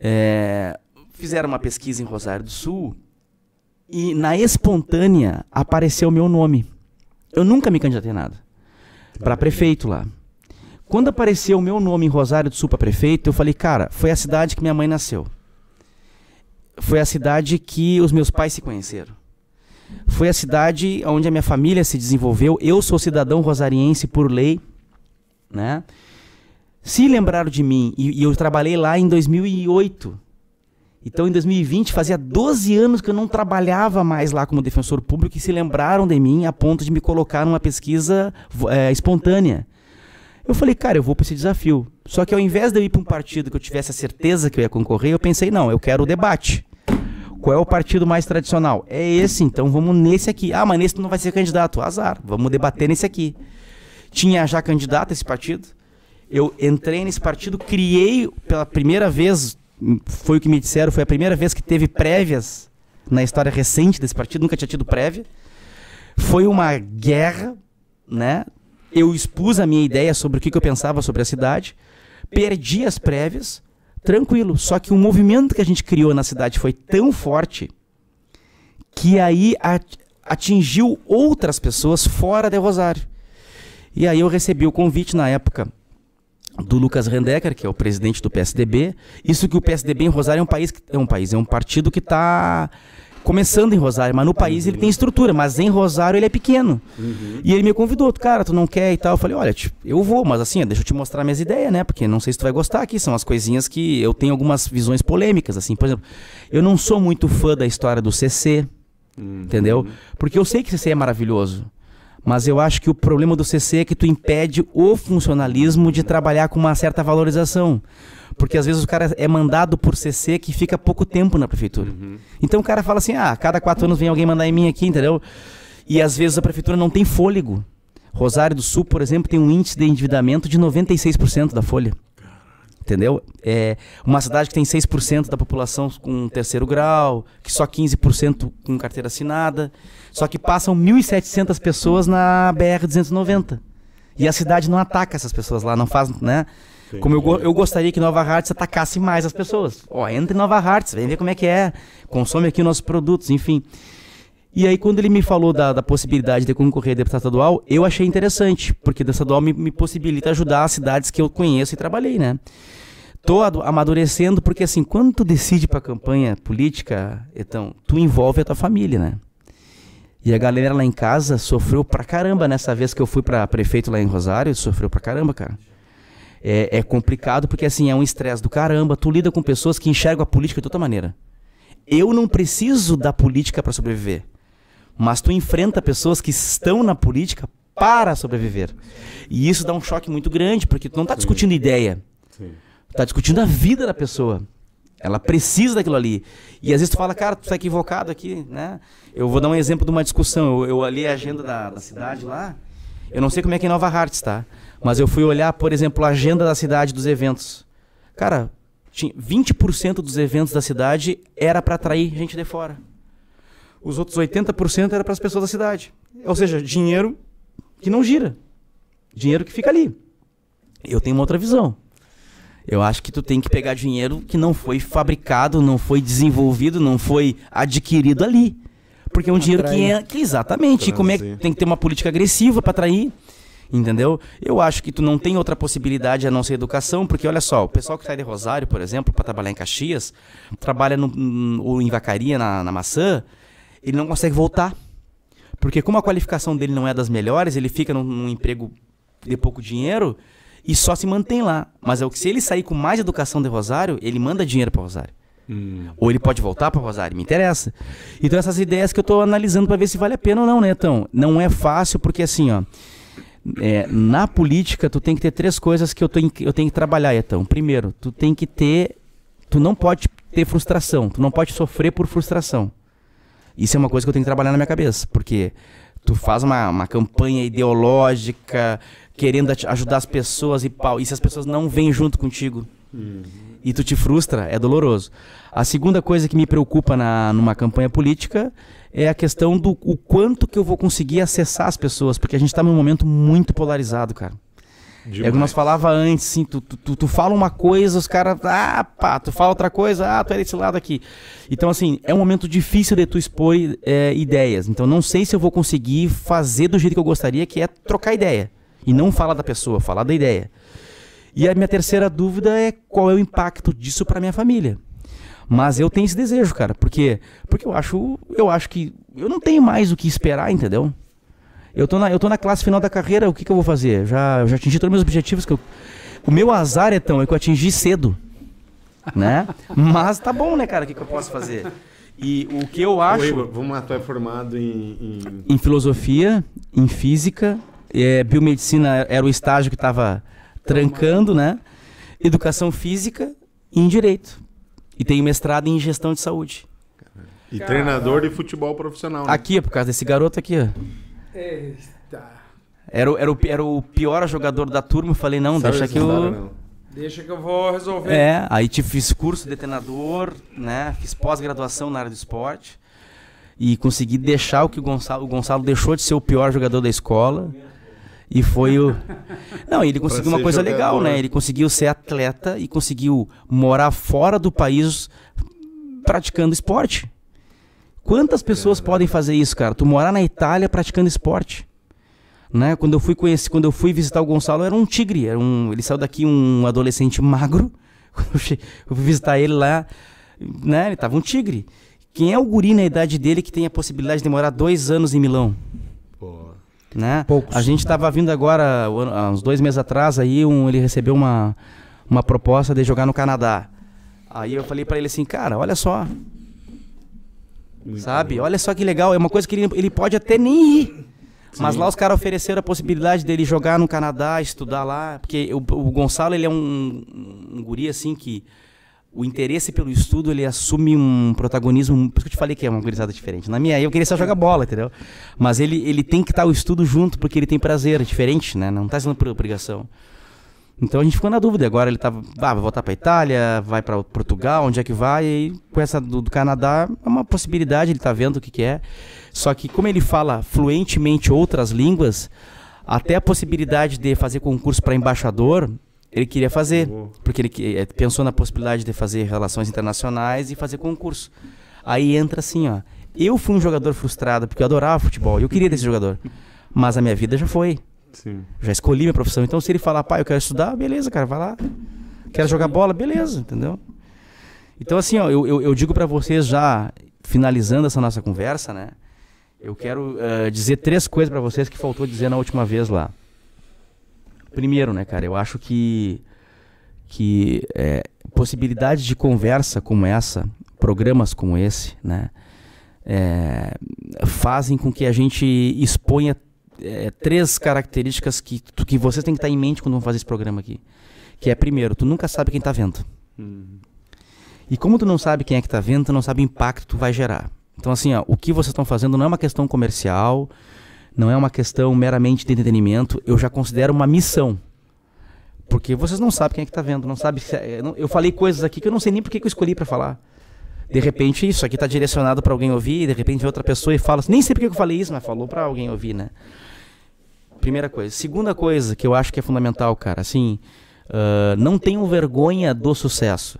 é, fizeram uma pesquisa em Rosário do Sul e na espontânea apareceu o meu nome. Eu nunca me candidatei a nada. Para prefeito lá. Quando apareceu o meu nome em Rosário do Sul para prefeito, eu falei, cara, foi a cidade que minha mãe nasceu. Foi a cidade que os meus pais se conheceram. Foi a cidade onde a minha família se desenvolveu. Eu sou cidadão rosariense por lei, né? Se lembraram de mim, e, e eu trabalhei lá em 2008. Então, em 2020, fazia 12 anos que eu não trabalhava mais lá como defensor público e se lembraram de mim a ponto de me colocar numa pesquisa é, espontânea. Eu falei, cara, eu vou para esse desafio. Só que ao invés de eu ir para um partido que eu tivesse a certeza que eu ia concorrer, eu pensei, não, eu quero o debate. Qual é o partido mais tradicional? É esse, então vamos nesse aqui. Ah, mas nesse tu não vai ser candidato. Azar, vamos debater nesse aqui. Tinha já candidato esse partido. Eu entrei nesse partido, criei pela primeira vez, foi o que me disseram, foi a primeira vez que teve prévias na história recente desse partido, nunca tinha tido prévia. Foi uma guerra, né? Eu expus a minha ideia sobre o que, que eu pensava sobre a cidade, perdi as prévias, tranquilo. Só que o movimento que a gente criou na cidade foi tão forte que aí atingiu outras pessoas fora de Rosário. E aí eu recebi o convite na época do Lucas Rendecker, que é o presidente do PSDB. Isso que o PSDB em Rosário é um país, é um país, é um partido que está começando em Rosário, mas no país ele tem estrutura, mas em Rosário ele é pequeno. Uhum. E ele me convidou, cara, tu não quer e tal. Eu falei, olha, tipo, eu vou, mas assim, deixa eu te mostrar minhas ideias, né? Porque não sei se tu vai gostar aqui, são as coisinhas que eu tenho algumas visões polêmicas, assim. Por exemplo, eu não sou muito fã da história do CC, Uhum. entendeu? Porque eu sei que CC é maravilhoso. Mas eu acho que o problema do CC é que tu impede o funcionalismo de trabalhar com uma certa valorização. Porque às vezes o cara é mandado por CC que fica pouco tempo na prefeitura. Uhum. Então o cara fala assim: ah, cada quatro anos vem alguém mandar em mim aqui, entendeu? E às vezes a prefeitura não tem fôlego. Rosário do Sul, por exemplo, tem um índice de endividamento de 96% da folha. Entendeu? É uma cidade que tem 6% da população com terceiro grau, que só 15% com carteira assinada. Só que passam 1.700 pessoas na BR-290. E a cidade não ataca essas pessoas lá, não faz, né? Como eu, eu gostaria que Nova Hartz atacasse mais as pessoas. Ó, entra em Nova Hartz, vem ver como é que é. Consome aqui nossos produtos, enfim. E aí, quando ele me falou da, da possibilidade de concorrer a deputado estadual, eu achei interessante, porque o estadual me, me possibilita ajudar as cidades que eu conheço e trabalhei, né? Tô adu- amadurecendo, porque assim, quando tu decide pra campanha política, então, tu envolve a tua família, né? E a galera lá em casa sofreu pra caramba nessa vez que eu fui pra prefeito lá em Rosário, sofreu pra caramba, cara. É, é complicado porque assim, é um estresse do caramba, tu lida com pessoas que enxergam a política de outra maneira. Eu não preciso da política para sobreviver. Mas tu enfrenta pessoas que estão na política para sobreviver. E isso dá um choque muito grande, porque tu não está discutindo ideia. Sim. Tu tá discutindo a vida da pessoa. Ela precisa daquilo ali. E às vezes tu fala, cara, tu tá equivocado aqui, né? Eu vou dar um exemplo de uma discussão. Eu, eu olhei a agenda da, da cidade lá. Eu não sei como é que é Nova Hartz, tá? Mas eu fui olhar, por exemplo, a agenda da cidade dos eventos. Cara, tinha 20% dos eventos da cidade era para atrair gente de fora. Os outros 80% era para as pessoas da cidade. Ou seja, dinheiro que não gira. Dinheiro que fica ali. Eu tenho uma outra visão. Eu acho que tu tem que pegar dinheiro que não foi fabricado, não foi desenvolvido, não foi adquirido ali. Porque é um dinheiro que é. Que exatamente. Como é que tem que ter uma política agressiva para atrair? Entendeu? Eu acho que tu não tem outra possibilidade a não ser educação, porque olha só, o pessoal que sai de Rosário, por exemplo, para trabalhar em Caxias, trabalha no, no- ou em Vacaria, na, na maçã, ele não consegue voltar. Porque como a qualificação dele não é das melhores, ele fica num, num emprego de pouco dinheiro e só se mantém lá. Mas é o que se ele sair com mais educação de Rosário, ele manda dinheiro para Rosário. Hum. Ou ele pode voltar para Rosário, me interessa. Então essas ideias que eu estou analisando para ver se vale a pena ou não, né, então? Não é fácil porque assim, ó, é, na política tu tem que ter três coisas que eu tenho, que- eu tenho que trabalhar, então. Primeiro, tu tem que ter, tu não pode ter frustração, tu não pode sofrer por frustração. Isso é uma coisa que eu tenho que trabalhar na minha cabeça, porque tu faz uma, uma campanha ideológica, querendo ajudar as pessoas e pau, e se as pessoas não vêm junto contigo e tu te frustra, é doloroso. A segunda coisa que me preocupa na, numa campanha política é a questão do o quanto que eu vou conseguir acessar as pessoas, porque a gente está num momento muito polarizado, cara. É o que nós falava antes, assim, tu, tu, tu, tu fala uma coisa, os caras, ah, pá, tu fala outra coisa, ah, tu é desse lado aqui. Então, assim, é um momento difícil de tu expor é, ideias. Então, não sei se eu vou conseguir fazer do jeito que eu gostaria, que é trocar ideia. E não falar da pessoa, falar da ideia. E a minha terceira dúvida é qual é o impacto disso para minha família. Mas eu tenho esse desejo, cara, porque porque eu acho, eu acho que eu não tenho mais o que esperar, entendeu? Eu tô na, eu tô na classe final da carreira, o que, que eu vou fazer? Já já atingi todos os meus objetivos que eu, o meu azar é tão é que eu atingi cedo, né? [laughs] Mas tá bom, né, cara? O que, que eu posso fazer? E o que eu acho Igor, vamos lá, tu é formado em. em- em filosofia, em física, é, biomedicina era o estágio que estava trancando, né? Educação física e em direito. E tenho mestrado em gestão de saúde. e treinador de futebol profissional. né? Aqui, por causa desse garoto aqui, ó. Eita. Era, o- era, o, era o pior jogador da turma. Eu falei, não, Sabe deixa que eu. não? Deixa que eu vou resolver. É, aí te fiz curso de treinador, né? Fiz pós-graduação na área do esporte. E consegui deixar o que o Gonçalo, o Gonçalo deixou de ser o pior jogador da escola. E foi o. [laughs] Não, ele conseguiu uma coisa jogador. legal, né? Ele conseguiu ser atleta e conseguiu morar fora do país praticando esporte. Quantas pessoas podem fazer isso, cara? Tu morar na Itália praticando esporte. Né? Quando eu fui conhecer, quando eu fui visitar o Gonçalo, era um tigre, era um, ele saiu daqui um adolescente magro. [laughs] Quando eu, fui visitar ele lá, né? Ele tava um tigre. Quem é o guri na idade dele que tem a possibilidade de morar dois anos em Milão? Pô, né? Poucos. A gente estava vindo agora, há uns dois meses atrás, aí um, ele recebeu uma, uma proposta de jogar no Canadá. Aí eu falei pra ele assim, cara, olha só, muito sabe? Olha só que legal, é uma coisa que ele, ele pode até nem ir. Mas lá os caras ofereceram a possibilidade dele jogar no Canadá, estudar lá, porque o, o Gonçalo ele é um, um guri assim que o interesse pelo estudo ele assume um protagonismo, por isso que eu te falei que é uma gurizada diferente. Na minha eu queria só jogar bola, entendeu? Mas ele, ele tem que estar o estudo junto porque ele tem prazer, é diferente, né? Não tá sendo por obrigação. Então a gente ficou na dúvida. Agora ele tá, ah, vai voltar para Itália, vai para Portugal, onde é que vai? E aí, com essa do, do Canadá é uma possibilidade, ele tá vendo o que, que é. Só que como ele fala fluentemente outras línguas, até a possibilidade de fazer concurso para embaixador, ele queria fazer, porque ele eh, pensou na possibilidade de fazer relações internacionais e fazer concurso. Aí entra assim, ó. Eu fui um jogador frustrado porque eu adorava futebol, eu queria ser esse jogador. Mas a minha vida já foi. Sim. Já escolhi minha profissão. Então, se ele falar, pai, eu quero estudar, beleza, cara, vai lá. Quero jogar bola, beleza, entendeu? Então, assim, ó, eu, eu, eu digo pra vocês já, finalizando essa nossa conversa, né? Eu quero eh, dizer três coisas pra vocês que faltou dizer na última vez lá. Primeiro, né, cara, eu acho que, que eh, possibilidades de conversa como essa, programas como esse, né? eh, fazem com que a gente exponha é, três características que, que vocês têm que estar em mente quando vão fazer esse programa aqui. Que é, primeiro, tu nunca sabe quem está vendo. E como tu não sabe quem é que está vendo, tu não sabe o impacto que tu vai gerar. Então, assim, ó, o que vocês estão fazendo não é uma questão comercial, não é uma questão meramente de entretenimento, eu já considero uma missão. Porque vocês não sabem quem é que está vendo, não sabe é- eu não- eu falei coisas aqui que eu não sei nem por que eu escolhi para falar. De repente, isso aqui está direcionado para alguém ouvir, de repente outra pessoa e fala, assim, nem sei por que eu falei isso, mas falou para alguém ouvir, né? Primeira coisa. Segunda coisa que eu acho que é fundamental, cara, assim, ah, não tenham vergonha do sucesso.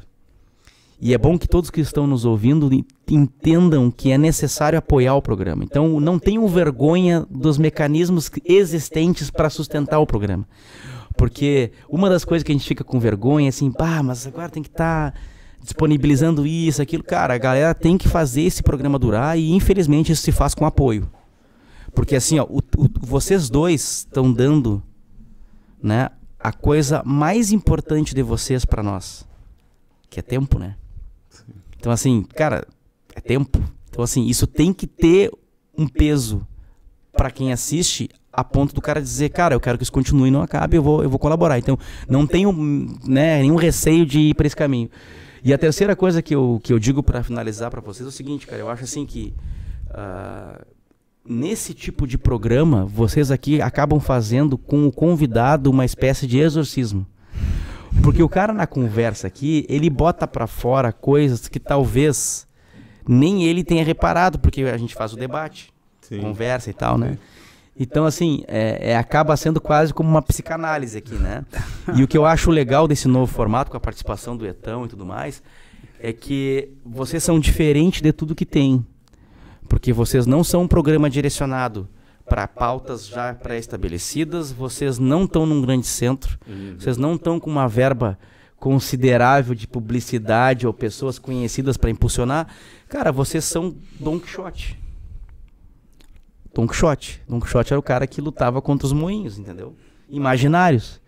E é bom que todos que estão nos ouvindo en- entendam que é necessário apoiar o programa. Então, não tenham vergonha dos mecanismos existentes para sustentar o programa. Porque uma das coisas que a gente fica com vergonha é assim, pá, mas agora tem que estar disponibilizando isso, aquilo. Cara, a galera tem que fazer esse programa durar e infelizmente isso se faz com apoio. Porque assim, ó, o- o- vocês dois estão dando, né, a coisa mais importante de vocês para nós, que é tempo, né? Então assim, cara, é tempo. Então assim, isso tem que ter um peso para quem assiste a ponto do cara dizer, cara, eu quero que isso continue e não acabe, eu vou, eu vou colaborar. Então, não tenho né, nenhum receio de ir para esse caminho. E a terceira coisa que eu, que eu digo para finalizar para vocês é o seguinte, cara, eu acho assim que ah, nesse tipo de programa, vocês aqui acabam fazendo com o convidado uma espécie de exorcismo. Porque o cara na conversa aqui, ele bota para fora coisas que talvez nem ele tenha reparado, porque a gente faz o debate, Sim. conversa e tal, né? Então, assim, é, é- acaba sendo quase como uma psicanálise aqui, né? E o que eu acho legal desse novo formato, com a participação do Etão e tudo mais, é que vocês são diferentes de tudo que tem. Porque vocês não são um programa direcionado para pautas já pré-estabelecidas, vocês não estão num grande centro, vocês não estão com uma verba considerável de publicidade ou pessoas conhecidas para impulsionar. Cara, vocês são Don Quixote. Don Quixote. Don Quixote era o cara que lutava contra os moinhos, entendeu? Imaginários.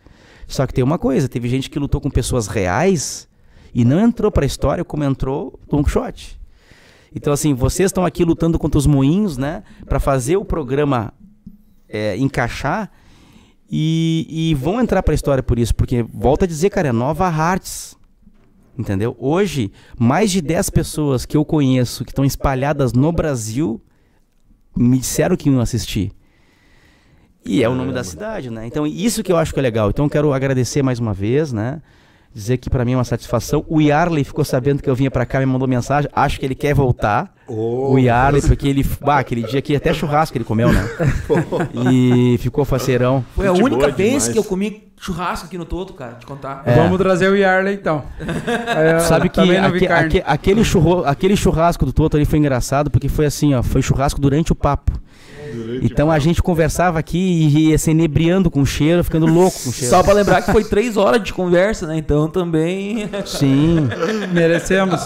Só que tem uma coisa, teve gente que lutou com pessoas reais e não entrou para a história como entrou Don Quixote. Então assim, vocês estão aqui lutando contra os moinhos, né, para fazer o programa é, encaixar e, e vão entrar para a história por isso, porque volta a dizer, cara, é nova Hearts. Entendeu? Hoje, mais de 10 pessoas que eu conheço que estão espalhadas no Brasil me disseram que iam assistir. E é o nome da cidade, né? Então, isso que eu acho que é legal. Então, eu quero agradecer mais uma vez, né? Dizer que pra mim é uma satisfação. O Yarley ficou sabendo que eu vinha pra cá, me mandou mensagem. Acho que ele quer voltar. Oh, O Yarley, porque ele. Bah, aquele dia aqui, até churrasco ele comeu, né? [laughs] E ficou faceirão. Foi a única boa vez demais. que eu comi churrasco aqui no Toto, cara, te contar. É. Vamos trazer o Yarley então. Eu [laughs] Sabe que aque- aque- aquele, churro, aquele churrasco do Toto ali foi engraçado, porque foi assim, ó. Foi churrasco durante o papo. Então a gente conversava aqui e ia se inebriando com o cheiro, ficando louco com o cheiro. Só pra lembrar que foi três horas de conversa, né? Então também. Sim. [laughs] Merecemos.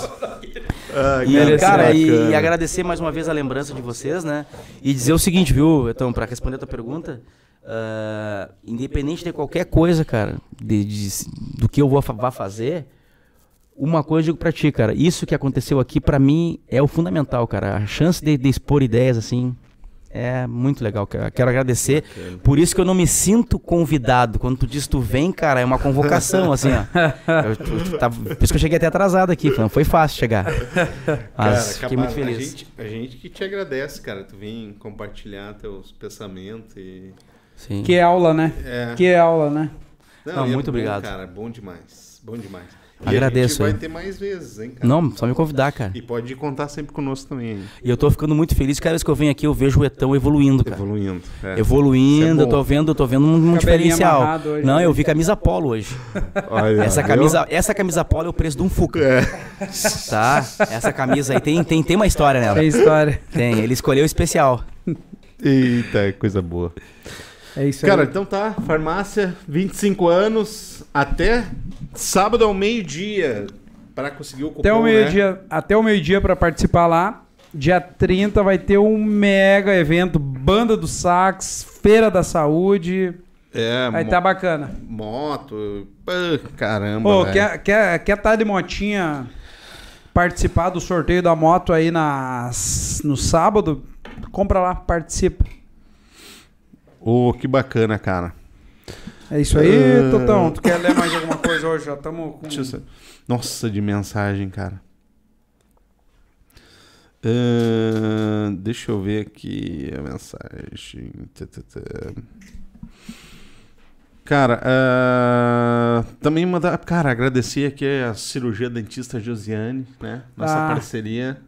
Ah, E, cara, e, e agradecer mais uma vez a lembrança de vocês, né? E dizer o seguinte, viu, então, pra responder a tua pergunta, ah, independente de qualquer coisa, cara, de, de- do que eu vou, vá fazer, uma coisa eu digo pra ti, cara, isso que aconteceu aqui, pra mim, é o fundamental, cara. A chance de, de expor ideias, assim, é muito legal. cara. Quero agradecer. Por isso que eu não me sinto convidado. Quando tu diz tu vem, cara, é uma convocação, assim, ó. [laughs] Eu, tava- por isso que eu cheguei até atrasado aqui, não foi fácil chegar. Mas fiquei muito feliz. A gente, a gente que te agradece, cara. Tu vem compartilhar teus pensamentos e. Sim. Que aula, né? É. Que aula, né? Não, e é muito bom, obrigado. Cara, bom demais. Bom demais. E Agradeço, A gente vai hein. ter mais vezes, hein, cara? Não, só me convidar, cara. E pode contar sempre conosco também. hein? E eu tô ficando muito feliz. Cada vez que eu venho aqui, eu vejo o Etão evoluindo, cara. Evoluindo. é. Evoluindo, é eu tô vendo, eu tô vendo um, um diferencial. hoje, Não, né? eu vi camisa polo hoje. Olha, Essa viu? camisa, essa camisa polo é o preço de um Fuca. Tá? Essa camisa aí tem, tem, tem uma história nela. Tem história. Tem, ele escolheu o especial. Eita, coisa boa. É isso Cara, aí. então tá. Farmácia, 25 anos, até sábado ao meio-dia. Pra conseguir o cupom, Até o né? meio-dia, até o meio-dia para participar lá. Dia 30 vai ter um mega evento, Banda do Sax, Feira da Saúde. É, mo- tá bacana. moto. Caramba, quer, quer, quer tá de motinha participar do sorteio da moto aí nas, no sábado? Compra lá, participa. Ô, que bacana, cara. É isso aí, Ah. Totão. Tu quer ler mais alguma coisa hoje? Já estamos com. Deixa eu sa- Nossa, de mensagem, cara. Ahn, deixa eu ver aqui a mensagem. Cara, ah, também mandar. Cara, agradecer aqui a cirurgia dentista Josiane, né? Nossa Ah. parceria.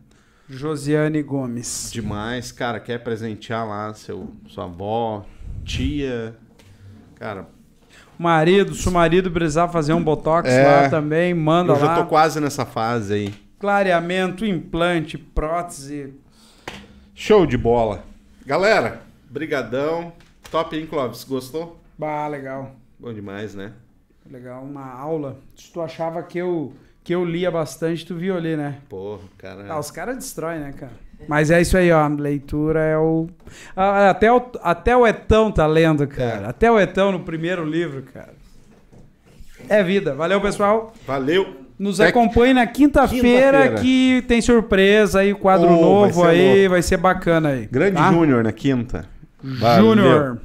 Josiane Gomes. Demais, cara. Quer presentear lá seu, sua avó, tia. Cara, Marido, se o marido precisar fazer um botox É. lá também, manda eu já lá. tô quase nessa fase aí. Clareamento, implante, prótese. Show de bola. Galera, brigadão. Top, hein, Clóvis? Gostou? Bah, legal. Bom demais, né? Legal, uma aula. Se tu achava que eu, que eu lia bastante, tu viu ali, né? Porra, cara. Ah, os caras destroem, né, cara? Mas é isso aí, ó. Leitura é o. Ah, até, o até o Etão tá lendo, cara. É. Até o Etão no primeiro livro, cara. É vida. Valeu, pessoal. Valeu. Nos acompanhe na quinta-feira Quinta-feira. que tem surpresa aí, quadro Oh, vai novo ser aí, louco. vai ser bacana aí. Grande tá? Júnior na quinta. Júnior.